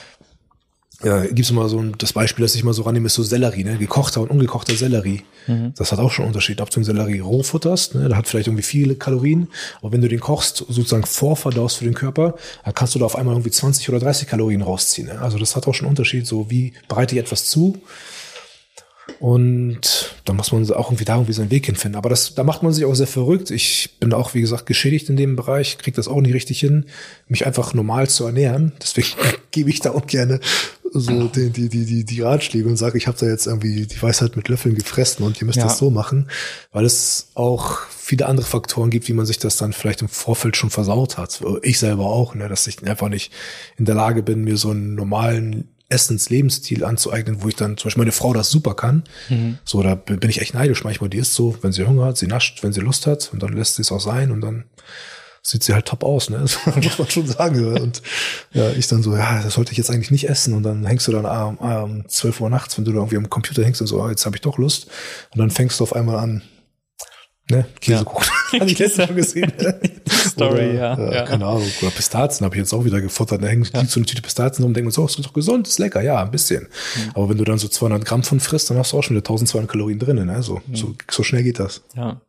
ja, gibt es immer so ein, das Beispiel, das ich mal so rannehme, ist so Sellerie, ne? gekochter und ungekochter Sellerie. Mhm. Das hat auch schon einen Unterschied, ob du den Sellerie roh futterst, ne? der hat vielleicht irgendwie viele Kalorien, aber wenn du den kochst, sozusagen vorverdaust für den Körper, dann kannst du da auf einmal irgendwie 20 oder 30 Kalorien rausziehen. Ne? Also das hat auch schon einen Unterschied, so wie bereite ich etwas zu und da muss man auch irgendwie da irgendwie seinen Weg hinfinden. Aber das, da macht man sich auch sehr verrückt. Ich bin auch, wie gesagt, geschädigt in dem Bereich, kriege das auch nicht richtig hin, mich einfach normal zu ernähren. Deswegen gebe ich da auch gerne so die, die, die, die, die Ratschläge und sage, ich habe da jetzt irgendwie die Weisheit mit Löffeln gefressen und ihr müsst ja. das so machen, weil es auch viele andere Faktoren gibt, wie man sich das dann vielleicht im Vorfeld schon versaut hat. Ich selber auch, ne, dass ich einfach nicht in der Lage bin, mir so einen normalen Essenslebensstil anzueignen, wo ich dann zum Beispiel meine Frau das super kann. Mhm. So, da bin ich echt neidisch manchmal. Die ist so, wenn sie Hunger hat, sie nascht, wenn sie Lust hat und dann lässt sie es auch sein und dann sieht sie halt top aus, ne? Das muss man schon sagen. Und ja, ich dann so, ja, das sollte ich jetzt eigentlich nicht essen. Und dann hängst du dann um, um 12 Uhr nachts, wenn du da irgendwie am Computer hängst und so, ah, jetzt habe ich doch Lust. Und dann fängst du auf einmal an, Ne? Käsekuchen. Ja. Hatte ich letztens schon gesehen. Story, oder, ja, ja. Keine Ahnung. Oder Pistazien habe ich jetzt auch wieder gefuttert. Da hängt ja. so eine Tüte Pistazien rum und denkt man so, ist doch gesund, ist lecker. Ja, ein bisschen. Mhm. Aber wenn du dann so 200 Gramm von frisst, dann hast du auch schon wieder 1200 Kalorien drin. Ne? So, mhm. so, so schnell geht das. Ja.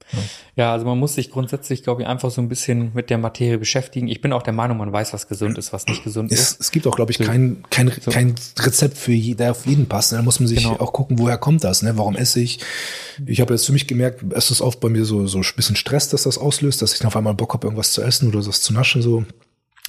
ja. also man muss sich grundsätzlich, glaube ich, einfach so ein bisschen mit der Materie beschäftigen. Ich bin auch der Meinung, man weiß, was gesund ist, was nicht gesund es, ist. Es gibt auch, glaube ich, kein, kein, so. kein Rezept für jeden, der auf jeden passt. Da muss man sich genau. auch gucken, woher kommt das, ne? Warum esse ich? Ich habe jetzt für mich gemerkt, es ist oft bei mir so, so ein bisschen Stress, dass das auslöst, dass ich auf einmal Bock habe, irgendwas zu essen oder das zu naschen, so.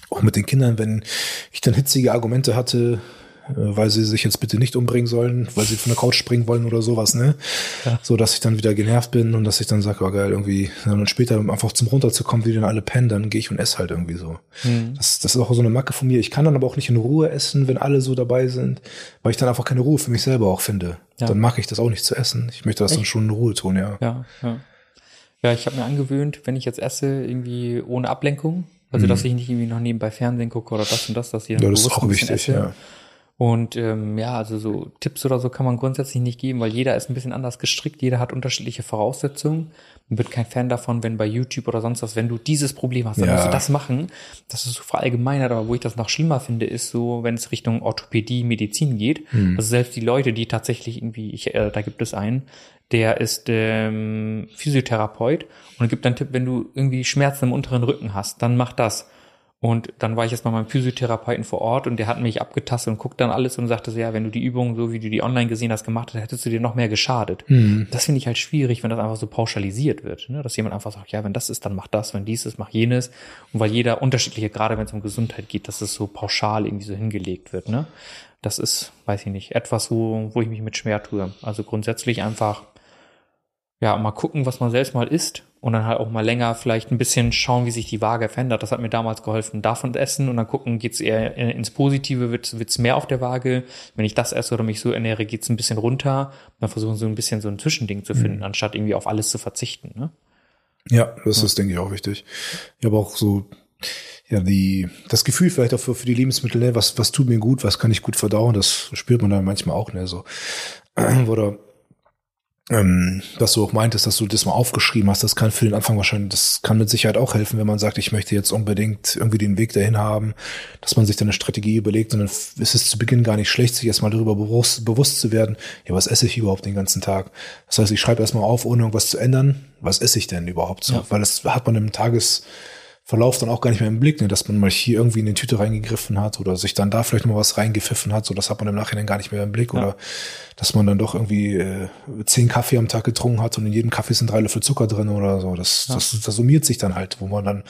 Auch mit den Kindern, wenn ich dann hitzige Argumente hatte, äh, weil sie sich jetzt bitte nicht umbringen sollen, weil sie von der Couch springen wollen oder sowas, ne? Ja. So, dass ich dann wieder genervt bin und dass ich dann sage, oh geil, irgendwie, dann später einfach zum runterzukommen, wie dann alle pennen, dann gehe ich und esse halt irgendwie so. Mhm. Das, das ist auch so eine Macke von mir. Ich kann dann aber auch nicht in Ruhe essen, wenn alle so dabei sind, weil ich dann einfach keine Ruhe für mich selber auch finde. Ja. Dann mache ich das auch nicht zu essen. Ich möchte das Echt? dann schon in Ruhe tun, ja. Ja, ja. Ja, ich habe mir angewöhnt, wenn ich jetzt esse, irgendwie ohne Ablenkung. Also, mhm. dass ich nicht irgendwie noch nebenbei Fernsehen gucke oder das und das, dass ich dann ja, das ist auch wichtig, esse. ja. Und ähm, ja, also so Tipps oder so kann man grundsätzlich nicht geben, weil jeder ist ein bisschen anders gestrickt, jeder hat unterschiedliche Voraussetzungen. Man wird kein Fan davon, wenn bei YouTube oder sonst was, wenn du dieses Problem hast, dann ja. musst du das machen. Das ist so verallgemeinert, aber wo ich das noch schlimmer finde, ist so, wenn es Richtung Orthopädie, Medizin geht. Hm. Also selbst die Leute, die tatsächlich irgendwie, ich, äh, da gibt es einen, der ist ähm, Physiotherapeut und gibt dann Tipp, wenn du irgendwie Schmerzen im unteren Rücken hast, dann mach das. Und dann war ich jetzt mal beim Physiotherapeuten vor Ort und der hat mich abgetastet und guckt dann alles und sagte so, ja, wenn du die Übungen so wie du die online gesehen hast gemacht hast, hättest du dir noch mehr geschadet. Mhm. Das finde ich halt schwierig, wenn das einfach so pauschalisiert wird, ne? dass jemand einfach sagt, ja, wenn das ist, dann mach das, wenn dies ist, mach jenes. Und weil jeder unterschiedliche, gerade wenn es um Gesundheit geht, dass es so pauschal irgendwie so hingelegt wird. Ne? Das ist, weiß ich nicht, etwas, wo, wo ich mich mit schwer tue. Also grundsätzlich einfach ja, mal gucken, was man selbst mal isst und dann halt auch mal länger vielleicht ein bisschen schauen, wie sich die Waage verändert. Das hat mir damals geholfen. Davon essen und dann gucken, geht's eher ins Positive, wird's, wird's mehr auf der Waage. Wenn ich das esse oder mich so ernähre, geht's ein bisschen runter. Dann versuchen so ein bisschen so ein Zwischending zu finden, mhm. anstatt irgendwie auf alles zu verzichten. Ne? Ja, das ja. ist, denke ich, auch wichtig. Ich habe auch so ja, die, das Gefühl vielleicht auch für, für die Lebensmittel, ne, was, was tut mir gut, was kann ich gut verdauen, das spürt man dann manchmal auch, ne, so. Oder ähm, dass du auch meintest, dass du das mal aufgeschrieben hast, das kann für den Anfang wahrscheinlich, das kann mit Sicherheit auch helfen, wenn man sagt, ich möchte jetzt unbedingt irgendwie den Weg dahin haben, dass man sich dann eine Strategie überlegt und dann ist es zu Beginn gar nicht schlecht, sich erstmal darüber bewusst, bewusst zu werden, ja, was esse ich überhaupt den ganzen Tag? Das heißt, ich schreibe erstmal auf, ohne irgendwas zu ändern, was esse ich denn überhaupt so? Ja. Weil das hat man im Tages, Verlauf dann auch gar nicht mehr im Blick, ne, dass man mal hier irgendwie in die Tüte reingegriffen hat oder sich dann da vielleicht mal was reingepfiffen hat, so das hat man im Nachhinein gar nicht mehr im Blick ja. oder dass man dann doch irgendwie äh, zehn Kaffee am Tag getrunken hat und in jedem Kaffee sind drei Löffel Zucker drin oder so. Das, ja. das, das summiert sich dann halt, wo man dann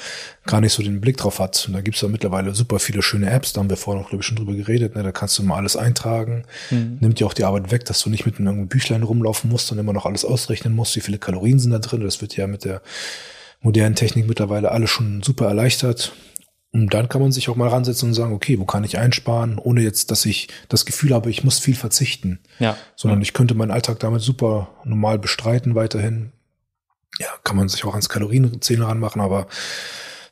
gar nicht so den Blick drauf hat. Und da gibt's ja mittlerweile super viele schöne Apps, da haben wir vorhin noch, glaube ich, schon drüber geredet, ne? da kannst du mal alles eintragen, mhm. nimmt dir auch die Arbeit weg, dass du nicht mit einem Büchlein rumlaufen musst und immer noch alles ausrechnen musst, wie viele Kalorien sind da drin. Das wird ja mit der modernen Technik mittlerweile alles schon super erleichtert. Und dann kann man sich auch mal ransetzen und sagen, okay, wo kann ich einsparen, ohne jetzt, dass ich das Gefühl habe, ich muss viel verzichten. Ja. Sondern ich könnte meinen Alltag damit super normal bestreiten weiterhin. Ja, kann man sich auch ans Kalorienzähler ranmachen, aber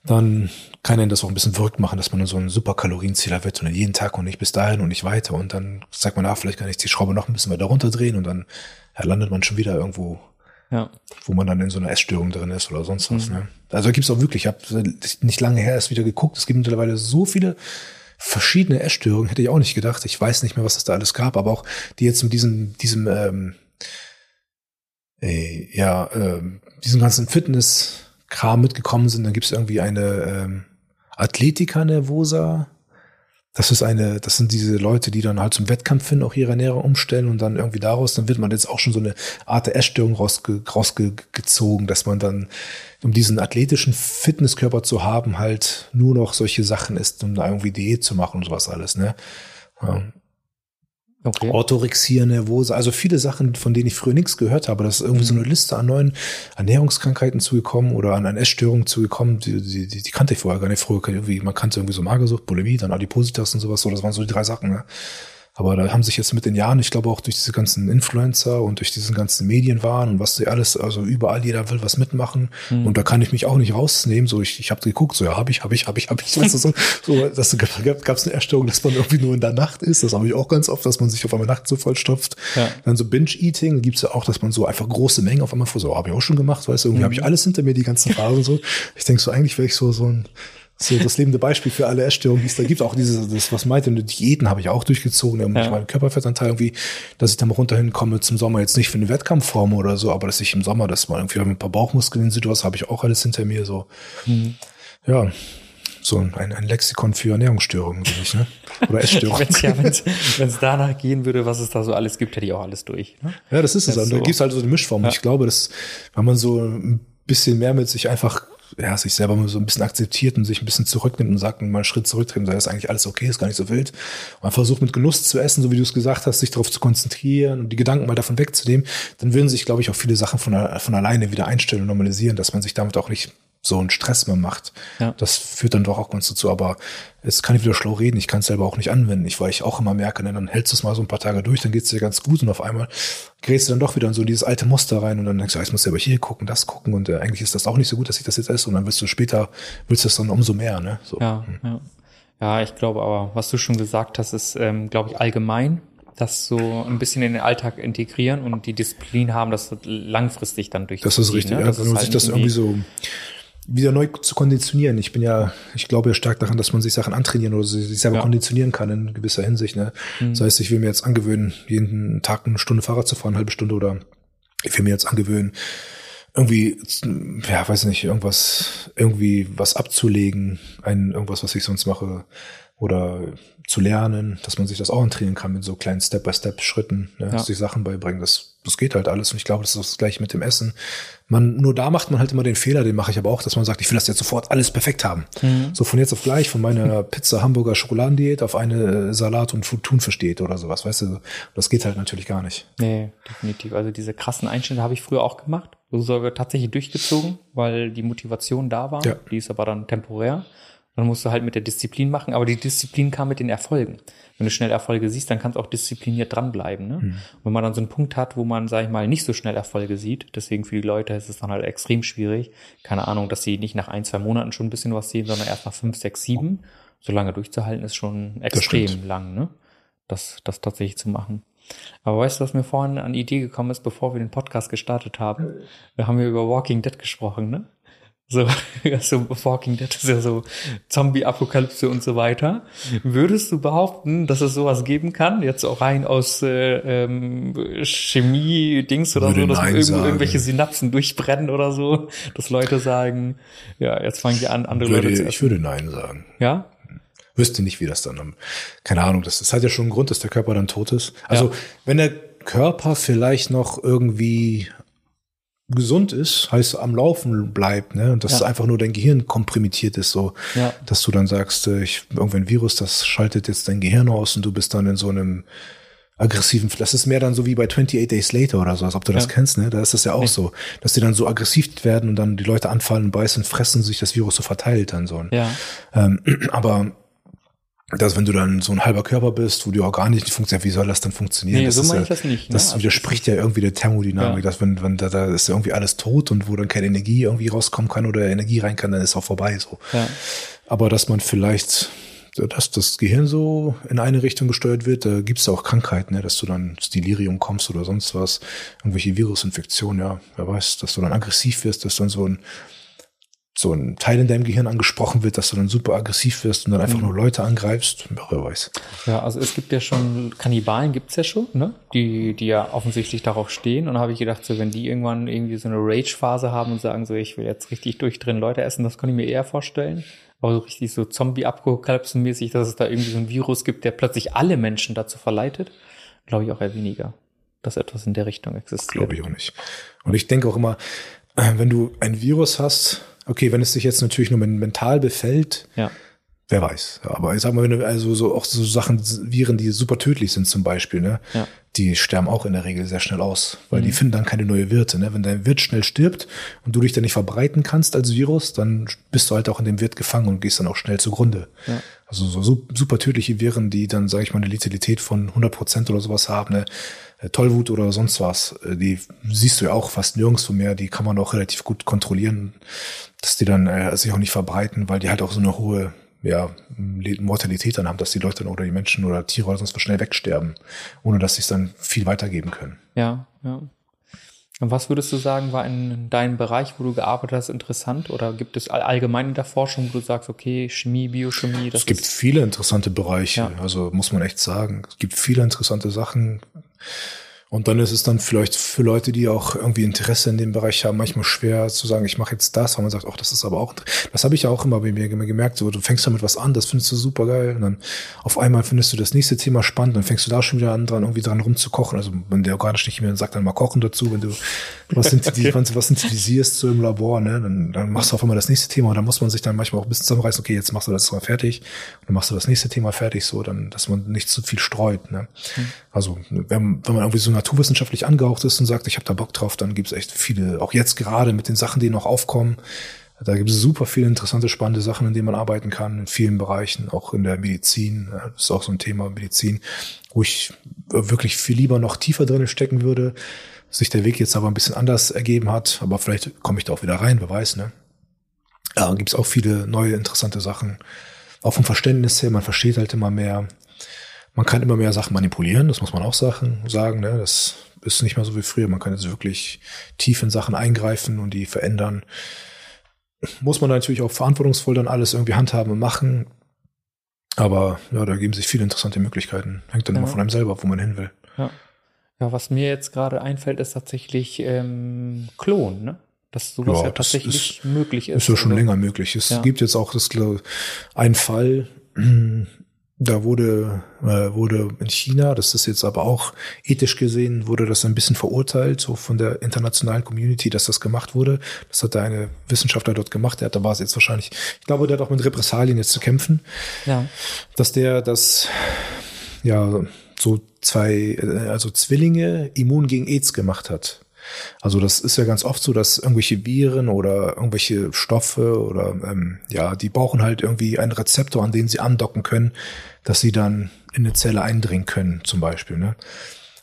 dann kann einen das auch ein bisschen verrückt machen, dass man so ein super Kalorienzähler wird und jeden Tag und nicht bis dahin und nicht weiter. Und dann sagt man, ah, vielleicht kann ich die Schraube noch ein bisschen weiter runterdrehen und dann ja, landet man schon wieder irgendwo ja. Wo man dann in so einer Essstörung drin ist oder sonst was. Mhm. Ne? Also gibt's auch wirklich, ich habe nicht lange her erst wieder geguckt, es gibt mittlerweile so viele verschiedene Essstörungen, hätte ich auch nicht gedacht. Ich weiß nicht mehr, was es da alles gab, aber auch die jetzt mit diesem, diesem, ähm, äh, ja, äh, diesem ganzen Fitness-Kram mitgekommen sind. Dann gibt es irgendwie eine ähm, Athletica Nervosa, das ist eine, das sind diese Leute, die dann halt zum Wettkampf hin auch ihre Ernährung umstellen und dann irgendwie daraus, dann wird man jetzt auch schon so eine Art der Essstörung rausge, rausgezogen, dass man dann, um diesen athletischen Fitnesskörper zu haben, halt nur noch solche Sachen isst, um da irgendwie Diät zu machen und sowas alles, ne? Okay. Orthorexia nervose, also viele Sachen, von denen ich früher nichts gehört habe. Das ist irgendwie mhm. so eine Liste an neuen Ernährungskrankheiten zugekommen oder an, an Essstörungen zugekommen, die, die, die, die kannte ich vorher gar nicht. Früher irgendwie, man kannte irgendwie so Magersucht, Bulimie, dann Adipositas und sowas, so, das waren so die drei Sachen. Ne? Aber da haben sich jetzt mit den Jahren, ich glaube auch durch diese ganzen Influencer und durch diesen ganzen Medienwahn und was sie alles, also überall jeder will was mitmachen. Mhm. Und da kann ich mich auch nicht rausnehmen. So, ich, ich habe geguckt, so ja, habe ich, habe ich, habe ich, habe ich. Weißt du, so, so das gab es eine Erstörung, dass man irgendwie nur in der Nacht ist. Das habe ich auch ganz oft, dass man sich auf einmal nachts so vollstopft. Ja. Dann so Binge-Eating gibt's ja auch, dass man so einfach große Mengen auf einmal vor so, habe ich auch schon gemacht, weißt du, irgendwie mhm. habe ich alles hinter mir, die ganzen Phasen so. Ich denke so, eigentlich wäre ich so, so ein so das lebende Beispiel für alle Essstörungen, die es da gibt. Auch diese, das, was meinte, Diäten habe ich auch durchgezogen, um ja. meinen Körperfettanteil irgendwie, dass ich da mal runterhin komme zum Sommer, jetzt nicht für eine Wettkampfform oder so, aber dass ich im Sommer, dass man irgendwie ein paar Bauchmuskeln sieht, was habe ich auch alles hinter mir, so. Mhm. Ja. So ein, ein Lexikon für Ernährungsstörungen, bin ich, ne? Oder Essstörungen. wenn es danach gehen würde, was es da so alles gibt, hätte ich auch alles durch. Ne? Ja, das ist es. Das so. Da gibt es halt so eine Mischform. Ja. Ich glaube, dass, wenn man so ein bisschen mehr mit sich einfach ja, sich selber mal so ein bisschen akzeptiert und sich ein bisschen zurücknimmt und sagt, mal einen Schritt zurücktreten, sei das eigentlich alles okay, ist gar nicht so wild. Und man versucht mit Genuss zu essen, so wie du es gesagt hast, sich darauf zu konzentrieren und die Gedanken mal davon wegzunehmen, dann würden sich, glaube ich, auch viele Sachen von, von alleine wieder einstellen und normalisieren, dass man sich damit auch nicht so einen Stress mehr macht. Ja. Das führt dann doch auch ganz dazu. Aber es kann ich wieder schlau reden. Ich kann es selber auch nicht anwenden. Ich, weil ich auch immer merke, ne, dann hältst du es mal so ein paar Tage durch, dann geht es dir ganz gut und auf einmal gerätst du dann doch wieder in so dieses alte Muster rein und dann denkst du, musst du aber hier gucken, das gucken und äh, eigentlich ist das auch nicht so gut, dass ich das jetzt esse und dann wirst du später, willst du es dann umso mehr. Ne? So. Ja, hm. ja. ja, ich glaube aber, was du schon gesagt hast, ist, ähm, glaube ich, allgemein das so ein bisschen in den Alltag integrieren und die Disziplin haben, das langfristig dann durch. Das ist richtig, ne? das ja, wenn man halt sich das irgendwie so wieder neu zu konditionieren. Ich bin ja, ich glaube ja stark daran, dass man sich Sachen antrainieren oder sich selber ja. konditionieren kann in gewisser Hinsicht. Ne? Mhm. Das heißt, ich will mir jetzt angewöhnen, jeden Tag eine Stunde Fahrrad zu fahren, eine halbe Stunde oder ich will mir jetzt angewöhnen, irgendwie, ja, weiß nicht, irgendwas, irgendwie was abzulegen, ein, irgendwas, was ich sonst mache, oder zu lernen, dass man sich das auch antrainieren kann mit so kleinen Step-by-Step-Schritten, ne, ja. sich Sachen beibringen. Das, das geht halt alles. Und ich glaube, das ist das gleiche mit dem Essen. Man, nur da macht man halt immer den Fehler, den mache ich aber auch, dass man sagt, ich will das jetzt sofort alles perfekt haben. Mhm. So von jetzt auf gleich, von meiner Pizza Hamburger Schokoladendiät auf eine Salat und Thunfisch Diät oder sowas, weißt du? Das geht halt natürlich gar nicht. Nee, definitiv. Also diese krassen Einschnitte habe ich früher auch gemacht. So tatsächlich durchgezogen, weil die Motivation da war. Ja. Die ist aber dann temporär. Dann musst du halt mit der Disziplin machen, aber die Disziplin kam mit den Erfolgen. Wenn du schnell Erfolge siehst, dann kannst du auch diszipliniert dranbleiben. Ne? Mhm. wenn man dann so einen Punkt hat, wo man, sag ich mal, nicht so schnell Erfolge sieht, deswegen für die Leute ist es dann halt extrem schwierig. Keine Ahnung, dass sie nicht nach ein, zwei Monaten schon ein bisschen was sehen, sondern erst nach fünf, sechs, sieben. So lange durchzuhalten ist schon extrem lang, ne? Das, das tatsächlich zu machen. Aber weißt du, was mir vorhin an Idee gekommen ist, bevor wir den Podcast gestartet haben? Wir haben ja über Walking Dead gesprochen, ne? So, so Walking Dead ist ja so Zombie-Apokalypse und so weiter. Würdest du behaupten, dass es sowas geben kann? Jetzt auch rein aus äh, ähm, Chemie-Dings oder Würde so, dass irgendwo irgendwelche Synapsen durchbrennen oder so, dass Leute sagen, ja, jetzt fangen die an, andere würde, Leute zu Ich würde Nein sagen. Ja? Wüsste nicht, wie das dann, keine Ahnung, das, das hat ja schon einen Grund, dass der Körper dann tot ist. Also, ja. wenn der Körper vielleicht noch irgendwie gesund ist, heißt am Laufen bleibt, ne? Und dass ja. einfach nur dein Gehirn komprimiert ist, so, ja. dass du dann sagst, äh, ich irgendwann Virus, das schaltet jetzt dein Gehirn aus und du bist dann in so einem aggressiven, das ist mehr dann so wie bei 28 Days Later oder so, als ob du ja. das kennst, ne? Da ist das ja auch nee. so, dass die dann so aggressiv werden und dann die Leute anfallen, beißen, fressen, sich das Virus so verteilt dann so. Ja. Ähm, aber dass wenn du dann so ein halber Körper bist, wo die Organik nicht funktioniert, wie soll das dann funktionieren? Nee, das so meine ja, ich das nicht. Ne? Das widerspricht ja irgendwie der Thermodynamik, ja. dass wenn, wenn da, da ist irgendwie alles tot und wo dann keine Energie irgendwie rauskommen kann oder Energie rein kann, dann ist auch vorbei so. Ja. Aber dass man vielleicht, dass das Gehirn so in eine Richtung gesteuert wird, da gibt's auch Krankheiten, ne, dass du dann ins Delirium kommst oder sonst was, irgendwelche Virusinfektionen, ja, wer weiß, dass du dann aggressiv wirst, dass dann so ein so ein Teil in deinem Gehirn angesprochen wird, dass du dann super aggressiv wirst und dann einfach Mhm. nur Leute angreifst. Wer weiß. Ja, also es gibt ja schon, Kannibalen gibt's ja schon, ne? Die, die ja offensichtlich darauf stehen. Und da habe ich gedacht, so wenn die irgendwann irgendwie so eine Rage-Phase haben und sagen, so ich will jetzt richtig durchdrehen Leute essen, das kann ich mir eher vorstellen. Aber so richtig so Zombie-Apokalypsen-mäßig, dass es da irgendwie so ein Virus gibt, der plötzlich alle Menschen dazu verleitet, glaube ich auch eher weniger, dass etwas in der Richtung existiert. Glaube ich auch nicht. Und ich denke auch immer, äh, wenn du ein Virus hast, okay, wenn es dich jetzt natürlich nur men- mental befällt, Ja. wer weiß. Aber ich sag mal, wenn du also so auch so Sachen, Viren, die super tödlich sind zum Beispiel, ne, Ja. Die sterben auch in der Regel sehr schnell aus, weil Mhm. die finden dann keine neue Wirte. Ne? Wenn dein Wirt schnell stirbt und du dich dann nicht verbreiten kannst als Virus, dann bist du halt auch in dem Wirt gefangen und gehst dann auch schnell zugrunde. Ja. Also so su- super tödliche Viren, die dann, sage ich mal, eine Letalität von 100 Prozent oder sowas haben, ne? Äh, Tollwut oder sonst was, äh, die siehst du ja auch fast nirgendwo mehr. Die kann man auch relativ gut kontrollieren, dass die dann äh, sich auch nicht verbreiten, weil die halt auch so eine hohe ja, Mortalität dann haben, dass die Leute dann oder die Menschen oder Tiere oder sonst was schnell wegsterben, ohne dass sie es dann viel weitergeben können. Ja, ja. Und was würdest du sagen, war in deinem Bereich, wo du gearbeitet hast, interessant? Oder gibt es all- allgemein in der Forschung, wo du sagst, okay, Chemie, Biochemie, das Es gibt viele interessante Bereiche, Ja. also muss man echt sagen. Es gibt viele interessante Sachen. Und dann ist es dann vielleicht für Leute, die auch irgendwie Interesse in dem Bereich haben, manchmal schwer zu sagen, ich mache jetzt das, weil man sagt, ach, das ist aber auch, das habe ich ja auch immer bei mir gemerkt, so, du fängst damit was an, das findest du super geil, und dann auf einmal findest du das nächste Thema spannend, dann fängst du da schon wieder an, dran, irgendwie dran rumzukochen. Also wenn der organisch nicht mehr sagt, dann mal kochen dazu, wenn du was, synthetisierst so im Labor, ne, dann, dann machst du auf einmal das nächste Thema und dann muss man sich dann manchmal auch ein bisschen zusammenreißen, okay, jetzt machst du das mal fertig und dann machst du das nächste Thema fertig, so, dann, dass man nicht zu viel streut, ne. Also wenn, wenn man irgendwie so naturwissenschaftlich angehaucht ist und sagt, ich habe da Bock drauf, dann gibt's echt viele, auch jetzt gerade mit den Sachen, die noch aufkommen, da gibt es super viele interessante, spannende Sachen, in denen man arbeiten kann, in vielen Bereichen, auch in der Medizin. Das ist auch so ein Thema Medizin, wo ich wirklich viel lieber noch tiefer drin stecken würde. Sich der Weg jetzt aber ein bisschen anders ergeben hat, aber vielleicht komme ich da auch wieder rein, wer weiß, ne? Ja, gibt es auch viele neue, interessante Sachen. Auch vom Verständnis her, man versteht halt immer mehr. Man kann immer mehr Sachen manipulieren, das muss man auch Sachen sagen. Ne? Das ist nicht mehr so wie früher. Man kann jetzt wirklich tief in Sachen eingreifen und die verändern. Muss man natürlich auch verantwortungsvoll dann alles irgendwie handhaben und machen. Aber ja, da geben sich viele interessante Möglichkeiten. Hängt dann Ja. immer von einem selber, ab, wo man hin will. ja. Ja, was mir jetzt gerade einfällt, ist tatsächlich ähm, Klon, ne? Dass sowas Ja, ja, tatsächlich möglich ist. Ist ja schon Also, länger möglich. Es gibt jetzt auch das, glaub- einen Fall, da wurde, äh, wurde in China, das ist jetzt aber auch ethisch gesehen, wurde das ein bisschen verurteilt, so von der internationalen Community, dass das gemacht wurde. Das hat da eine Wissenschaftler dort gemacht, der hat, da war es jetzt wahrscheinlich, ich glaube, der hat auch mit Repressalien jetzt zu kämpfen, Ja. dass der das, ja, so zwei, äh, also Zwillinge immun gegen AIDS gemacht hat. Also das ist ja ganz oft so, dass irgendwelche Viren oder irgendwelche Stoffe oder ähm, ja, die brauchen halt irgendwie einen Rezeptor, an den sie andocken können, dass sie dann in eine Zelle eindringen können, zum Beispiel. Ne?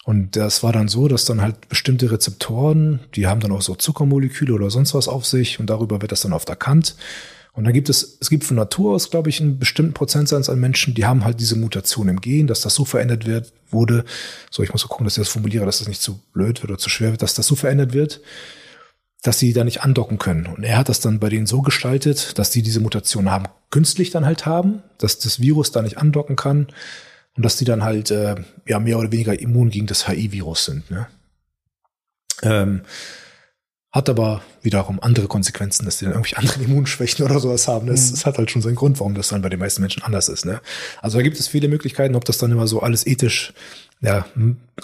Und das war dann so, dass dann halt bestimmte Rezeptoren, die haben dann auch so Zuckermoleküle oder sonst was auf sich und darüber wird das dann oft erkannt. Und dann gibt es, es gibt von Natur aus, glaube ich, einen bestimmten Prozentsatz an Menschen, die haben halt diese Mutation im Gen, dass das so verändert wird, wurde, so ich muss so gucken, dass ich das formuliere, dass das nicht zu blöd wird oder zu schwer wird, dass das so verändert wird, dass sie da nicht andocken können. Und er hat das dann bei denen so gestaltet, dass die diese Mutation haben, künstlich dann halt haben, dass das Virus da nicht andocken kann und dass die dann halt äh, ja mehr oder weniger immun gegen das HIV-Virus sind. Ne? Ähm, hat aber wiederum andere Konsequenzen, dass die dann irgendwie andere Immunschwächen oder sowas haben. Das, Mhm. hat halt schon seinen Grund, warum das dann bei den meisten Menschen anders ist. Ne? Also da gibt es viele Möglichkeiten, ob das dann immer so alles ethisch ja,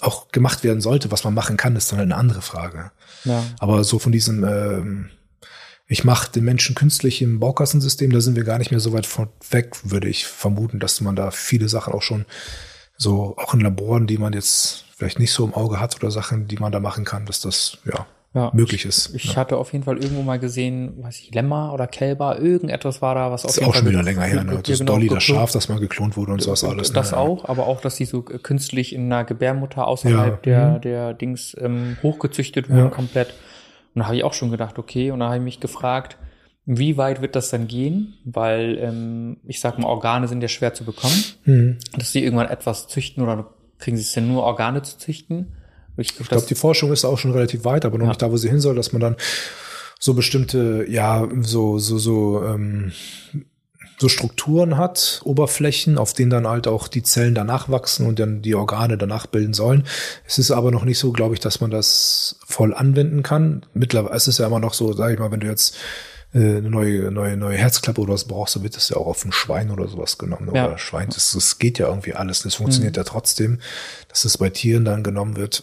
auch gemacht werden sollte, was man machen kann, ist dann halt eine andere Frage. Ja. Aber so von diesem, ähm, ich mache den Menschen künstlich im Baukastensystem, da sind wir gar nicht mehr so weit von weg, würde ich vermuten, dass man da viele Sachen auch schon so, auch in Laboren, die man jetzt vielleicht nicht so im Auge hat oder Sachen, die man da machen kann, dass das ja, Ja. möglich ist. Ich ja. hatte auf jeden Fall irgendwo mal gesehen, weiß ich, Lämmer oder Kälber, irgendetwas war da, was auf ist jeden auch Fall schon wieder ge- länger her. Ne? Das genau, Dolly, das Schaf, das mal geklont wurde und sowas alles. Das ne? auch, aber auch, dass die so künstlich in einer Gebärmutter außerhalb Ja. der, Mhm. der Dings ähm, hochgezüchtet wurden komplett. Und da habe ich auch schon gedacht, okay, und da habe ich mich gefragt, wie weit wird das dann gehen? Weil, ähm, ich sag mal, Organe sind ja schwer zu bekommen. Mhm. Dass sie irgendwann etwas züchten oder kriegen sie es denn nur Organe zu züchten? Ich, Ich glaube, die Forschung ist auch schon relativ weit, aber noch Ja. nicht da, wo sie hin soll, dass man dann so bestimmte, ja, so, so, so, ähm, so Strukturen hat, Oberflächen, auf denen dann halt auch die Zellen danach wachsen und dann die Organe danach bilden sollen. Es ist aber noch nicht so, glaube ich, dass man das voll anwenden kann. Mittlerweile, es ist ja immer noch so, sage ich mal, wenn du jetzt äh, eine neue, neue, neue Herzklappe oder was brauchst, dann wird das ja auch auf ein Schwein oder sowas genommen. Ja. Oder Schwein, das, das geht ja irgendwie alles. Das funktioniert mhm. ja trotzdem, dass es bei Tieren dann genommen wird.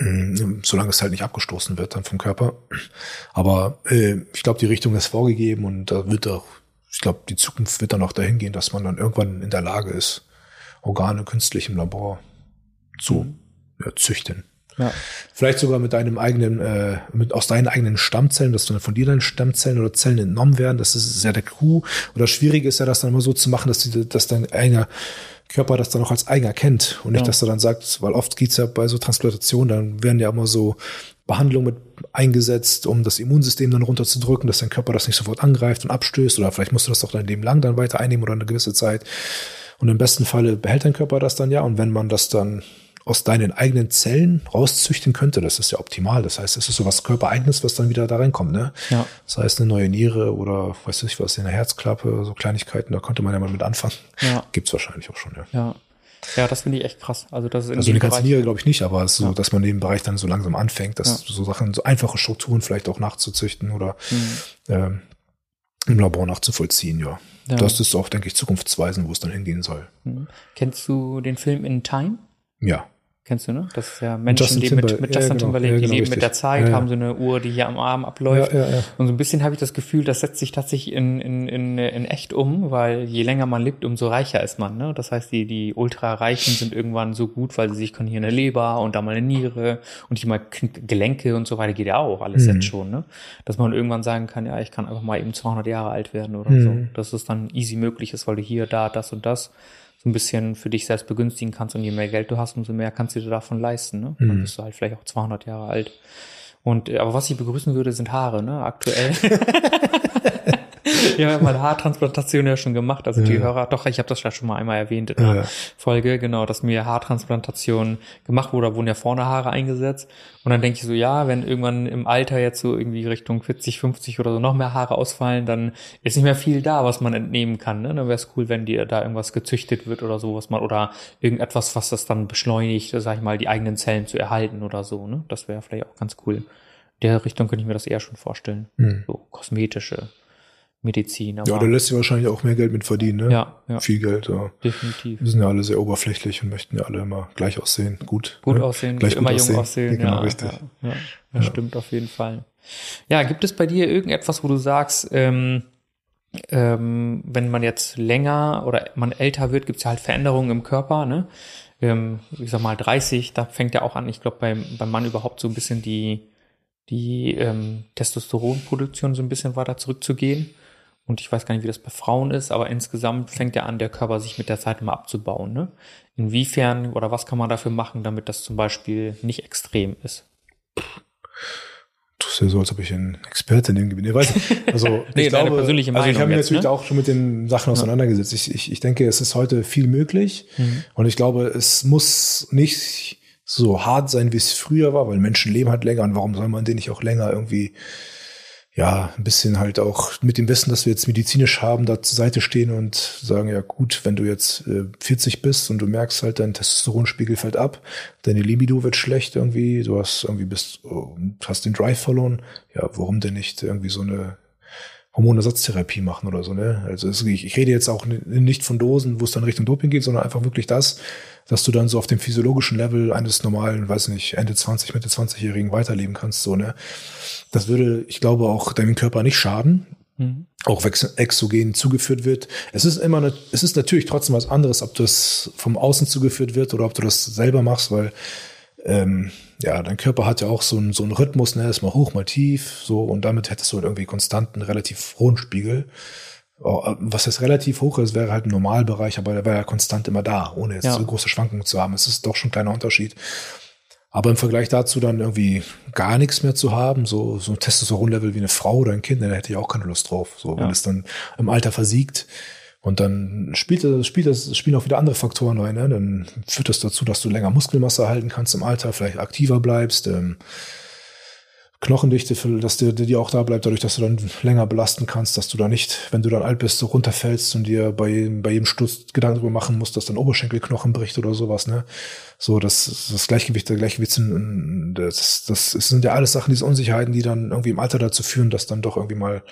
Mm, solange es halt nicht abgestoßen wird dann vom Körper. Aber äh, ich glaube, die Richtung ist vorgegeben und da wird auch, ich glaube, die Zukunft wird dann auch dahin gehen, dass man dann irgendwann in der Lage ist, Organe künstlich im Labor zu mhm. ja, züchten. Ja. Vielleicht sogar mit deinem eigenen, äh, mit aus deinen eigenen Stammzellen, dass dann von dir deine Stammzellen oder Zellen entnommen werden. Das ist ja der Kuh. Oder schwierig ist ja, das dann immer so zu machen, dass, die, dass dein eigener Körper das dann auch als eigen erkennt und nicht, ja. dass er dann sagt, weil oft geht's ja bei so Transplantationen, dann werden ja immer so Behandlungen mit eingesetzt, um das Immunsystem dann runterzudrücken, dass dein Körper das nicht sofort angreift und abstößt oder vielleicht musst du das doch dein Leben lang dann weiter einnehmen oder eine gewisse Zeit. Und im besten Falle behält dein Körper das dann ja und wenn man das dann aus deinen eigenen Zellen rauszüchten könnte, das ist ja optimal. Das heißt, es ist so was Körpereigenes, was dann wieder da reinkommt, ne? Ja. Das heißt, eine neue Niere oder weiß ich was in der Herzklappe, so Kleinigkeiten, da könnte man ja mal mit anfangen. Ja. Gibt's wahrscheinlich auch schon, ja. Ja. Ja, das finde ich echt krass. Also das ist in also eine ganze Niere glaube ich nicht, aber es ist so, ja. dass man den Bereich dann so langsam anfängt, dass ja. so Sachen, so einfache Strukturen vielleicht auch nachzuzüchten oder mhm. ähm, im Labor nachzuvollziehen, ja. ja. Das ist auch, denke ich, zukunftsweisend, wo es dann hingehen soll. Mhm. Kennst du den Film In Time? Ja. Kennst du, ne? Das ist ja Menschen, Justin die mit, mit Justin ja, genau, Timberlake, ja, genau, die leben mit der Zeit, ja, haben so eine Uhr, die hier am Arm abläuft. Und so ein bisschen habe ich das Gefühl, das setzt sich tatsächlich in, in, in, in echt um, weil je länger man lebt, umso reicher ist man. Ne? Das heißt, die, die Ultra-Reichen sind irgendwann so gut, weil sie sich können hier eine Leber und da mal eine Niere und hier mal Gelenke und so weiter, geht ja auch alles mhm. jetzt schon. Ne? Dass man irgendwann sagen kann, ja, ich kann einfach mal eben 200 Jahre alt werden oder mhm. so. Dass es dann easy möglich ist, weil du hier, da, das und das so ein bisschen für dich selbst begünstigen kannst und je mehr Geld du hast, umso mehr kannst du dir davon leisten. Ne? Dann mhm. bist du halt vielleicht auch 200 Jahre alt. Und äh, aber was ich begrüßen würde, sind Haare, ne? Aktuell. ja, meine Haartransplantation ja schon gemacht. Also die Hörer, doch, ich habe das ja schon mal einmal erwähnt in der ja. Folge, genau, dass mir Haartransplantation gemacht wurde, da wurden ja vorne Haare eingesetzt. Und dann denke ich so, ja, wenn irgendwann im Alter jetzt so irgendwie Richtung 40, 50 oder so noch mehr Haare ausfallen, dann ist nicht mehr viel da, was man entnehmen kann. Ne? Dann wäre es cool, wenn dir da irgendwas gezüchtet wird oder so, was man, oder irgendetwas, was das dann beschleunigt, sag ich mal, die eigenen Zellen zu erhalten oder so. Ne? Das wäre vielleicht auch ganz cool. In der Richtung könnte ich mir das eher schon vorstellen. Mhm. So kosmetische Medizin. ja, da lässt sich wahrscheinlich auch mehr Geld mit verdienen, ne? Ja, ja. Viel Geld, ja. Definitiv. Wir sind ja alle sehr oberflächlich und möchten ja alle immer gleich aussehen. Gut. Gut ne? aussehen, gleich immer jung aussehen. aussehen. Genau, ja, richtig. Ja, ja, das ja. stimmt auf jeden Fall. Ja, gibt es bei dir irgendetwas, wo du sagst, ähm, ähm, wenn man jetzt länger oder man älter wird, gibt es ja halt Veränderungen im Körper, ne? Ähm, ich sag mal 30, da fängt ja auch an, ich glaube beim, beim Mann überhaupt so ein bisschen die, die ähm, Testosteronproduktion so ein bisschen weiter zurückzugehen. Und ich weiß gar nicht, wie das bei Frauen ist, aber insgesamt fängt ja an, der Körper sich mit der Zeit immer abzubauen. Ne? Inwiefern oder was kann man dafür machen, damit das zum Beispiel nicht extrem ist? Du ist ja so, als ob ich ein Experte in dem Gebiet. weiß also nee, ich glaube, persönliche Meinung also ich habe mich natürlich ne? auch schon mit den Sachen auseinandergesetzt. Ich, ich, ich denke, es ist heute viel möglich mhm. und ich glaube, es muss nicht so hart sein, wie es früher war, weil Menschen leben halt länger und warum soll man den nicht auch länger irgendwie ja, ein bisschen halt auch mit dem Wissen, dass wir jetzt medizinisch haben, da zur Seite stehen und sagen, ja gut, wenn du jetzt äh, 40 bist und du merkst halt, dein Testosteronspiegel fällt ab, deine Libido wird schlecht irgendwie, du hast irgendwie bist, oh, hast den Drive verloren, ja, warum denn nicht irgendwie so eine Hormonersatztherapie machen oder so, ne? Also ich, ich rede jetzt auch nicht von Dosen, wo es dann Richtung Doping geht, sondern einfach wirklich das, dass du dann so auf dem physiologischen Level eines normalen, weiß nicht, Ende 20, Mitte 20-Jährigen weiterleben kannst, so, ne? Das würde, ich glaube, auch deinem Körper nicht schaden. Mhm. Auch exogen zugeführt wird. Es ist immer, es ist natürlich trotzdem was anderes, ob das vom Außen zugeführt wird oder ob du das selber machst, weil ähm, ja, dein Körper hat ja auch so einen, so einen Rhythmus, ne, ist mal hoch, mal tief, so, und damit hättest du halt irgendwie konstanten, relativ hohen Spiegel. Oh, äh, was jetzt relativ hoch ist, wäre halt ein Normalbereich, aber der wäre ja konstant immer da, ohne jetzt ja. so große Schwankungen zu haben. Es ist doch schon ein kleiner Unterschied. Aber im Vergleich dazu dann irgendwie gar nichts mehr zu haben, so, so ein Testosteronlevel wie eine Frau oder ein Kind, da hätte ich auch keine Lust drauf. So, wenn ja. es dann im Alter versiegt, und dann spielt das, spielt das, spielen auch wieder andere Faktoren rein. Ne? Dann führt das dazu, dass du länger Muskelmasse halten kannst im Alter, vielleicht aktiver bleibst. Ähm, Knochendichte, dass dir die auch da bleibt, dadurch, dass du dann länger belasten kannst, dass du da nicht, wenn du dann alt bist, so runterfällst und dir bei, bei jedem Sturz Gedanken darüber machen musst, dass dein Oberschenkelknochen bricht oder sowas, ne? So, das, das Gleichgewicht, der Gleichgewicht sind, das, das sind ja alles Sachen, diese Unsicherheiten, die dann irgendwie im Alter dazu führen, dass dann doch irgendwie mal,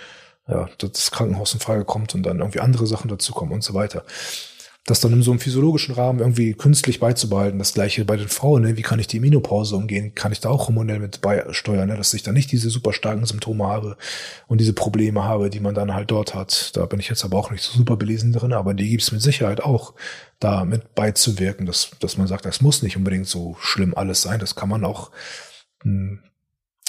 ja, das Krankenhaus in Frage kommt und dann irgendwie andere Sachen dazukommen und so weiter das dann in so einem physiologischen Rahmen irgendwie künstlich beizubehalten. Das gleiche bei den Frauen, ne? wie kann ich die Menopause umgehen? Kann ich da auch hormonell mit beisteuern, ne? dass ich dann nicht diese super starken Symptome habe und diese Probleme habe, die man dann halt dort hat. Da bin ich jetzt aber auch nicht so super belesen drin, aber die gibt es mit Sicherheit auch, da mit beizuwirken, dass, dass man sagt, das muss nicht unbedingt so schlimm alles sein. Das kann man auch hm,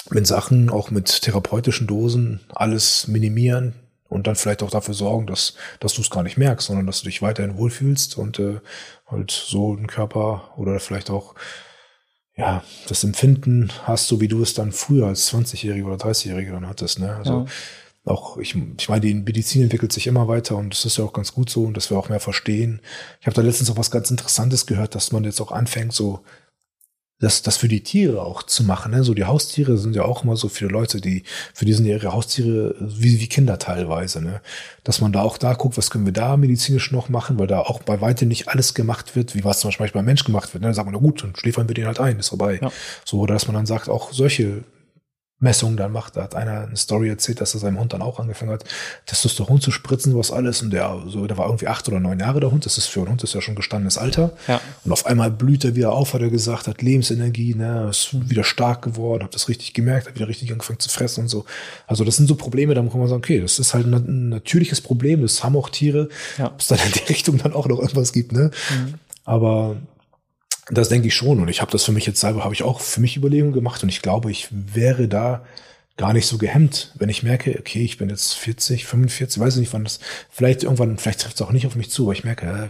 mit Sachen, auch mit therapeutischen Dosen alles minimieren, und dann vielleicht auch dafür sorgen, dass, dass du es gar nicht merkst, sondern dass du dich weiterhin wohlfühlst und äh, halt so einen Körper oder vielleicht auch ja, das Empfinden hast, so wie du es dann früher als 20-Jährige oder 30-Jährige dann hattest. Ne? Also ja. auch, ich, ich meine, die Medizin entwickelt sich immer weiter und das ist ja auch ganz gut so und dass wir auch mehr verstehen. Ich habe da letztens auch was ganz Interessantes gehört, dass man jetzt auch anfängt, so das, das für die Tiere auch zu machen. Ne? So die Haustiere sind ja auch immer so viele Leute, die für die sind ja ihre Haustiere wie, wie Kinder teilweise. Ne? Dass man da auch da guckt, was können wir da medizinisch noch machen, weil da auch bei weitem nicht alles gemacht wird, wie was zum Beispiel beim Mensch gemacht wird. Ne? Da sagt man, na gut, dann schläfern wir den halt ein, ist vorbei. Ja. So, oder dass man dann sagt, auch solche Messungen dann macht. Da hat einer eine Story erzählt, dass er seinem Hund dann auch angefangen hat, Testosteron zu spritzen, was alles. Und der, so, der war irgendwie acht oder neun Jahre der Hund. Das ist für einen Hund ist ja schon gestandenes Alter. Ja. Und auf einmal blüht er wieder auf, hat er gesagt, hat Lebensenergie, ne, ist wieder stark geworden, hat das richtig gemerkt, hat wieder richtig angefangen zu fressen und so. Also das sind so Probleme, da kann man sagen, okay, das ist halt ein natürliches Problem, das haben auch Tiere, ja. ob es dann in die Richtung dann auch noch irgendwas gibt, ne? Mhm. Aber das denke ich schon. Und ich habe das für mich jetzt selber, habe ich auch für mich Überlegungen gemacht. Und ich glaube, ich wäre da gar nicht so gehemmt, wenn ich merke, okay, ich bin jetzt 40, 45, weiß ich nicht, wann das, vielleicht irgendwann, vielleicht trifft es auch nicht auf mich zu, aber ich merke, äh,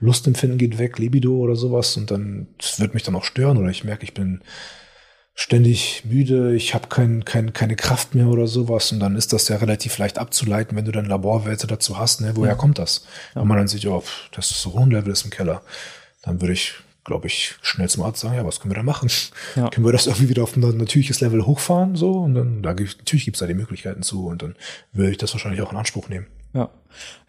Lustempfinden geht weg, Libido oder sowas und dann, wird mich dann auch stören oder ich merke, ich bin ständig müde, ich habe kein, kein, keine Kraft mehr oder sowas und dann ist das ja relativ leicht abzuleiten, wenn du dann Laborwerte dazu hast, ne? woher ja. kommt das? Ja. Wenn man dann sieht, oh, das Testosteronlevel ist im Keller, dann würde ich glaube ich, schnell zum Arzt sagen, ja, was können wir da machen? Ja. Können wir das irgendwie wieder auf ein natürliches Level hochfahren? So, und dann, da gibt, natürlich gibt es da die Möglichkeiten zu und dann würde ich das wahrscheinlich auch in Anspruch nehmen. Ja.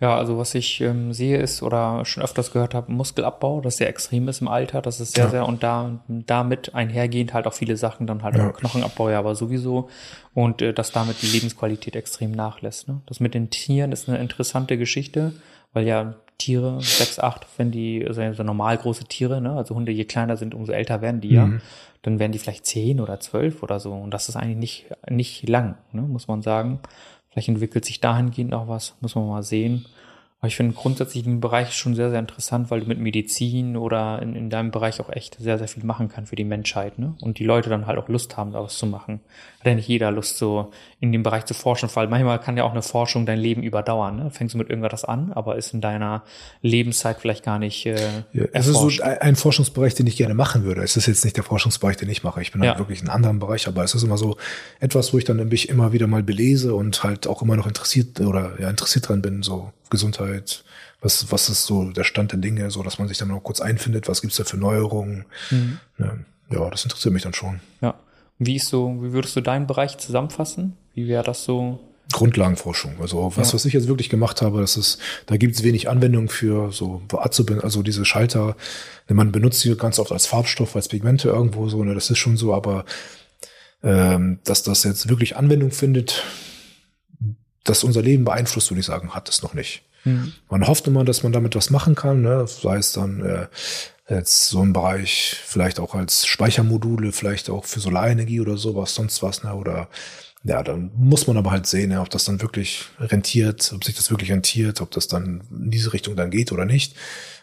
Ja, also was ich ähm, sehe ist oder schon öfters gehört habe, Muskelabbau, das sehr extrem ist im Alter, das ist sehr, ja. sehr und da damit einhergehend halt auch viele Sachen, dann halt ja. auch Knochenabbau ja aber sowieso und äh, dass damit die Lebensqualität extrem nachlässt. Ne? Das mit den Tieren ist eine interessante Geschichte, weil ja Tiere, sechs, acht, wenn die, also so normal große Tiere, ne, also Hunde, je kleiner sind, umso älter werden die ja, mhm. dann werden die vielleicht zehn oder zwölf oder so. Und das ist eigentlich nicht, nicht lang, ne, muss man sagen. Vielleicht entwickelt sich dahingehend noch was, muss man mal sehen. Aber ich finde grundsätzlich den Bereich schon sehr, sehr interessant, weil du mit Medizin oder in, in deinem Bereich auch echt sehr, sehr viel machen kannst für die Menschheit, ne? Und die Leute dann halt auch Lust haben, daraus zu machen. Hat ja nicht jeder Lust, so in dem Bereich zu forschen, weil manchmal kann ja auch eine Forschung dein Leben überdauern, ne? Fängst du mit irgendwas an, aber ist in deiner Lebenszeit vielleicht gar nicht. Äh, ja, es ist so ein, ein Forschungsbereich, den ich gerne machen würde. Es ist jetzt nicht der Forschungsbereich, den ich mache. Ich bin halt ja. halt wirklich in einem anderen Bereich, aber es ist immer so etwas, wo ich dann nämlich immer wieder mal belese und halt auch immer noch interessiert oder ja interessiert dran bin, so Gesundheit, was, was ist so der Stand der Dinge, so dass man sich dann noch kurz einfindet, was gibt's da für Neuerungen. Mhm. Ja, das interessiert mich dann schon. Ja. Wie ist so, wie würdest du deinen Bereich zusammenfassen? Wie wäre das so? Grundlagenforschung. Also was, ja. was ich jetzt wirklich gemacht habe, das ist, da gibt es wenig Anwendung für so also diese Schalter. Man benutzt sie ganz oft als Farbstoff, als Pigmente irgendwo so, ne, das ist schon so, aber ähm, dass das jetzt wirklich Anwendung findet, das unser Leben beeinflusst, würde ich sagen, hat es noch nicht. Mhm. Man hofft immer, dass man damit was machen kann, ne? sei es dann äh, jetzt so ein Bereich, vielleicht auch als Speichermodule, vielleicht auch für Solarenergie oder sowas, sonst was, ne? oder ja, dann muss man aber halt sehen, ja, ob das dann wirklich rentiert, ob sich das wirklich rentiert, ob das dann in diese Richtung dann geht oder nicht.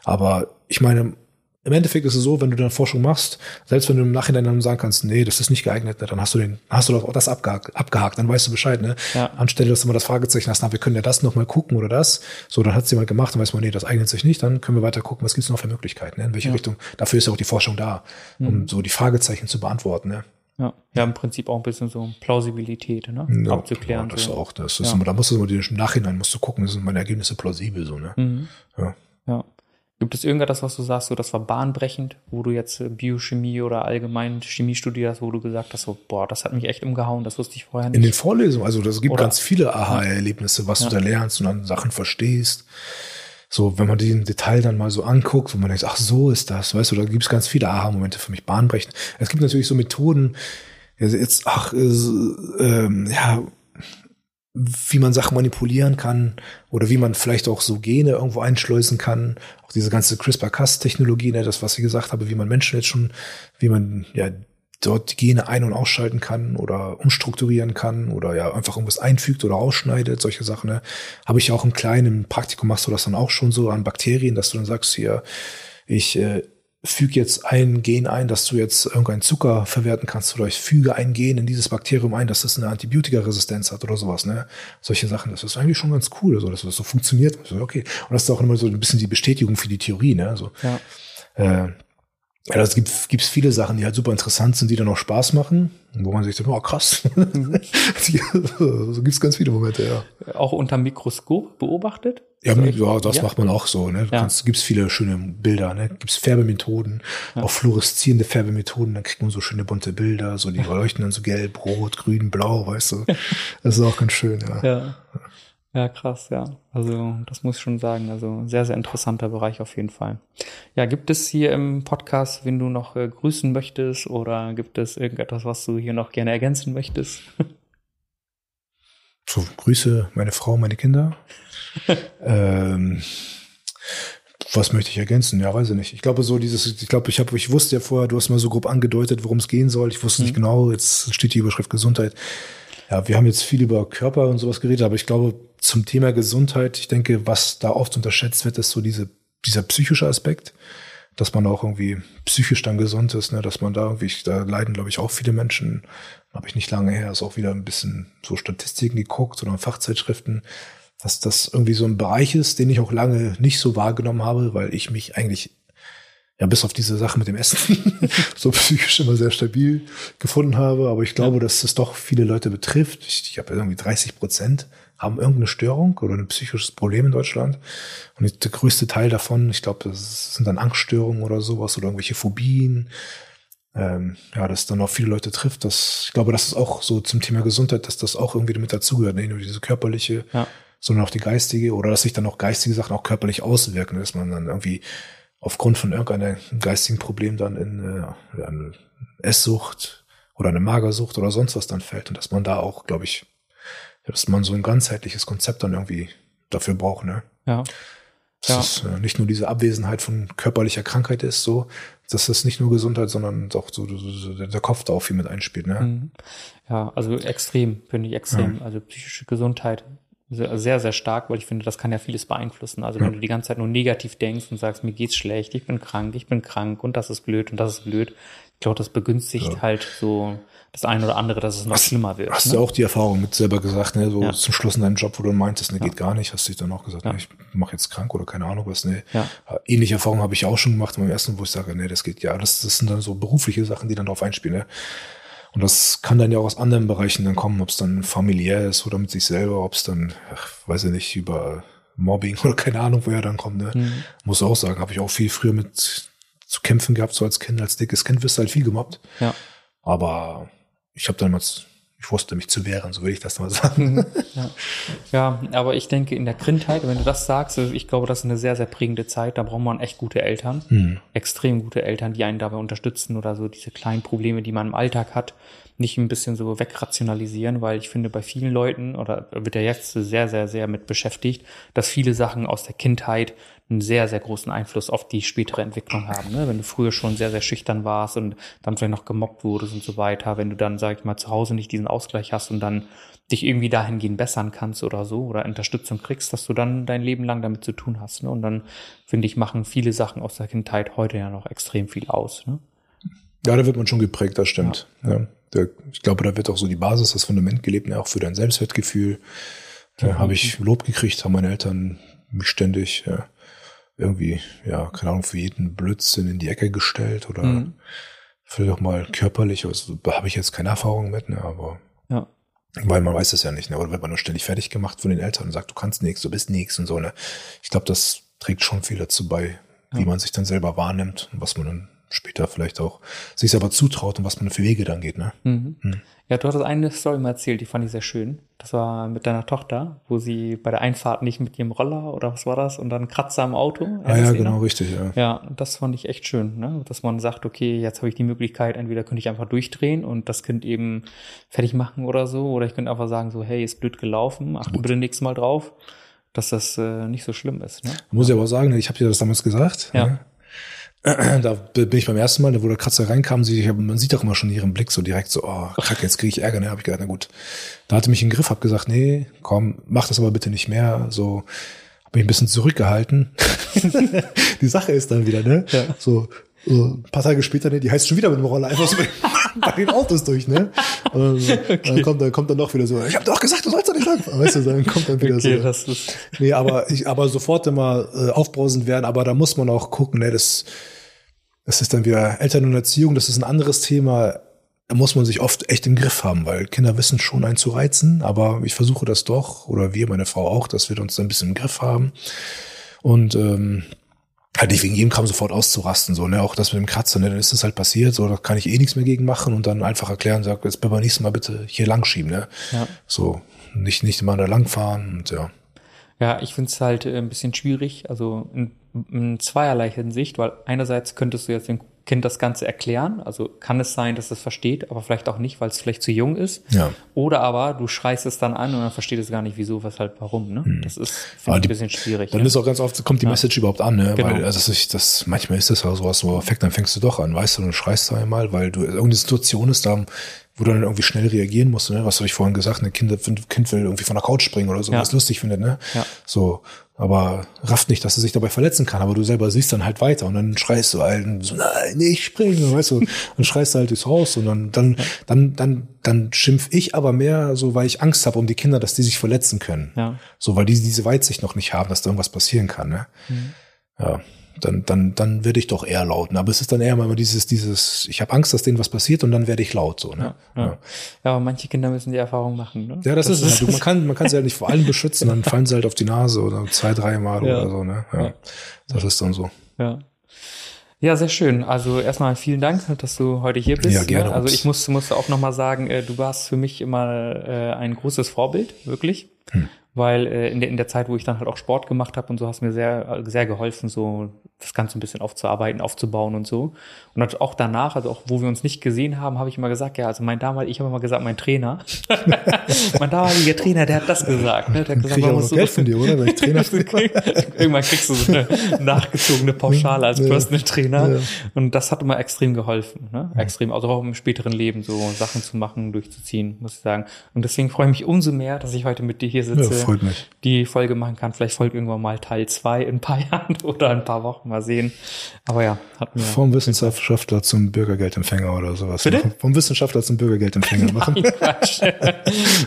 Aber ich meine, im Endeffekt ist es so, wenn du dann Forschung machst, selbst wenn du im Nachhinein dann sagen kannst, nee, das ist nicht geeignet, ne, dann hast du den, hast du doch auch das abgehakt, abgehakt dann weißt du Bescheid, ne? Ja. Anstelle, dass du mal das Fragezeichen hast, na, wir können ja das nochmal gucken oder das. So, dann hat es jemand gemacht, dann weiß man, nee, das eignet sich nicht, dann können wir weiter gucken, was gibt's noch für Möglichkeiten, ne? in welche ja. Richtung. Dafür ist ja auch die Forschung da, um mhm. so die Fragezeichen zu beantworten, ne? Ja, ja, im Prinzip auch ein bisschen so Plausibilität, ne? Ja, Abzuklären. Ja, das so. auch, das ist ja. immer, da musst du immer im Nachhinein musst du gucken, sind meine Ergebnisse plausibel, so, ne? Mhm. Ja. Ja. Gibt es irgendetwas, was du sagst, so das war bahnbrechend, wo du jetzt Biochemie oder allgemein Chemie studierst, wo du gesagt hast, so, boah, das hat mich echt umgehauen, das wusste ich vorher nicht. In den Vorlesungen, also das gibt oder, ganz viele Aha-Erlebnisse, was ja. du da lernst und dann Sachen verstehst. So, wenn man im Detail dann mal so anguckt, wo man denkt, ach, so ist das, weißt du, da gibt es ganz viele Aha-Momente für mich bahnbrechend. Es gibt natürlich so Methoden, jetzt, ach, äh, äh, ja, wie man Sachen manipulieren kann oder wie man vielleicht auch so Gene irgendwo einschleusen kann. Auch diese ganze CRISPR-Cas-Technologie, ne, das, was ich gesagt habe, wie man Menschen jetzt schon, wie man ja dort Gene ein- und ausschalten kann oder umstrukturieren kann oder ja einfach irgendwas einfügt oder ausschneidet, solche Sachen. Ne. Habe ich auch im kleinen Praktikum machst du das dann auch schon so an Bakterien, dass du dann sagst, hier, ich äh, füge jetzt ein Gen ein, dass du jetzt irgendeinen Zucker verwerten kannst oder ich füge ein Gen in dieses Bakterium ein, dass es eine Antibiotikaresistenz hat oder sowas, ne? Solche Sachen, das ist eigentlich schon ganz cool, also, dass das so funktioniert. Okay. Und das ist auch immer so ein bisschen die Bestätigung für die Theorie, ne? Also, ja. Äh, ja, das gibt gibt's viele Sachen, die halt super interessant sind, die dann auch Spaß machen, wo man sich denkt, oh krass. Mhm. so gibt's ganz viele Momente, ja. Auch unter Mikroskop beobachtet? Ja, ja das ja. macht man auch so. Ne? Ja. kannst, gibt's viele schöne Bilder, ne? Gibt's Färbemethoden, ja. auch fluoreszierende Färbemethoden, dann kriegt man so schöne bunte Bilder, so die leuchten dann so gelb, rot, grün, blau, weißt du. Das ist auch ganz schön, ja. ja. Ja, krass, ja. Also das muss ich schon sagen. Also sehr, sehr interessanter Bereich auf jeden Fall. Ja, gibt es hier im Podcast, wenn du noch äh, grüßen möchtest oder gibt es irgendetwas, was du hier noch gerne ergänzen möchtest? So, Grüße meine Frau, meine Kinder. ähm, was möchte ich ergänzen? Ja, weiß ich nicht. Ich glaube so dieses, ich glaube, ich habe, ich wusste ja vorher, du hast mal so grob angedeutet, worum es gehen soll. Ich wusste mhm. nicht genau. Jetzt steht die Überschrift Gesundheit. Ja, wir haben jetzt viel über Körper und sowas geredet, aber ich glaube, zum Thema Gesundheit, ich denke, was da oft unterschätzt wird, ist so diese, dieser psychische Aspekt, dass man auch irgendwie psychisch dann gesund ist, ne, dass man da irgendwie, da leiden, glaube ich, auch viele Menschen. Habe ich nicht lange her, ist auch wieder ein bisschen so Statistiken geguckt oder Fachzeitschriften, dass das irgendwie so ein Bereich ist, den ich auch lange nicht so wahrgenommen habe, weil ich mich eigentlich ja, bis auf diese Sache mit dem Essen, so psychisch immer sehr stabil gefunden habe. Aber ich glaube, ja. dass es doch viele Leute betrifft. Ich, ich habe irgendwie 30 Prozent haben irgendeine Störung oder ein psychisches Problem in Deutschland. Und der größte Teil davon, ich glaube, das sind dann Angststörungen oder sowas oder irgendwelche Phobien. Ähm, ja, das dann auch viele Leute trifft. Das, ich glaube, das ist auch so zum Thema Gesundheit, dass das auch irgendwie damit dazugehört, nicht nur diese körperliche, ja. Sondern auch die geistige oder dass sich dann auch geistige Sachen auch körperlich auswirken, dass man dann irgendwie aufgrund von irgendeinem geistigen Problem dann in äh, eine Esssucht oder eine Magersucht oder sonst was dann fällt und dass man da auch, glaube ich, dass man so ein ganzheitliches Konzept dann irgendwie dafür braucht, ne? Ja. Dass ja. es äh, nicht nur diese Abwesenheit von körperlicher Krankheit ist, so, dass das nicht nur Gesundheit, sondern auch so, so der Kopf da auch viel mit einspielt, ne? Mhm. Ja, also extrem, finde ich extrem. Ja. Also psychische Gesundheit sehr, sehr stark, weil ich finde, das kann ja vieles beeinflussen. Also wenn du die ganze Zeit nur negativ denkst und sagst, mir geht's schlecht, ich bin krank, ich bin krank und das ist blöd und das ist blöd, ich glaube, das begünstigt ja. halt so das eine oder andere, dass es noch hast, schlimmer wird. Hast ne? du auch die Erfahrung mit selber gesagt, ne, so ja. zum Schluss in deinem Job, wo du meintest, ne, ja. geht gar nicht, hast du dich dann auch gesagt, ne, ich mache jetzt krank oder keine Ahnung was, ne. Ja. Ähnliche Erfahrungen habe ich auch schon gemacht beim ersten, wo ich sage, ne, das geht ja, das, das sind dann so berufliche Sachen, die dann drauf einspielen, ne. Und das kann dann ja auch aus anderen Bereichen dann kommen, ob es dann familiär ist oder mit sich selber, ob es dann, ach, weiß ich nicht, über Mobbing oder keine Ahnung, woher dann kommt. Ne? Mhm. Muss auch sagen, habe ich auch viel früher mit zu kämpfen gehabt, so als Kind, als dickes Kind wirst du halt viel gemobbt. Ja. Aber ich habe damals ich wusste mich zu wehren, so will ich das mal sagen. Mhm. Ja. ja, aber ich denke in der Kindheit, wenn du das sagst, ich glaube, das ist eine sehr, sehr prägende Zeit. Da braucht man echt gute Eltern, hm. extrem gute Eltern, die einen dabei unterstützen oder so diese kleinen Probleme, die man im Alltag hat, nicht ein bisschen so wegrationalisieren, weil ich finde, bei vielen Leuten, oder wird er jetzt sehr, sehr, sehr mit beschäftigt, dass viele Sachen aus der Kindheit einen sehr, sehr großen Einfluss auf die spätere Entwicklung haben. Ne? Wenn du früher schon sehr, sehr schüchtern warst und dann vielleicht noch gemobbt wurdest und so weiter, wenn du dann, sag ich mal, zu Hause nicht diesen Ausgleich hast und dann dich irgendwie dahingehend bessern kannst oder so oder Unterstützung kriegst, dass du dann dein Leben lang damit zu tun hast. Ne? Und dann, finde ich, machen viele Sachen aus der Kindheit heute ja noch extrem viel aus. Ne? Ja, da wird man schon geprägt, das stimmt. Ja. ja. Der, ich glaube, da wird auch so die Basis, das Fundament gelebt, ne, auch für dein Selbstwertgefühl. Da mhm. habe ich Lob gekriegt, haben meine Eltern mich ständig ja, irgendwie, ja, keine Ahnung, für jeden Blödsinn in die Ecke gestellt oder mhm. vielleicht auch mal körperlich, also habe ich jetzt keine Erfahrung mit, ne, aber ja. weil man weiß es ja nicht, ne, oder wird man nur ständig fertig gemacht von den Eltern und sagt, du kannst nichts, du bist nichts und so, ne. Ich glaube, das trägt schon viel dazu bei, wie man sich dann selber wahrnimmt und was man dann später vielleicht auch sich selber zutraut und was man für Wege dann geht. Ne? Mhm. Ja, du hattest eine Story mal erzählt, die fand ich sehr schön. Das war mit deiner Tochter, wo sie bei der Einfahrt nicht mit ihrem Roller oder was war das und dann Kratzer am Auto. Ah, ja, genau, noch? richtig. Ja. ja, das fand ich echt schön, ne? dass man sagt, okay, jetzt habe ich die Möglichkeit, entweder könnte ich einfach durchdrehen und das Kind eben fertig machen oder so, oder ich könnte einfach sagen, so, hey, ist blöd gelaufen, achte bitte nächstes Mal drauf dass das äh, nicht so schlimm ist. Ne? Muss ich aber auch sagen, ich habe dir das damals gesagt. Ja. Ne? Da bin ich beim ersten Mal, wo der Kratzer reinkam, man sieht doch immer schon ihren Blick so direkt so, oh, kacke, jetzt kriege ich Ärger. Ne, habe ich gedacht, na gut. Da hatte mich im Griff, hab gesagt, nee, komm, mach das aber bitte nicht mehr. So, habe mich ein bisschen zurückgehalten. die Sache ist dann wieder, ne? Ja. So, ein paar Tage später, ne, die heißt schon wieder mit dem Roller einfach so bei den Autos durch, ne? Und dann, okay. dann kommt, dann kommt dann noch wieder so, ich habe doch gesagt, du sollst da nicht lang. Weißt du, dann kommt dann wieder okay, so. Das ist nee, aber ich, aber sofort immer äh, aufbrausend werden, aber da muss man auch gucken, ne, das, das ist dann wieder Eltern und Erziehung, das ist ein anderes Thema. Da muss man sich oft echt im Griff haben, weil Kinder wissen schon einen zu reizen, aber ich versuche das doch, oder wir, meine Frau auch, dass wir uns ein bisschen im Griff haben. Und ähm, halt nicht wegen jedem Kram sofort auszurasten, so, ne, auch das mit dem Kratzer, ne, dann ist das halt passiert, so, da kann ich eh nichts mehr gegen machen und dann einfach erklären, sag, jetzt beim nächsten Mal bitte hier lang schieben, ne, ja. so, nicht, nicht immer da lang fahren und ja. Ja, ich finde es halt äh, ein bisschen schwierig, also in, in zweierlei Hinsicht, weil einerseits könntest du jetzt den Kind das Ganze erklären. Also kann es sein, dass es versteht, aber vielleicht auch nicht, weil es vielleicht zu jung ist. Ja. Oder aber du schreist es dann an und dann versteht es gar nicht, wieso, weshalb, warum. Ne? Hm. Das ist die, ein bisschen schwierig. Dann ja. ist auch ganz oft, kommt die ja. Message überhaupt an, ne? Genau. Weil also das, das, manchmal ist das ja sowas so perfekt, dann fängst du doch an, weißt du, und schreist da einmal, weil du irgendeine Situation ist, da wo du dann irgendwie schnell reagieren musst, ne? Was habe ich vorhin gesagt, ein Kind, kind will irgendwie von der Couch springen oder so, ja. was lustig findet, ne? Ja. So, aber rafft nicht, dass er sich dabei verletzen kann, aber du selber siehst dann halt weiter und dann schreist du halt so, nein, nicht springen, weißt du, dann schreist du halt durchs Haus und dann, dann, dann, dann, dann schimpf ich aber mehr so, weil ich Angst habe um die Kinder, dass die sich verletzen können. Ja. So, weil die diese Weitsicht noch nicht haben, dass da irgendwas passieren kann, ne? Mhm. Ja dann, dann, dann werde ich doch eher laut. Aber es ist dann eher mal dieses, dieses, ich habe Angst, dass denen was passiert und dann werde ich laut so. Ne? Ja, ja. ja, aber manche Kinder müssen die Erfahrung machen. Ne? Ja, das, das ist es. Halt. Man kann, man kann sie halt nicht vor allem beschützen, dann fallen sie halt auf die Nase oder zwei, drei Mal ja. oder so. Ne? Ja, Das ist dann so. Ja. Ja, sehr schön. Also erstmal vielen Dank, dass du heute hier bist. Ja, gerne. Also ich muss, muss auch nochmal sagen, äh, du warst für mich immer äh, ein großes Vorbild, wirklich. Hm weil äh, in, der, in der Zeit, wo ich dann halt auch Sport gemacht habe und so, hast mir sehr, sehr geholfen, so das Ganze ein bisschen aufzuarbeiten, aufzubauen und so. Und auch danach, also auch wo wir uns nicht gesehen haben, habe ich immer gesagt, ja, also mein damals, ich habe immer gesagt, mein Trainer, mein damaliger Trainer, der hat das gesagt. Ne? Der hat gesagt, man muss so Geld von dir, oder? Weil ich Trainer Irgendwann kriegst du so eine nachgezogene Pauschale als ja. Personal Trainer. Ja. Und das hat immer extrem geholfen. Ne? Extrem, also auch im späteren Leben so Sachen zu machen, durchzuziehen, muss ich sagen. Und deswegen freue ich mich umso mehr, dass ich heute mit dir hier sitze, ja, freut mich. die Folge machen kann. Vielleicht folgt irgendwann mal Teil zwei in ein paar Jahren oder ein paar Wochen mal sehen. Aber ja, hat mir. Vom Wissenschaftler zum Bürgergeldempfänger oder sowas. Bitte? Machen. Vom Wissenschaftler zum Bürgergeldempfänger machen. Quatsch. ja,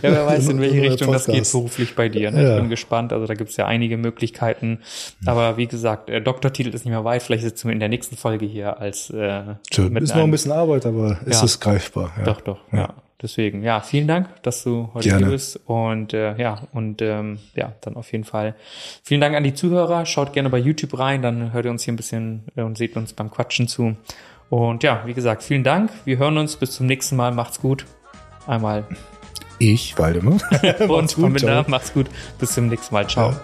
wer weiß, in welche Richtung das geht beruflich bei dir. Ne? Ja. Ich bin gespannt. Also da gibt es ja einige Möglichkeiten. Aber wie gesagt, der Doktortitel ist nicht mehr weit. Vielleicht sitzen wir in der nächsten Folge hier als äh, Schön. Ist noch ein bisschen Arbeit, aber ist ja. es greifbar. Ja. Doch, doch, ja. Deswegen, ja, vielen Dank, dass du heute Gerne. hier bist. Und äh, ja, und ähm, ja, dann auf jeden Fall vielen Dank an die Zuhörer. Schaut gerne bei YouTube rein, dann hört ihr uns hier ein bisschen äh, und seht uns beim Quatschen zu. Und ja, wie gesagt, vielen Dank. Wir hören uns bis zum nächsten Mal. Macht's gut. Einmal. Ich, Waldemar. und Pamela, macht's gut. Bis zum nächsten Mal. Ciao. Ja.